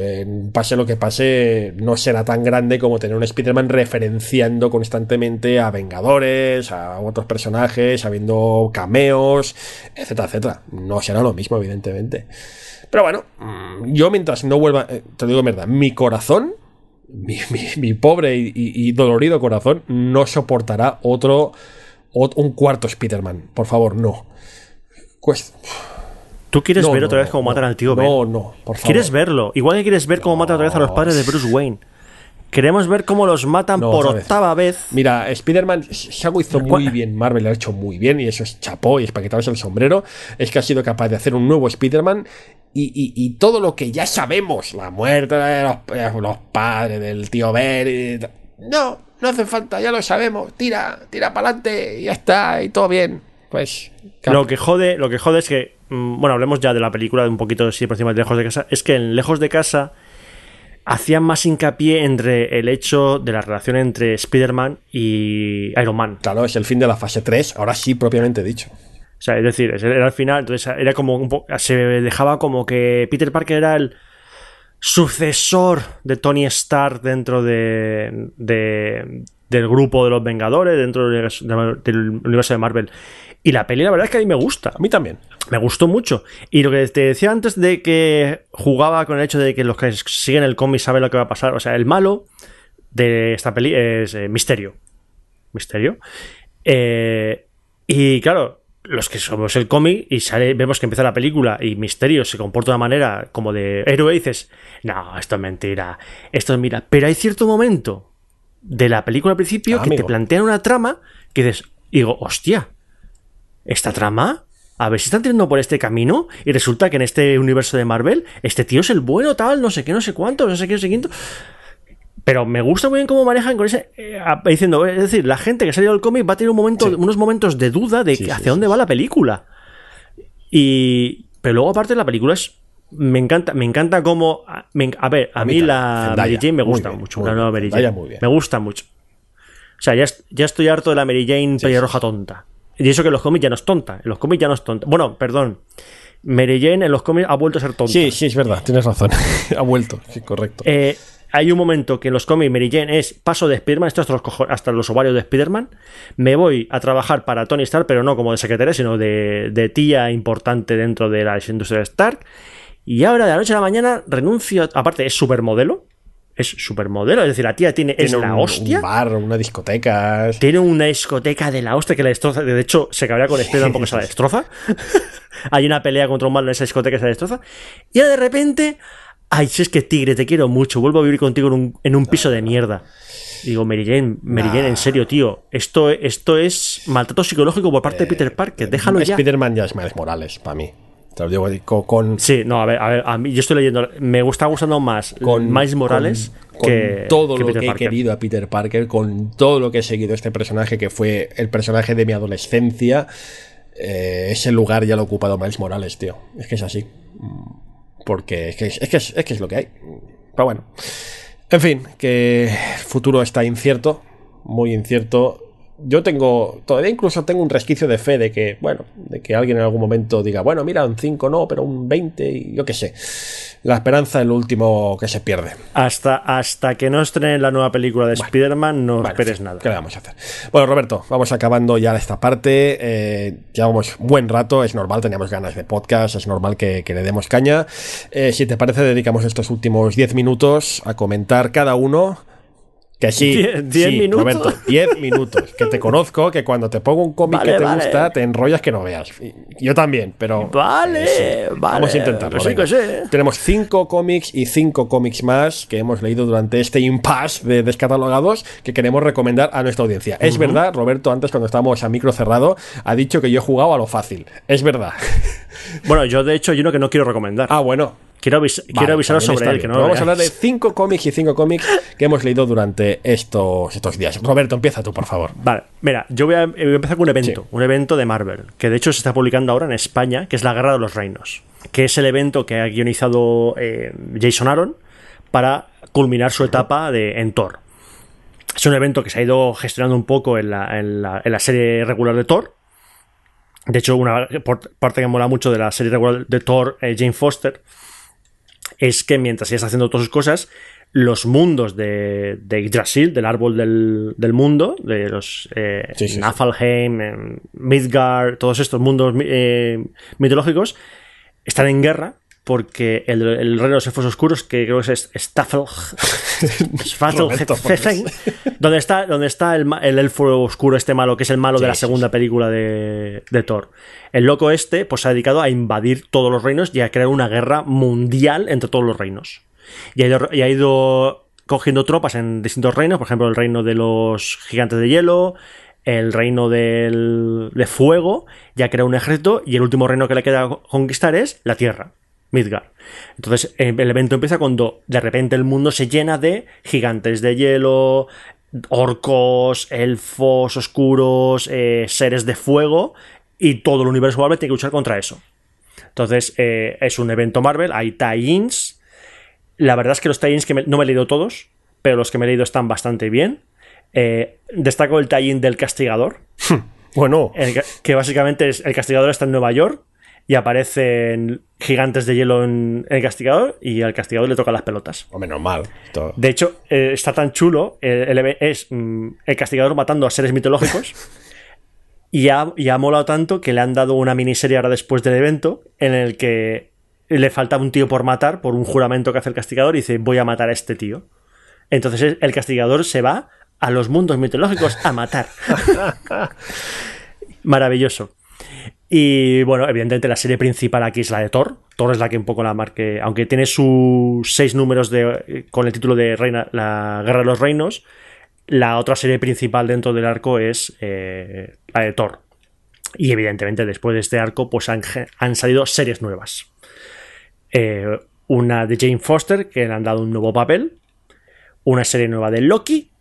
pase lo que pase, no será tan grande como tener un Spider-Man referenciando constantemente a Vengadores, a otros personajes, habiendo cameos, etcétera, etcétera. No será lo mismo, evidentemente. Pero bueno, mm, yo mientras no vuelva, eh, te digo verdad, mi corazón, mi, pobre y, dolorido corazón, no soportará otro, un cuarto Spider-Man. Por favor, no. ¿Tú quieres ver otra vez cómo matan al tío Ben? No, no, por favor. ¿Quieres verlo? Igual que quieres ver cómo matan otra vez a los padres de Bruce Wayne. Queremos ver cómo los matan por octava vez. Mira, Spider-Man se hizo muy bien, Marvel lo ha hecho muy bien, y eso es chapó y es para quitarse el sombrero. Es que ha sido capaz de hacer un nuevo Spider-Man y, todo lo que ya sabemos, la muerte de los, padres, del tío Ben. no, no hace falta, ya lo sabemos. Tira, tira para adelante y ya está, y todo bien. Pues. Lo que jode, lo que jode es que. Mm, bueno, hablemos ya de la película de un poquito así por encima de Lejos de Casa. Es que en Lejos de Casa hacían más hincapié entre el hecho de la relación entre Spider-Man y Iron Man. Claro, es el fin de la fase 3, ahora sí propiamente dicho. O sea, es decir, era el final, entonces era como un poco, se dejaba como que Peter Parker era el sucesor de Tony Stark dentro de, del grupo de los Vengadores, dentro del universo, de Marvel. Y la peli, la verdad es que a mí me gusta. A mí también. Me gustó mucho. Y lo que te decía antes de que jugaba con el hecho de que los que siguen el cómic saben lo que va a pasar. O sea, el malo de esta peli es eh, Misterio. Misterio. Eh, y claro, los que somos el cómic y sale, vemos que empieza la película y Misterio se comporta de una manera como de héroe y dices, no, esto es mentira, esto es mira. Pero hay cierto momento de la película al principio que te plantean una trama que dices, digo, hostia, ¿esta trama? A ver si están tirando por este camino y resulta que en este universo de Marvel este tío es el bueno tal, no sé qué, no sé cuánto, no sé qué, no sé quinto. Pero me gusta muy bien cómo manejan con ese. Eh, diciendo, es decir, la gente que ha salido del cómic va a tener un momento, unos momentos de duda de hacia dónde va la película. Y. Pero luego, aparte, la película es. Me encanta, me encanta cómo. a ver, a, mí, la Mary Jane me gusta mucho. la nueva Mary Jane. Me gusta mucho. O sea, ya, ya estoy harto de la Mary Jane pelirroja tonta. Y eso que en los cómics ya no es tonta. En los cómics ya no es tonta. Bueno, perdón. Mary Jane en los cómics ha vuelto a ser tonta. Sí, sí, es verdad, tienes razón. ha vuelto, sí, correcto. Eh, hay un momento que en los cómics Mary Jane es paso de Spider-Man, esto hasta los, hasta los ovarios de Spider-Man, me voy a trabajar para Tony Stark, pero no como de secretaria, sino de, tía importante dentro de la industria de Stark. Y ahora de la noche a la mañana renuncio, aparte es supermodelo, es supermodelo, es decir, la tía tiene, es la hostia. Un bar, una discoteca. Tiene una discoteca de la hostia que la destroza. De hecho, se cabría con Spider-Man porque se la destroza. Hay una pelea contra un malo en esa discoteca que se la destroza. Y ahora de repente Ay, si es que tigre, te quiero mucho, vuelvo a vivir contigo en un, piso de mierda. Digo, Mary Jane, Mary Jane, en serio, tío. Esto, esto es maltrato psicológico por parte de Peter Parker. Déjalo ya. Spider-Man ya es Miles Morales, para mí. Te lo digo con. Sí, no, a ver, a ver, a mí, yo estoy leyendo. Me gusta gustando más con Miles Morales con, que. todo lo que he querido a Peter Parker, con todo lo que he seguido este personaje, que fue el personaje de mi adolescencia. Eh, ese lugar ya lo ha ocupado Miles Morales, tío. Es que es así. Porque es que es, que es, que es lo que hay. Pero bueno. En fin, que el futuro está incierto, muy incierto yo tengo, todavía incluso tengo un resquicio de fe de que, bueno, de que alguien en algún momento diga, bueno, mira, un 5 no, pero un 20 y yo qué sé. La esperanza es lo último que se pierde. Hasta, hasta que no estrenen la nueva película de Spider-Man, no esperes nada. ¿Qué le vamos a hacer? Bueno, Roberto, vamos acabando ya esta parte. Eh, llevamos buen rato, es normal, teníamos ganas de podcast, es normal que, le demos caña. Eh, si te parece, dedicamos estos últimos 10 minutos a comentar cada uno que sí, 10 minutos. Roberto, 10 minutos. Que te conozco, que cuando te pongo un cómic que te gusta, te enrollas que no veas. Yo también, pero. Vale, vale. Vamos a intentarlo. Tenemos 5 cómics y 5 cómics más que hemos leído durante este impasse de descatalogados que queremos recomendar a nuestra audiencia. Es verdad, Roberto, antes cuando estábamos a micro cerrado, ha dicho que yo he jugado a lo fácil. Es verdad. Bueno, yo de hecho, hay uno que no quiero recomendar. Ah, bueno. Quiero, avis- quiero avisaros sobre él, que no Vamos a hablar de cinco cómics y cinco cómics que hemos leído durante estos, estos días. Roberto, empieza tú, por favor. Vale, mira, yo voy a, voy a empezar con un evento, Sí. un evento de Marvel, que de hecho se está publicando ahora en España, que es la Guerra de los Reinos, que es el evento que ha guionizado eh, Jason Aaron para culminar su etapa de, en Thor. Es un evento que se ha ido gestionando un poco en la, en la- en la serie regular de Thor. De hecho, una parte que mola mucho de la serie regular de Thor, eh, Jane Foster, es que mientras ella está haciendo todas sus cosas, los mundos de, de Yggdrasil, del árbol del, del mundo, de los eh, Sí, sí. Nafalheim, eh, Midgard, todos estos mundos eh, mitológicos, están en guerra porque el, el rey de los elfos oscuros, que creo que es Staffel, Roberto, por donde está, donde está el, elfo oscuro, este malo, que es el malo de la sí, segunda película de, de Thor. El loco este, pues se ha dedicado a invadir todos los reinos y a crear una guerra mundial entre todos los reinos. Y ha ido, y ha ido cogiendo tropas en distintos reinos, por ejemplo, el reino de los gigantes de hielo, el reino del, de fuego, ya crea un ejército y el último reino que le queda conquistar es la tierra. Midgard. Entonces, eh, el evento empieza cuando de repente el mundo se llena de gigantes de hielo, orcos, elfos oscuros, eh, seres de fuego, y todo el universo Marvel tiene que luchar contra eso. Entonces, eh, es un evento Marvel, hay tie-ins. La verdad es que los tie-ins que me- no me he leído todos, pero los que me he leído están bastante bien. Eh, destaco el tie-in del castigador, Bueno, el que- que básicamente es el castigador está en Nueva York y aparecen gigantes de hielo en el castigador y al castigador le tocan las pelotas. o menos mal. Esto- De hecho, eh, está tan chulo, el es mm, el castigador matando a seres mitológicos y ha, y ha molado tanto que le han dado una miniserie ahora después del evento en el que le falta un tío por matar por un juramento que hace el castigador y dice voy a matar a este tío. Entonces el castigador se va a los mundos mitológicos a matar. Maravilloso. Y bueno, evidentemente la serie principal aquí es la de Thor. Thor es la que un poco la marque, aunque tiene sus seis números de, con el título de Reina, La Guerra de los Reinos, la otra serie principal dentro del arco es eh, la de Thor. Y evidentemente después de este arco pues han, han salido series nuevas. Eh, una de Jane Foster, que le han dado un nuevo papel. Una serie nueva de Loki.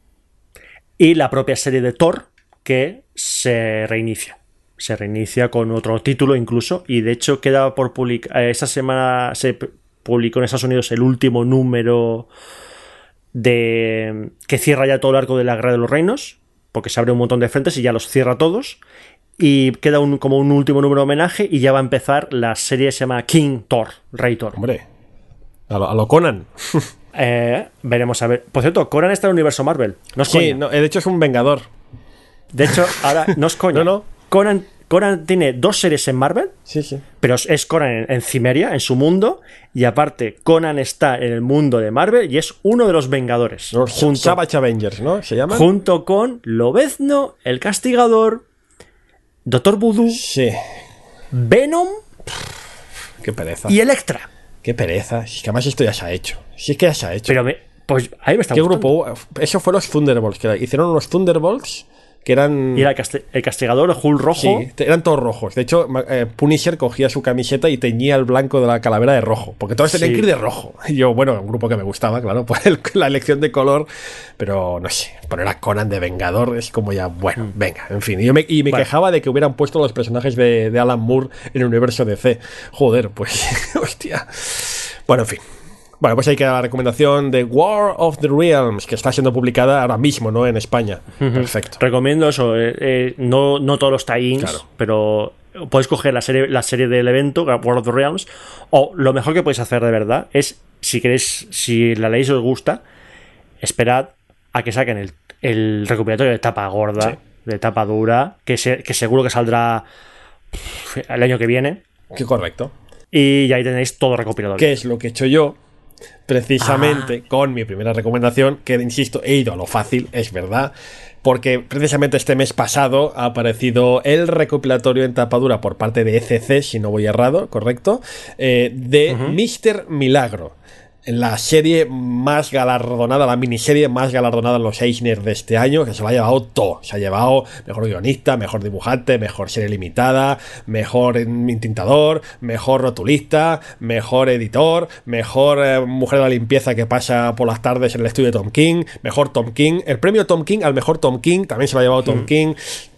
Y la propia serie de Thor, que se reinicia. Se reinicia con otro título incluso. Y de hecho queda por publicar. Esta semana se publicó en Estados Unidos el último número de que cierra ya todo el arco de la Guerra de los Reinos. Porque se abre un montón de frentes y ya los cierra todos. Y queda un, como un último número de homenaje. Y ya va a empezar la serie que se llama King Thor, Rey Thor. Hombre, a lo, a lo Conan. Eh, veremos a ver. Por cierto, Conan está en el universo Marvel. No es Sí, no, de hecho es un vengador. De hecho, ahora no es coña. No, no. Conan, Conan tiene dos series en Marvel, Sí, sí. pero es- Conan en, en Cimeria, en su mundo, y aparte Conan está en el mundo de Marvel y es uno de los Vengadores. Los junto, Savage Avengers, ¿no? ¿Se llaman? junto con Lobezno, el Castigador, Doctor Voodoo, Sí. Venom Qué pereza. y Electra. Qué pereza. Si es que además esto ya se ha hecho. Si es que ya se ha hecho. Pero me, pues ahí me está ¿Qué gustando. grupo? Eso fue los Thunderbolts. Que hicieron unos Thunderbolts que eran. Y era el, casti- el Castigador, el Hulk rojo. Sí, eran todos rojos. De hecho, eh, Punisher cogía su camiseta y teñía el blanco de la calavera de rojo. Porque todos tenían Sí. que ir de rojo. Y yo, bueno, un grupo que me gustaba, claro, por el- la elección de color. Pero no sé, poner a Conan de Vengador es como ya, bueno, venga, en fin. Y, yo me, y me Bueno. quejaba de que hubieran puesto los personajes de, de Alan Moore en el universo DC. Joder, pues, hostia. Bueno, en fin. Bueno, pues ahí queda la recomendación de War of the Realms, que está siendo publicada ahora mismo, ¿no? En España. Perfecto. Recomiendo eso, eh, eh, no, no todos los tie-ins, Claro. pero podéis coger la serie, la serie del evento, World of the Realms, o lo mejor que podéis hacer de verdad es, si queréis, si la leéis os gusta, esperad a que saquen el, el recopilatorio de tapa gorda, Sí. de tapa dura, que, se- que seguro que saldrá el año que viene, Qué correcto. y ahí tenéis todo recopilatorio. ¿Qué es lo que he hecho yo? Precisamente Ah. con mi primera recomendación, que insisto, he ido a lo fácil, es verdad, porque precisamente este mes pasado ha aparecido el recopilatorio en tapadura por parte de ECC, si no voy errado, correcto, eh, de Mr. Milagro. La serie más galardonada, la miniserie más galardonada en los Eisner de este año, que se lo ha llevado todo. Se ha llevado mejor guionista, mejor dibujante, mejor serie limitada, mejor intintador, mejor rotulista, mejor editor, mejor eh, mujer de la limpieza que pasa por las tardes en el estudio de Tom King, mejor Tom King. El premio Tom King al mejor Tom King también se lo ha llevado Tom mm. King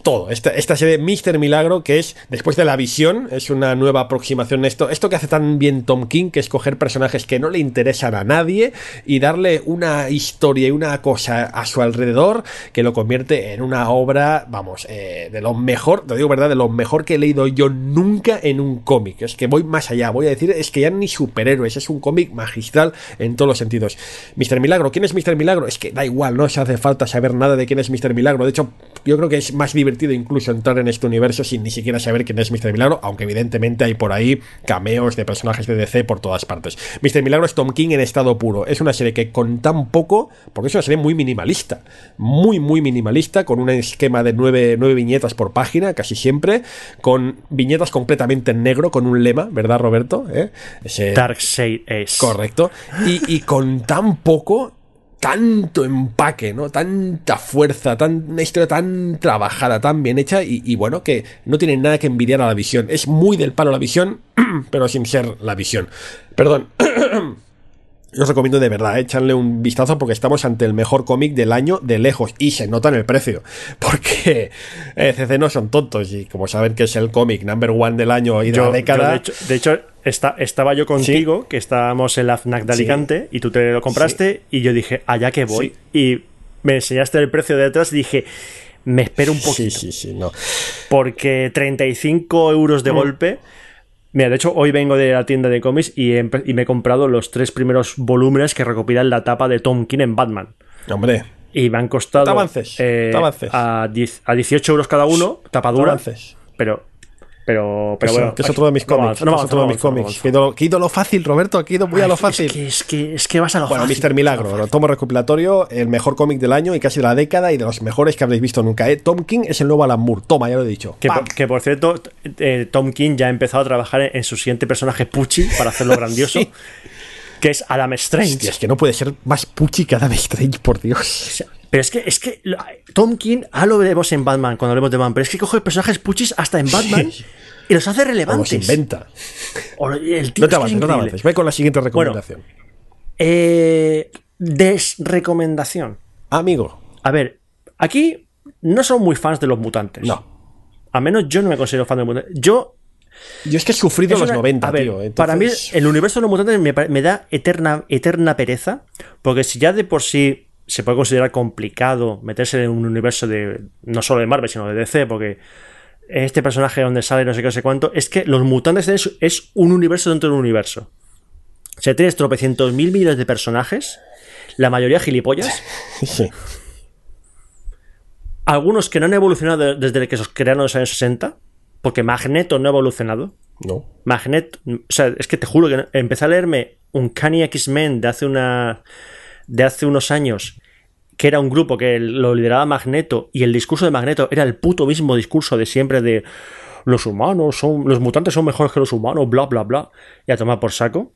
todo. Esta, esta serie Mister Milagro, que es después de la visión, es una nueva aproximación. Esto, esto que hace tan bien Tom King, que es coger personajes que no le interesan a nadie y darle una historia y una cosa a su alrededor que lo convierte en una obra, vamos, eh, de lo mejor, te digo verdad, de lo mejor que he leído yo nunca en un cómic. Es que voy más allá, voy a decir, es que ya ni superhéroes, es un cómic magistral en todos los sentidos. Mister Milagro, ¿quién es Mister Milagro? Es que da igual, no se hace falta saber nada de quién es Mister Milagro. De hecho, yo creo que es más divertido incluso entrar en este universo sin ni siquiera saber quién es Mr. Milagro, aunque evidentemente hay por ahí cameos de personajes de DC por todas partes. Mr. Milagro es Tom King en estado puro. Es una serie que con tan poco, porque es una serie muy minimalista, muy, muy minimalista, con un esquema de nueve, viñetas por página, casi siempre, con viñetas completamente en negro, con un lema, ¿verdad, Roberto? ¿Eh? Dark Side es. Correcto. Y, y con tan poco tanto empaque, ¿no? Tanta fuerza, tan, una historia tan trabajada, tan bien hecha y, bueno, que no tiene nada que envidiar a la visión. Es muy del palo la visión, pero sin ser la visión. Perdón. Yo os recomiendo de verdad, echarle un vistazo porque estamos ante el mejor cómic del año de lejos y se nota en el precio. Porque eh, CC no son tontos y como saben que es el cómic number one del año y de la década. de hecho, estaba yo contigo, que estábamos en la FNAC de Alicante y tú te lo compraste y yo dije, allá que voy. Y me enseñaste el precio de detrás y dije, me espero un poquito. Sí, sí, sí, no. Porque 35 euros de mm. golpe Mira, de hecho, hoy vengo de la tienda de cómics y, me he comprado los tres primeros volúmenes que recopilan la tapa de Tom King en Batman. Hombre. Y me han costado avances, eh, A, a 18 euros cada uno, tapadura. Avances. Pero pero, bueno. Que es otro de mis cómics. No, es otro de mis cómics. Que ido lo fácil, Roberto. Que ido muy a lo fácil. Es que, es que, vas a lo bueno, Mr. Milagro. Lo tomo recopilatorio. El mejor cómic del año y casi de la década y de los mejores que habréis visto nunca. ¿eh? Tom King es el nuevo Alan Moore. Toma, ya lo he dicho. Que, por, cierto, eh, Tom King ya ha empezado a trabajar en, su siguiente personaje Pucci para hacerlo grandioso. Que es Adam Strange. es que no puede ser más Pucci que Adam Strange, por Dios. Pero es que, es que Tom King, ah, lo veremos en Batman cuando hablemos de Batman, pero es que coge personajes Puchis hasta en Batman y los hace relevantes. los inventa. El no te avances, no te avances. Voy con la siguiente recomendación. eh, desrecomendación. Amigo. A ver, aquí no son muy fans de los mutantes. No. A menos yo no me considero fan de los mutantes. Yo. Yo es que he sufrido los 90, tío. Para mí, el universo de los mutantes me, me, da eterna, eterna pereza. Porque si ya de por sí se puede considerar complicado meterse en un universo de. No solo de Marvel, sino de DC, porque este personaje donde sale no sé qué, no sé cuánto, es que los mutantes es, un universo dentro de un universo. O sea, tienes tropecientos mil millones de personajes, la mayoría gilipollas. Sí. Algunos que no han evolucionado desde que se crearon en los años 60, porque Magneto no ha evolucionado. No. Magneto, o sea, es que te juro que empecé a leerme un Kanye X-Men de hace una de hace unos años que era un grupo que lo lideraba Magneto y el discurso de Magneto era el puto mismo discurso de siempre de los humanos son, los mutantes son mejores que los humanos, bla, bla, bla, y a tomar por saco.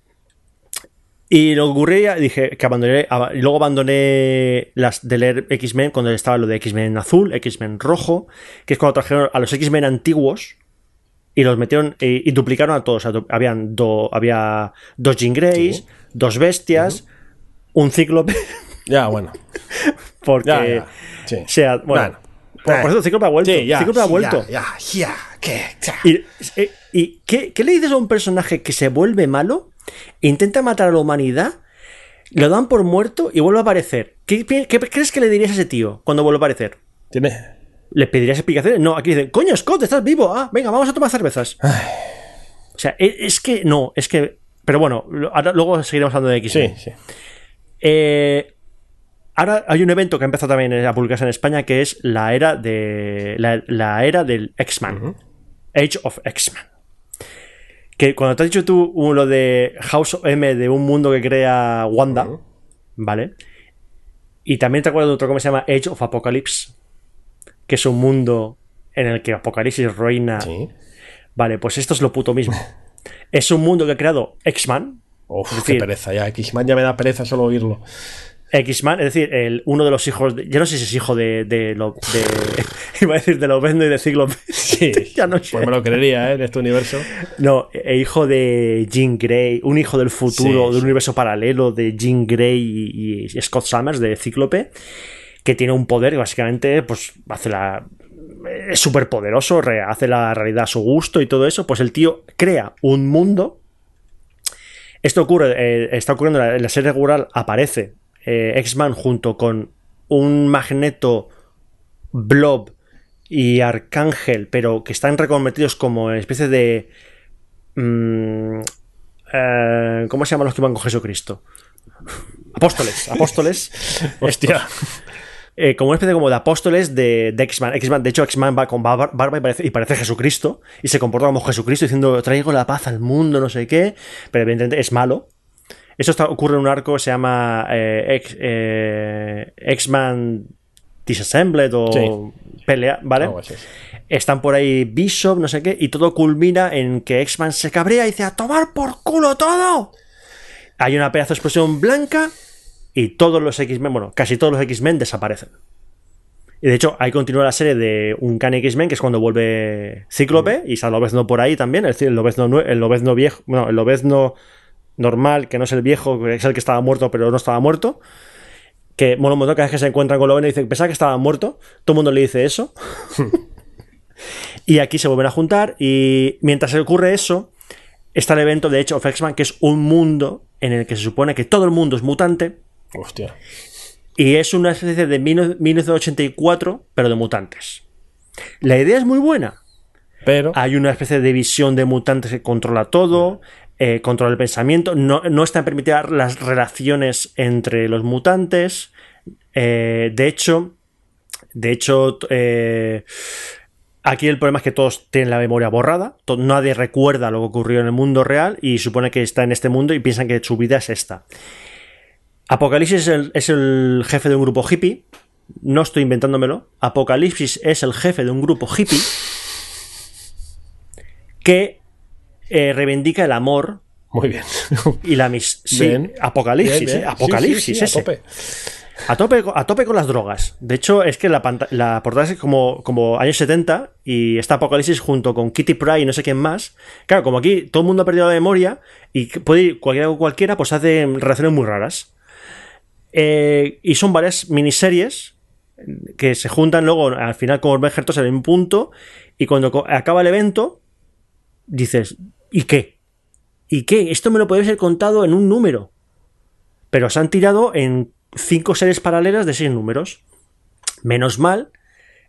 Y lo que ocurría, dije que abandoné, y luego abandoné las de leer X-Men cuando estaba lo de X-Men azul, X-Men rojo, que es cuando trajeron a los X-Men antiguos y los metieron y, duplicaron a todos. habían había dos Jean Greys, dos bestias, un cíclope. Ya, bueno. Porque. sea, bueno. Por, eso Cíclope ha vuelto. Sí, Cíclope ha vuelto. Ya, ya, ¿Qué? ¿Y, eh, y ¿qué, qué, le dices a un personaje que se vuelve malo, intenta matar a la humanidad, lo dan por muerto y vuelve a aparecer? ¿Qué, qué crees que le dirías a ese tío cuando vuelve a aparecer? Tiene. ¿Le pedirías explicaciones? No, aquí dicen, coño, Scott, estás vivo. Ah, venga, vamos a tomar cervezas. O sea, es, es, que no, es que. Pero bueno, ahora, luego seguiremos hablando de X. Sí, sí. Eh, Ahora hay un evento que ha empezado también a publicarse en España que es la era de la, era del X-Man. Age of X-Man. Que cuando te has dicho tú lo de House of M de un mundo que crea Wanda, ¿vale? Y también te acuerdas de otro que se llama Age of Apocalypse, que es un mundo en el que Apocalipsis reina. Vale, pues esto es lo puto mismo. es un mundo que ha creado X-Man, Uf, Es qué decir, pereza, ya. X-Man ya me da pereza solo oírlo. X-Man, es decir, el, uno de los hijos, de- yo no sé si es hijo de, de, lo, de iba a decir de Lobezno y de Cíclope. Sí, ya no sé. Pues me lo creería, ¿eh? En este universo. No, e hijo de Jean Grey, un hijo del futuro, Sí, de un sí. universo paralelo de Jean Grey y, y Scott Summers de Cíclope, que tiene un poder que básicamente pues hace la es súper poderoso, hace la realidad a su gusto y todo eso, pues el tío crea un mundo. Esto ocurre, eh, está ocurriendo en la, serie regular, aparece eh, X-Man junto con un magneto Blob y Arcángel, pero que están reconvertidos como especie de. mm, eh, ¿Cómo se llaman los que van con Jesucristo? Apóstoles, apóstoles. Hostia. Eh, como una especie como de apóstoles de, de X-Man. X-Man. De hecho, X-Man va con bar- barba y parece, y parece Jesucristo. Y se comporta como Jesucristo diciendo, traigo la paz al mundo, no sé qué. Pero evidentemente es malo. Eso está- ocurre en un arco que se llama eh, eh, X-Man Disassembled o Sí. Pelea, ¿vale? Están por ahí Bishop, no sé qué, y todo culmina en que X-Man se cabrea y dice ¡A tomar por culo todo! Hay una pedazo de explosión blanca y todos los X-Men, bueno, casi todos los X-Men desaparecen. Y de hecho, ahí continúa la serie de un Can X-Men, que es cuando vuelve Cíclope, y está Lobezno por ahí también, es decir, el Lobezno, el Lobezno viejo, no, el Lobezno normal, que no es el viejo, que es el que estaba muerto, pero no estaba muerto. Que un montón cada vez que se encuentran con Lobezno y dicen, pensaba que estaba muerto. Todo el mundo le dice eso. Y aquí se vuelven a juntar y mientras ocurre eso, está el evento de Age of X-Man, que es un mundo en el que se supone que todo el mundo es mutante Hostia. y es una especie de 1984, pero de mutantes. La idea es muy buena. Pero. Hay una especie de visión de mutantes que controla todo, eh, controla el pensamiento, no, no están permitidas las relaciones entre los mutantes. Eh, de hecho, de hecho, eh, aquí el problema es que todos tienen la memoria borrada, nadie recuerda lo que ocurrió en el mundo real y supone que está en este mundo y piensan que su vida es esta. Apocalipsis es el, es el jefe de un grupo hippie. No estoy inventándomelo. Apocalipsis es el jefe de un grupo hippie que eh, reivindica el amor Muy bien. y la mis sí, Bien. Apocalipsis, Bien, bien. eh, Apocalipsis Sí, sí, sí, a ese. tope. A tope, a tope con las drogas. De hecho, es que la, la portada es como, como años 70 y está Apocalipsis junto con Kitty Pryde y no sé quién más. Claro, como aquí todo el mundo ha perdido la memoria y puede ir cualquiera o cualquiera, pues hace relaciones muy raras. Eh, y son varias miniseries que se juntan luego al final como Bergertos en un punto y cuando acaba el evento dices, ¿y qué? ¿Y qué? Esto me lo podéis haber contado en un número. Pero se han tirado en cinco series paralelas de seis números. Menos mal.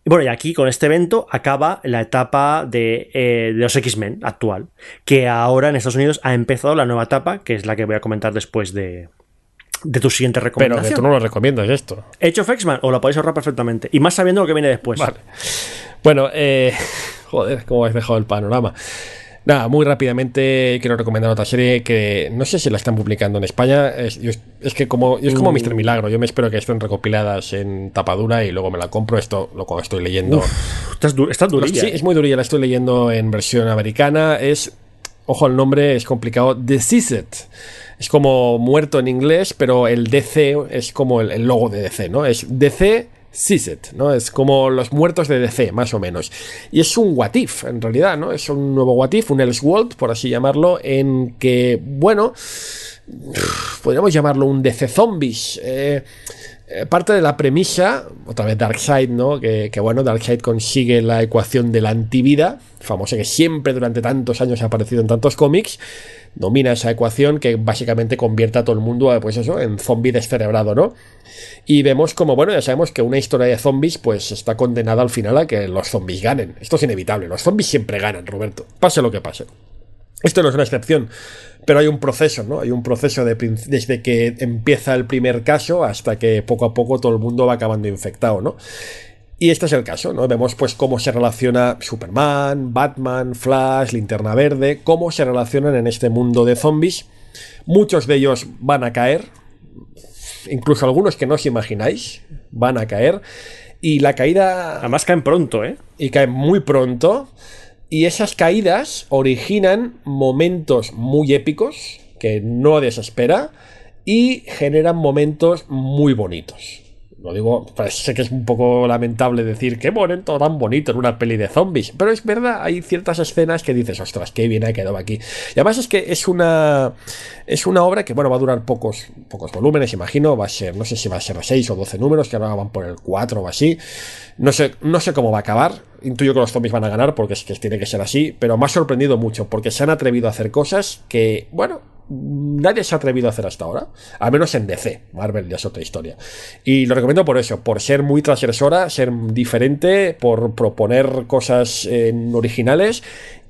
Bueno, y aquí con este evento acaba la etapa de, eh, de los X-Men actual. Que ahora en Estados Unidos ha empezado la nueva etapa, que es la que voy a comentar después de, de tu siguiente Pero recomendación. que tú no lo recomiendas esto. Of X-Men, o la podéis ahorrar perfectamente. Y más sabiendo lo que viene después. Vale. Bueno, eh, joder, cómo has dejado el panorama. Nada, muy rápidamente quiero recomendar otra serie que no sé si la están publicando en España. Es, yo- es que como es como Mr. Milagro, yo me espero que estén recopiladas en tapadura y luego me la compro. Esto lo estoy leyendo. Estás, du- durilla. Sí, ¿eh? es muy durilla, la estoy leyendo en versión americana. Es, ojo al nombre, es complicado. Deceased. Es como muerto en inglés, pero el DC es como el, logo de DC, ¿no? Es DC Ceased, ¿no? Es como los muertos de DC, más o menos. Y es un what if, en realidad, ¿no? Es un nuevo what if, un Elseworld, por así llamarlo, en que, bueno, podríamos llamarlo un DC Zombies. Eh, eh, parte de la premisa, otra vez Darkseid, ¿no? Que, bueno, Darkseid consigue la ecuación de la antivida, famosa que siempre durante tantos años ha aparecido en tantos cómics, domina esa ecuación que básicamente convierte a todo el mundo, pues eso, en zombie descerebrado, ¿no? Y vemos como, bueno, ya sabemos que una historia de zombies, pues está condenada al final a que los zombies ganen. Esto es inevitable, los zombies siempre ganan, Roberto, pase lo que pase. Esto no es una excepción, pero hay un proceso, ¿no? Hay un proceso desde que empieza el primer caso hasta que poco a poco todo el mundo va acabando infectado, ¿no? Y este es el caso, ¿no? Vemos pues cómo se relaciona Superman, Batman, Flash, Linterna Verde, cómo se relacionan en este mundo de zombies. Muchos de ellos van a caer, incluso algunos que no os imagináis van a caer. Y la caída Además caen pronto, ¿eh? y caen muy pronto. Y esas caídas originan momentos muy épicos que no desespera y generan momentos muy bonitos. Lo digo, pues sé que es un poco lamentable decir qué momento tan bonito en una peli de zombies, pero es verdad, hay ciertas escenas que dices, ostras, qué bien ha quedado aquí. Y además es que es una es una obra que, bueno, va a durar pocos, pocos volúmenes, imagino, va a ser, no sé si va a ser 6 o 12 números, que ahora van por el 4 o así. No sé, no sé cómo va a acabar. Intuyo que los zombies van a ganar porque es que tiene que ser así, pero me ha sorprendido mucho porque se han atrevido a hacer cosas que, bueno, nadie se ha atrevido a hacer hasta ahora, al menos en DC. Marvel ya es otra historia. Y lo recomiendo por eso, por ser muy transgresora, ser diferente, por proponer cosas eh, originales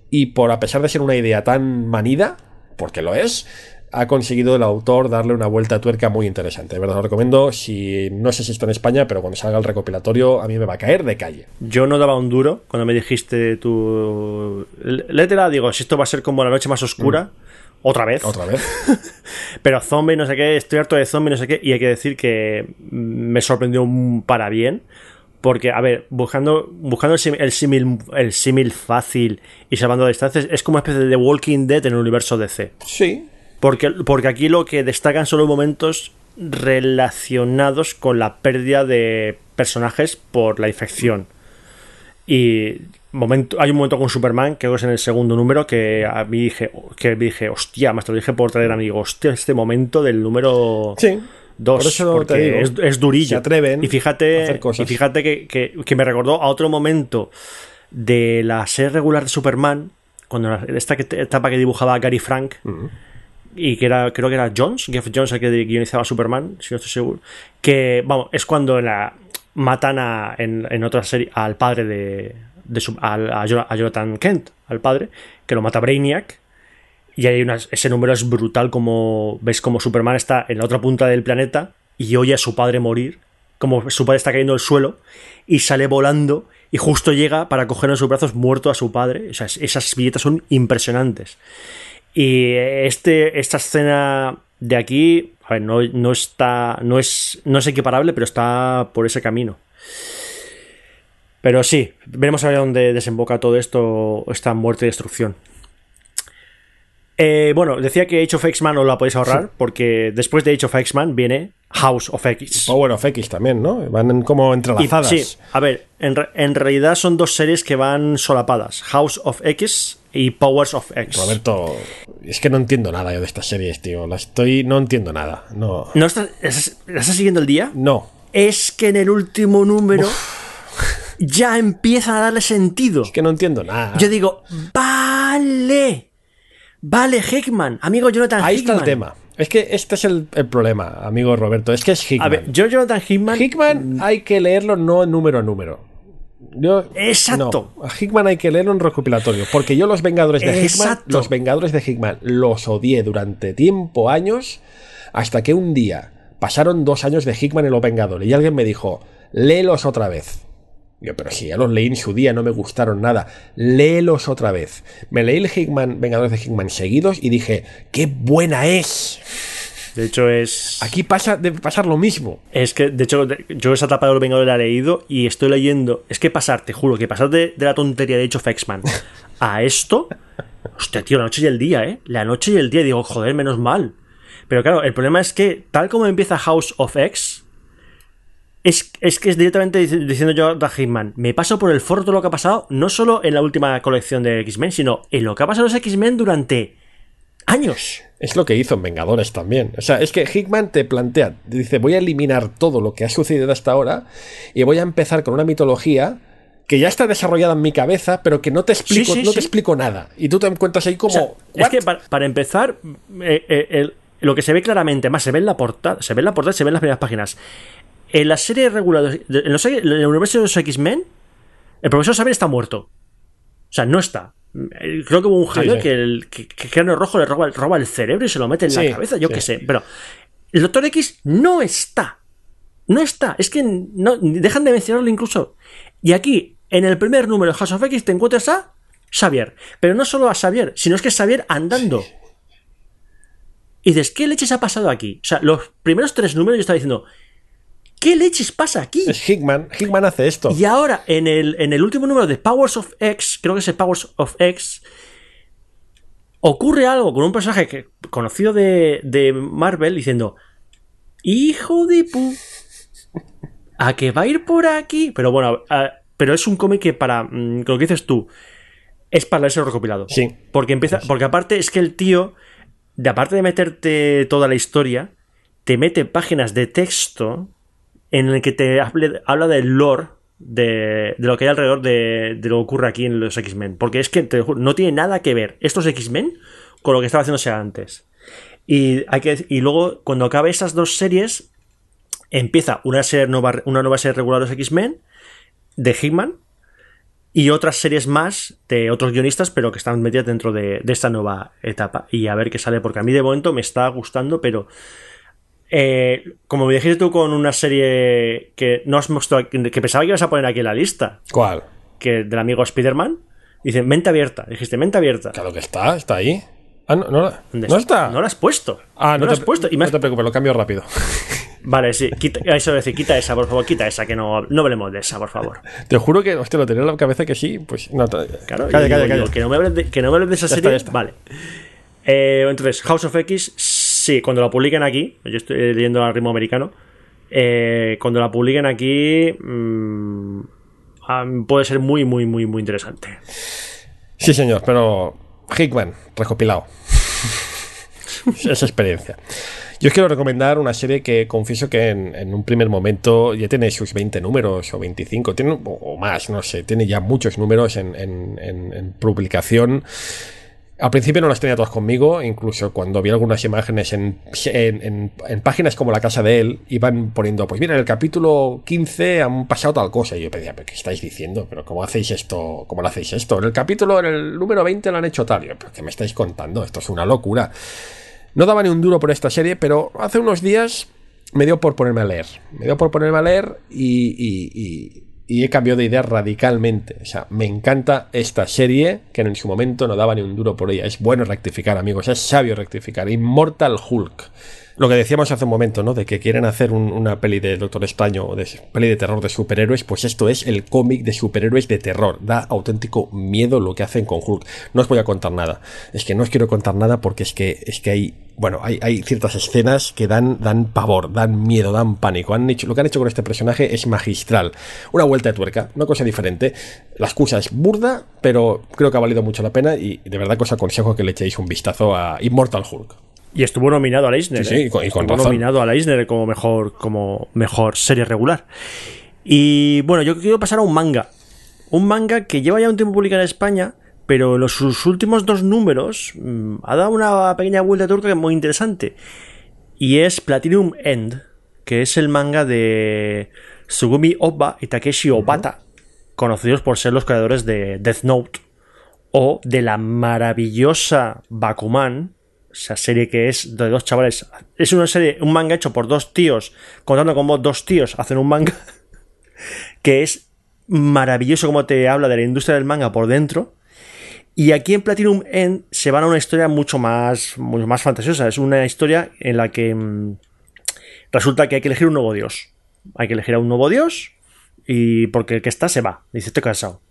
y por, a pesar de ser una idea tan manida, porque lo es, ha conseguido el autor darle una vuelta a tuerca muy interesante. De verdad, lo recomiendo. Si no sé si está en España, pero cuando salga el recopilatorio, a mí me va a caer de calle. Yo no daba un duro cuando me dijiste tu. Létela, digo, si esto va a ser como la noche más oscura. Mm. Otra vez. Otra vez. pero zombie, no sé qué, estoy harto de zombie, no sé qué. Y hay que decir que me sorprendió para bien. Porque, a ver, buscando, buscando el símil el símil fácil y salvando distancias, es como una especie de Walking Dead en el universo DC. Sí, porque, porque aquí lo que destacan son los momentos relacionados con la pérdida de personajes por la infección. Y momento, hay un momento con Superman, que es en el segundo número, que a mí dije, que dije, hostia, más te lo dije por traer amigos, hostia, este momento del número sí, 2, porque es, es, durillo. Se atreven y fíjate, Y fíjate que, que, me recordó a otro momento de la serie regular de Superman, cuando esta etapa que dibujaba Gary Frank y que era, creo que era Jones, Jeff Jones el que guionizaba Superman, si no estoy seguro, que, vamos, es cuando la, matan a, en, otra serie al padre de, de a, Jonathan Kent, al padre, que lo mata Brainiac, y hay ese número es brutal como ves como Superman está en la otra punta del planeta y oye a su padre morir, como su padre está cayendo al suelo y sale volando y justo llega para coger en sus brazos muerto a su padre. O sea, esas billetas son impresionantes. Y este, esta escena de aquí, a ver, no, no, está, no es, no es equiparable, pero está por ese camino. Pero sí, veremos a ver dónde desemboca todo esto, esta muerte y destrucción. Eh, bueno, decía que Age of X-Man no la podéis ahorrar, porque después de Age of X-Man viene House of X. Power of X también, ¿no? Van como entrelazadas. sí, a ver, en, en, realidad son dos series que van solapadas: House of X y Powers of X. Roberto, es que no entiendo nada yo de estas series, tío. La estoy. No entiendo nada. No. ¿No estás, estás siguiendo el día? No. Es que en el último número. Ya empieza a darle sentido. Es que no entiendo nada. Yo digo, vale. Vale, Hickman, amigo Jonathan Ahí está el tema. Es que este es el, problema, amigo Roberto. Es que es Hickman. A ver, yo, Jonathan Hickman. Hickman hay que leerlo no número a número. Yo, Exacto. a Hickman hay que leerlo en recopilatorio. Porque yo, los Vengadores de Hickman, los Vengadores de Hickman, los odié durante tiempo, años, hasta que un día pasaron dos años de Hickman en los Vengadores y alguien me dijo: léelos otra vez. Yo, pero si ya los leí en su día, no me gustaron nada. Léelos otra vez. Me leí el Hickman, Vengadores de Hickman seguidos y dije, ¡qué buena es! De hecho, es. Aquí pasa, debe pasar lo mismo. Es que, de hecho, yo esa etapa de los Vengadores la he leído y estoy leyendo. Es que pasar, te juro, que pasar de, la tontería de hecho X-Man a esto. Hostia, tío, la noche y el día, ¿eh? La noche y el día. Digo, joder, menos mal. Pero claro, el problema es que, tal como empieza House of X, es, que es directamente diciendo yo a Hitman, me paso por el foro todo lo que ha pasado, no solo en la última colección de X-Men, sino en lo que ha pasado los X-Men durante años. Es lo que hizo en Vengadores también. O sea, es que Hickman te plantea, dice, voy a eliminar todo lo que ha sucedido hasta ahora y voy a empezar con una mitología que ya está desarrollada en mi cabeza, pero que no te explico, no te explico nada. Y tú te encuentras ahí como. es que para, empezar, eh, eh, lo que se ve claramente, más se ve en la portada, se ve en la portada, se ve en las primeras páginas. En la serie regular, en, el universo de los X-Men, el profesor Xavier está muerto. O sea, no está. Creo que hubo un jaleo que el que, Rojo le roba, el cerebro y se lo mete en la cabeza, yo qué sé. Pero el Doctor X no está. No está. Es que no, dejan de mencionarlo incluso. Y aquí, en el primer número de House of X, te encuentras a Xavier. Pero no solo a Xavier, sino es que es Xavier andando. Y dices, ¿qué leches ha pasado aquí? O sea, los primeros tres números yo estaba diciendo, ¿Qué leches pasa aquí? Es Hickman. Hickman hace esto. Y ahora, en el, en el último número de Powers of X, creo que es el Powers of X, ocurre algo con un personaje que, conocido de, de Marvel diciendo, hijo de pu, a que va a ir por aquí. Pero bueno, a- pero es un cómic que para, mm, lo que dices tú, es para leerse recopilado. Sí. Porque empieza, porque aparte es que el tío, de aparte de meterte toda la historia, te mete páginas de texto en el que te habla del lore de, de lo que hay alrededor de, de lo que ocurre aquí en los X-Men. Porque es que te juro, no tiene nada que ver estos X-Men con lo que estaba haciéndose antes. Y, hay que, y luego, cuando acabe esas dos series, empieza una, nueva, una nueva serie regular de X-Men de Hickman y otras series más de otros guionistas, pero que están metidas dentro de, de esta nueva etapa. Y a ver qué sale, porque a mí de momento me está gustando, pero eh, como me dijiste tú con una serie que no has mostrado, que pensaba que ibas a poner aquí en la lista, ¿Cuál? que del amigo Spider-Man, dice mente abierta. Dijiste mente abierta. Claro que está, está ahí. Ah, no, no, la- ¿Dónde no está. No la has puesto. Ah, no, la te, has puesto. Y no has- te preocupes, lo cambio rápido. Vale, sí, quita, eso decir, quita esa, por favor, quita esa, que no, no hablemos de esa, por favor. Te juro que, hostia, lo tenía en la cabeza que sí, pues no. te- Claro, calla, y calla, digo calla. yo, que, no me hables de, que no me hables de esa Ya está, serie. ya está. Vale. Eh, entonces, House of X, sí, cuando la publiquen aquí, yo estoy leyendo al ritmo americano, eh, cuando la publiquen aquí, mm, ah, puede ser muy, muy, muy, muy interesante. Sí, señor, pero Hickman, recopilado. Esa experiencia. Yo os quiero recomendar una serie que confieso que en, en un primer momento ya tiene sus 20 números o 25, tiene, o, más, no sé, tiene ya muchos números en, en- en- en publicación. Al principio no las tenía todas conmigo, incluso cuando vi algunas imágenes en, páginas como la casa de él, iban poniendo, pues mira, en el capítulo 15 han pasado tal cosa. Y yo pedía, ¿pero qué estáis diciendo? ¿Pero cómo hacéis esto? ¿Cómo lo hacéis esto? En el capítulo, en el número 20 lo han hecho tal. Y yo, ¿pero qué me estáis contando? Esto es una locura. No daba ni un duro por esta serie, pero hace unos días me dio por ponerme a leer. Me dio por ponerme a leer y, y- y- y he cambiado de idea radicalmente. O sea, me encanta esta serie que en su momento no daba ni un duro por ella. Es bueno rectificar, amigos. Es sabio rectificar. Immortal Hulk. Lo que decíamos hace un momento, ¿no? De que quieren hacer un- una peli de Doctor Extraño o de peli de terror de superhéroes, pues esto es el cómic de superhéroes de terror. Da auténtico miedo lo que hacen con Hulk. No os voy a contar nada. Es que no os quiero contar nada porque es que, es que hay, bueno, hay, ciertas escenas que dan, dan pavor, dan miedo, dan pánico. Lo que han hecho con este personaje es magistral. Una vuelta de tuerca, una cosa diferente. La excusa es burda, pero creo que ha valido mucho la pena y de verdad que os aconsejo que le echéis un vistazo a Immortal Hulk. Y estuvo nominado al Eisner. Sí, sí, ¿eh? y con- y con estuvo razón. nominado al Eisner como mejor, como mejor serie regular. Y bueno, yo quiero pasar a un manga. Un manga que lleva ya un tiempo publicado en España, pero en los, sus últimos dos números mm, ha dado una pequeña vuelta de turca que es muy interesante. Y es Platinum End, que es el manga de Sugumi Oba y Takeshi Obata, conocidos por ser los creadores de Death Note o de la maravillosa Bakuman, esa serie que es de dos chavales. Es una serie, un manga hecho por dos tíos, contando como dos tíos hacen un manga, que es maravilloso como te habla de la industria del manga por dentro. Y aquí en Platinum End se van a una historia mucho más, mucho más fantasiosa. Es una historia en la que mm, resulta que hay que elegir un nuevo dios. Hay que elegir a un nuevo dios y porque el que está se va. Dice, estoy cansado.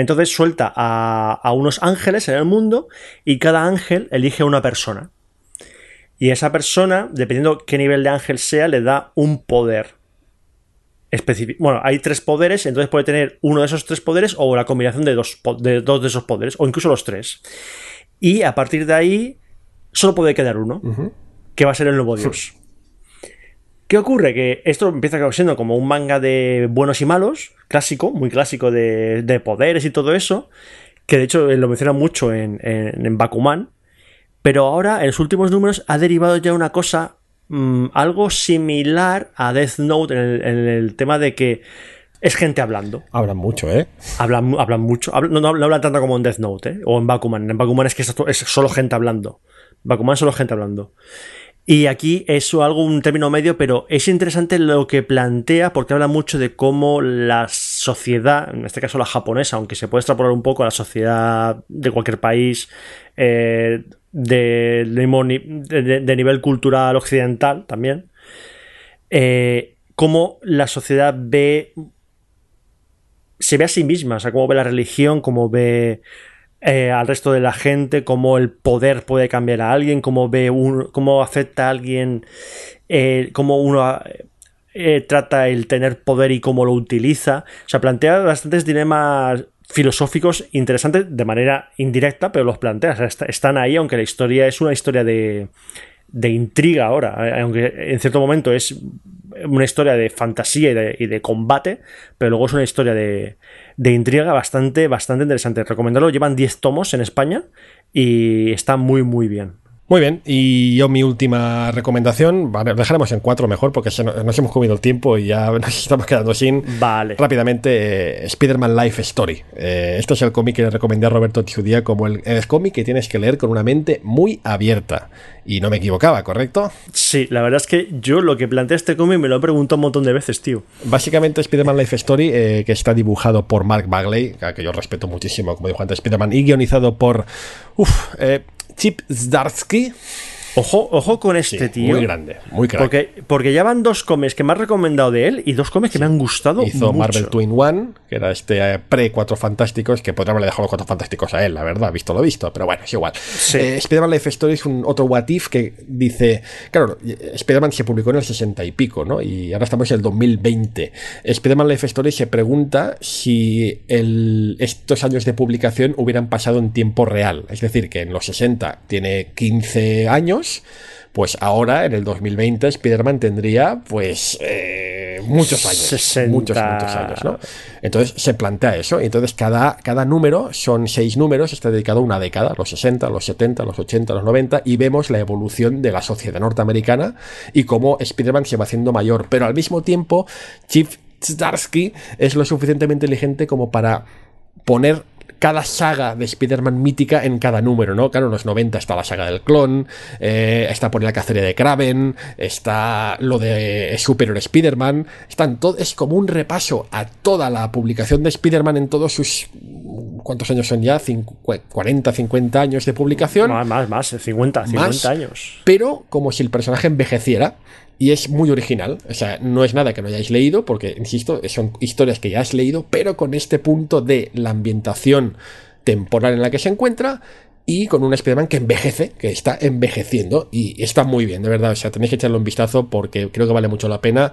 Entonces suelta a, a unos ángeles en el mundo y cada ángel elige a una persona. Y esa persona, dependiendo qué nivel de ángel sea, le da un poder específico. Bueno, hay tres poderes, entonces puede tener uno de esos tres poderes o la combinación de dos, po- de dos de esos poderes, o incluso los tres. Y a partir de ahí, solo puede quedar uno, que va a ser el nuevo dios. ¿Qué ocurre? Que esto empieza siendo como un manga de buenos y malos, clásico, muy clásico de, de poderes y todo eso, que de hecho eh, lo menciona mucho en, en, en Bakuman, pero ahora en los últimos números ha derivado ya una cosa mm, algo similar a Death Note en el, en el tema de que es gente hablando. Hablan mucho, ¿eh? Hablan, hablan mucho. hablan- no, no, no hablan tanto como en Death Note, ¿eh? O en Bakuman. En Bakuman es que es, es solo gente hablando. Bakuman es solo gente hablando. Y aquí es algo, un término medio, pero es interesante lo que plantea porque habla mucho de cómo la sociedad, en este caso la japonesa, aunque se puede extrapolar un poco a la sociedad de cualquier país eh, de nivel cultural occidental también, eh, cómo la sociedad ve se ve a sí misma, o sea, cómo ve la religión, cómo ve eh, al resto de la gente, cómo el poder puede cambiar a alguien, cómo ve un, cómo afecta a alguien, eh, cómo uno eh, trata el tener poder y cómo lo utiliza. O sea, plantea bastantes dilemas filosóficos interesantes de manera indirecta, pero los plantea. O sea, est- están ahí, aunque la historia es una historia de, de intriga ahora, aunque en cierto momento es una historia de fantasía y de combate, pero luego es una historia de, de intriga bastante, bastante interesante. Recomendarlo, llevan 10 tomos en España y está muy, muy bien. Muy bien, y yo mi última recomendación, vale, dejaremos en cuatro mejor porque se nos, nos hemos comido el tiempo y ya nos estamos quedando sin. Vale. Rápidamente, eh, Spider-Man Life Story. Eh, este es el cómic que le recomendé a Roberto en su día como el, el cómic que tienes que leer con una mente muy abierta. Y no me equivocaba, ¿correcto? Sí, la verdad es que yo lo que plantea este cómic me lo he preguntado un montón de veces, tío. Básicamente Spider-Man Life Story, eh, que está dibujado por Mark Bagley, que yo respeto muchísimo como dibujante de Spider-Man, y guionizado por uf, eh, Cip Zdarski? Ojo, ojo con este Sí, tío. muy grande, muy crack. Porque, porque ya van dos cómics que me has recomendado de él y dos cómics que me han gustado Hizo mucho. Marvel Twin One, que era este eh, pre-Cuatro Fantásticos, que podría haberle dejado los Cuatro Fantásticos a él, la verdad, visto lo visto, pero bueno, es igual. Eh, Spider-Man Life Story es un otro what if que dice, claro, eh, Spider-Man se publicó en el 60 y pico, ¿no? Y ahora estamos en el 2020. Spider-Man Life Story se pregunta si el- estos años de publicación hubieran pasado en tiempo real. Es decir, que en los 60 tiene 15 años. Pues ahora, en el 2020, Spider-Man tendría, pues, eh, muchos años. 60. Muchos, muchos años, ¿no? Entonces se plantea eso. y Entonces cada, cada número son seis números, está dedicado a una década, los 60, los 70, los 80, los 90, y vemos la evolución de la sociedad norteamericana y cómo Spider-Man se va haciendo mayor. Pero al mismo tiempo, Chief Zdarsky es lo suficientemente inteligente como para poner cada saga de Spider-Man mítica en cada número, ¿no? Claro, en los 90 está la saga del clon, eh, está por la cacería de Kraven, está lo de Superior Spider-Man, es como un repaso a toda la publicación de Spider-Man en todos sus... ¿Cuántos años son ya? Cincu- 40, 50 años de publicación Más, más, más, 50, 50 Más. años. pero como si el personaje envejeciera. Y es muy original. O sea, no es nada que no hayáis leído, porque, insisto, son historias que ya has leído, pero con este punto de la ambientación temporal en la que se encuentra y con un Spider-Man que envejece, que está envejeciendo y está muy bien, de verdad. O sea, tenéis que echarle un vistazo porque creo que vale mucho la pena.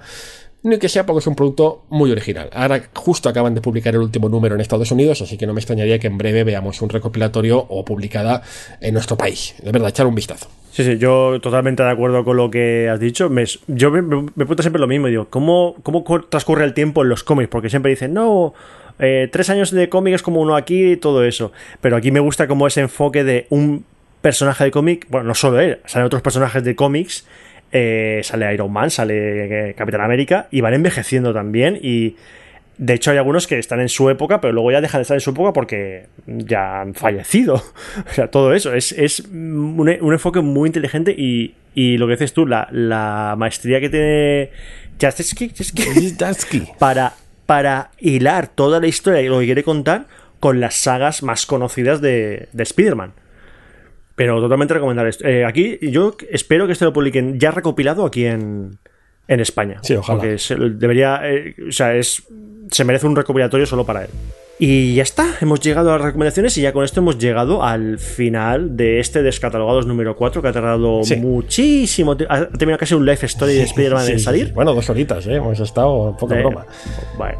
Ni que sea porque es un producto muy original. Ahora justo acaban de publicar el último número en Estados Unidos, así que no me extrañaría que en breve veamos un recopilatorio o publicada en nuestro país. De verdad, echar un vistazo. Sí, sí, yo totalmente de acuerdo con lo que has dicho. Me- yo me, me pregunto siempre lo mismo, digo, ¿cómo, ¿cómo cu- transcurre el tiempo en los cómics? Porque siempre dicen, no, eh, tres años de cómic es como uno aquí y todo eso. Pero aquí me gusta como ese enfoque de un personaje de cómic, bueno, no solo él, salen otros personajes de cómics, eh, sale Iron Man, sale eh, Capitán América, y van envejeciendo también y... De hecho, hay algunos que están en su época, pero luego ya dejan de estar en su época porque ya han fallecido. O sea, todo eso. Es, es un, un enfoque muy inteligente y, y lo que dices tú, la, la maestría que tiene Zdarsky. para, para hilar toda la historia y lo que quiere contar con las sagas más conocidas de, de Spider-Man. Pero totalmente recomendable. Eh, aquí yo espero que esto lo publiquen ya recopilado aquí en, en España. Sí, ojalá. Porque se- debería, eh, o sea, es, se merece un recopilatorio solo para él. Y ya está, hemos llegado a las recomendaciones y ya con esto hemos llegado al final de este Descatalogados número 4 que ha tardado Sí. muchísimo. Ha terminado casi un life story de Spider-Man Sí, en salir. Bueno, dos horitas, ¿eh? Hemos estado poca Eh, broma. Bueno,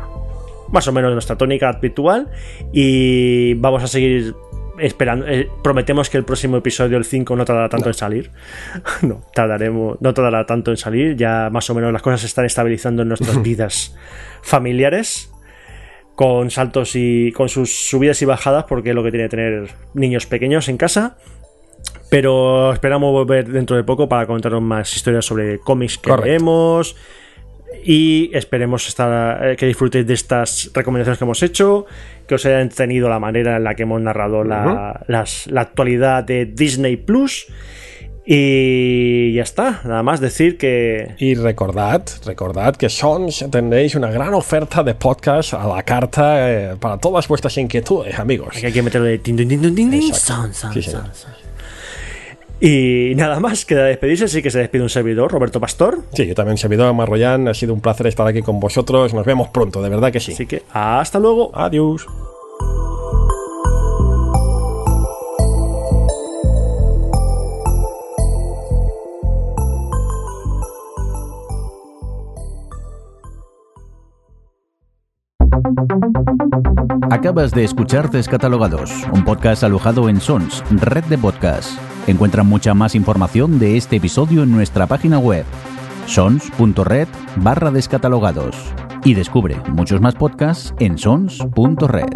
más o menos nuestra tónica habitual. Y vamos a seguir esperando. eh, prometemos que el próximo episodio, el 5, no tardará tanto en salir. no, tardaremos, no tardará tanto en salir. Ya más o menos las cosas se están estabilizando en nuestras vidas familiares. Con saltos y con sus subidas y bajadas, porque es lo que tiene tener niños pequeños en casa. Pero esperamos volver dentro de poco para contaros más historias sobre cómics que Correcto. leemos. Y esperemos estar, eh, que disfrutéis de estas recomendaciones que hemos hecho, que os haya entretenido la manera en la que hemos narrado la, las- la actualidad de Disney Plus. Y ya está, nada más decir que Y recordad, recordad que Sons tendréis una gran oferta de podcast a la carta eh, para todas vuestras inquietudes, amigos. hay que meterlo de tin, tin, tin, tin, tin, tin, Exacto. son, son, Sí, señor. Y nada más, queda despedirse, así que se despide un servidor, Roberto Pastor. Sí, yo también, servidor Marroyán, ha sido un placer estar aquí con vosotros. Nos vemos pronto, de verdad que sí. Así que hasta luego. Adiós. Acabas de escuchar Descatalogados, un podcast alojado en Sons, red de podcasts. Encuentra mucha más información de este episodio en nuestra página web, sons.red barra descatalogados. Y descubre muchos más podcasts en sons.red.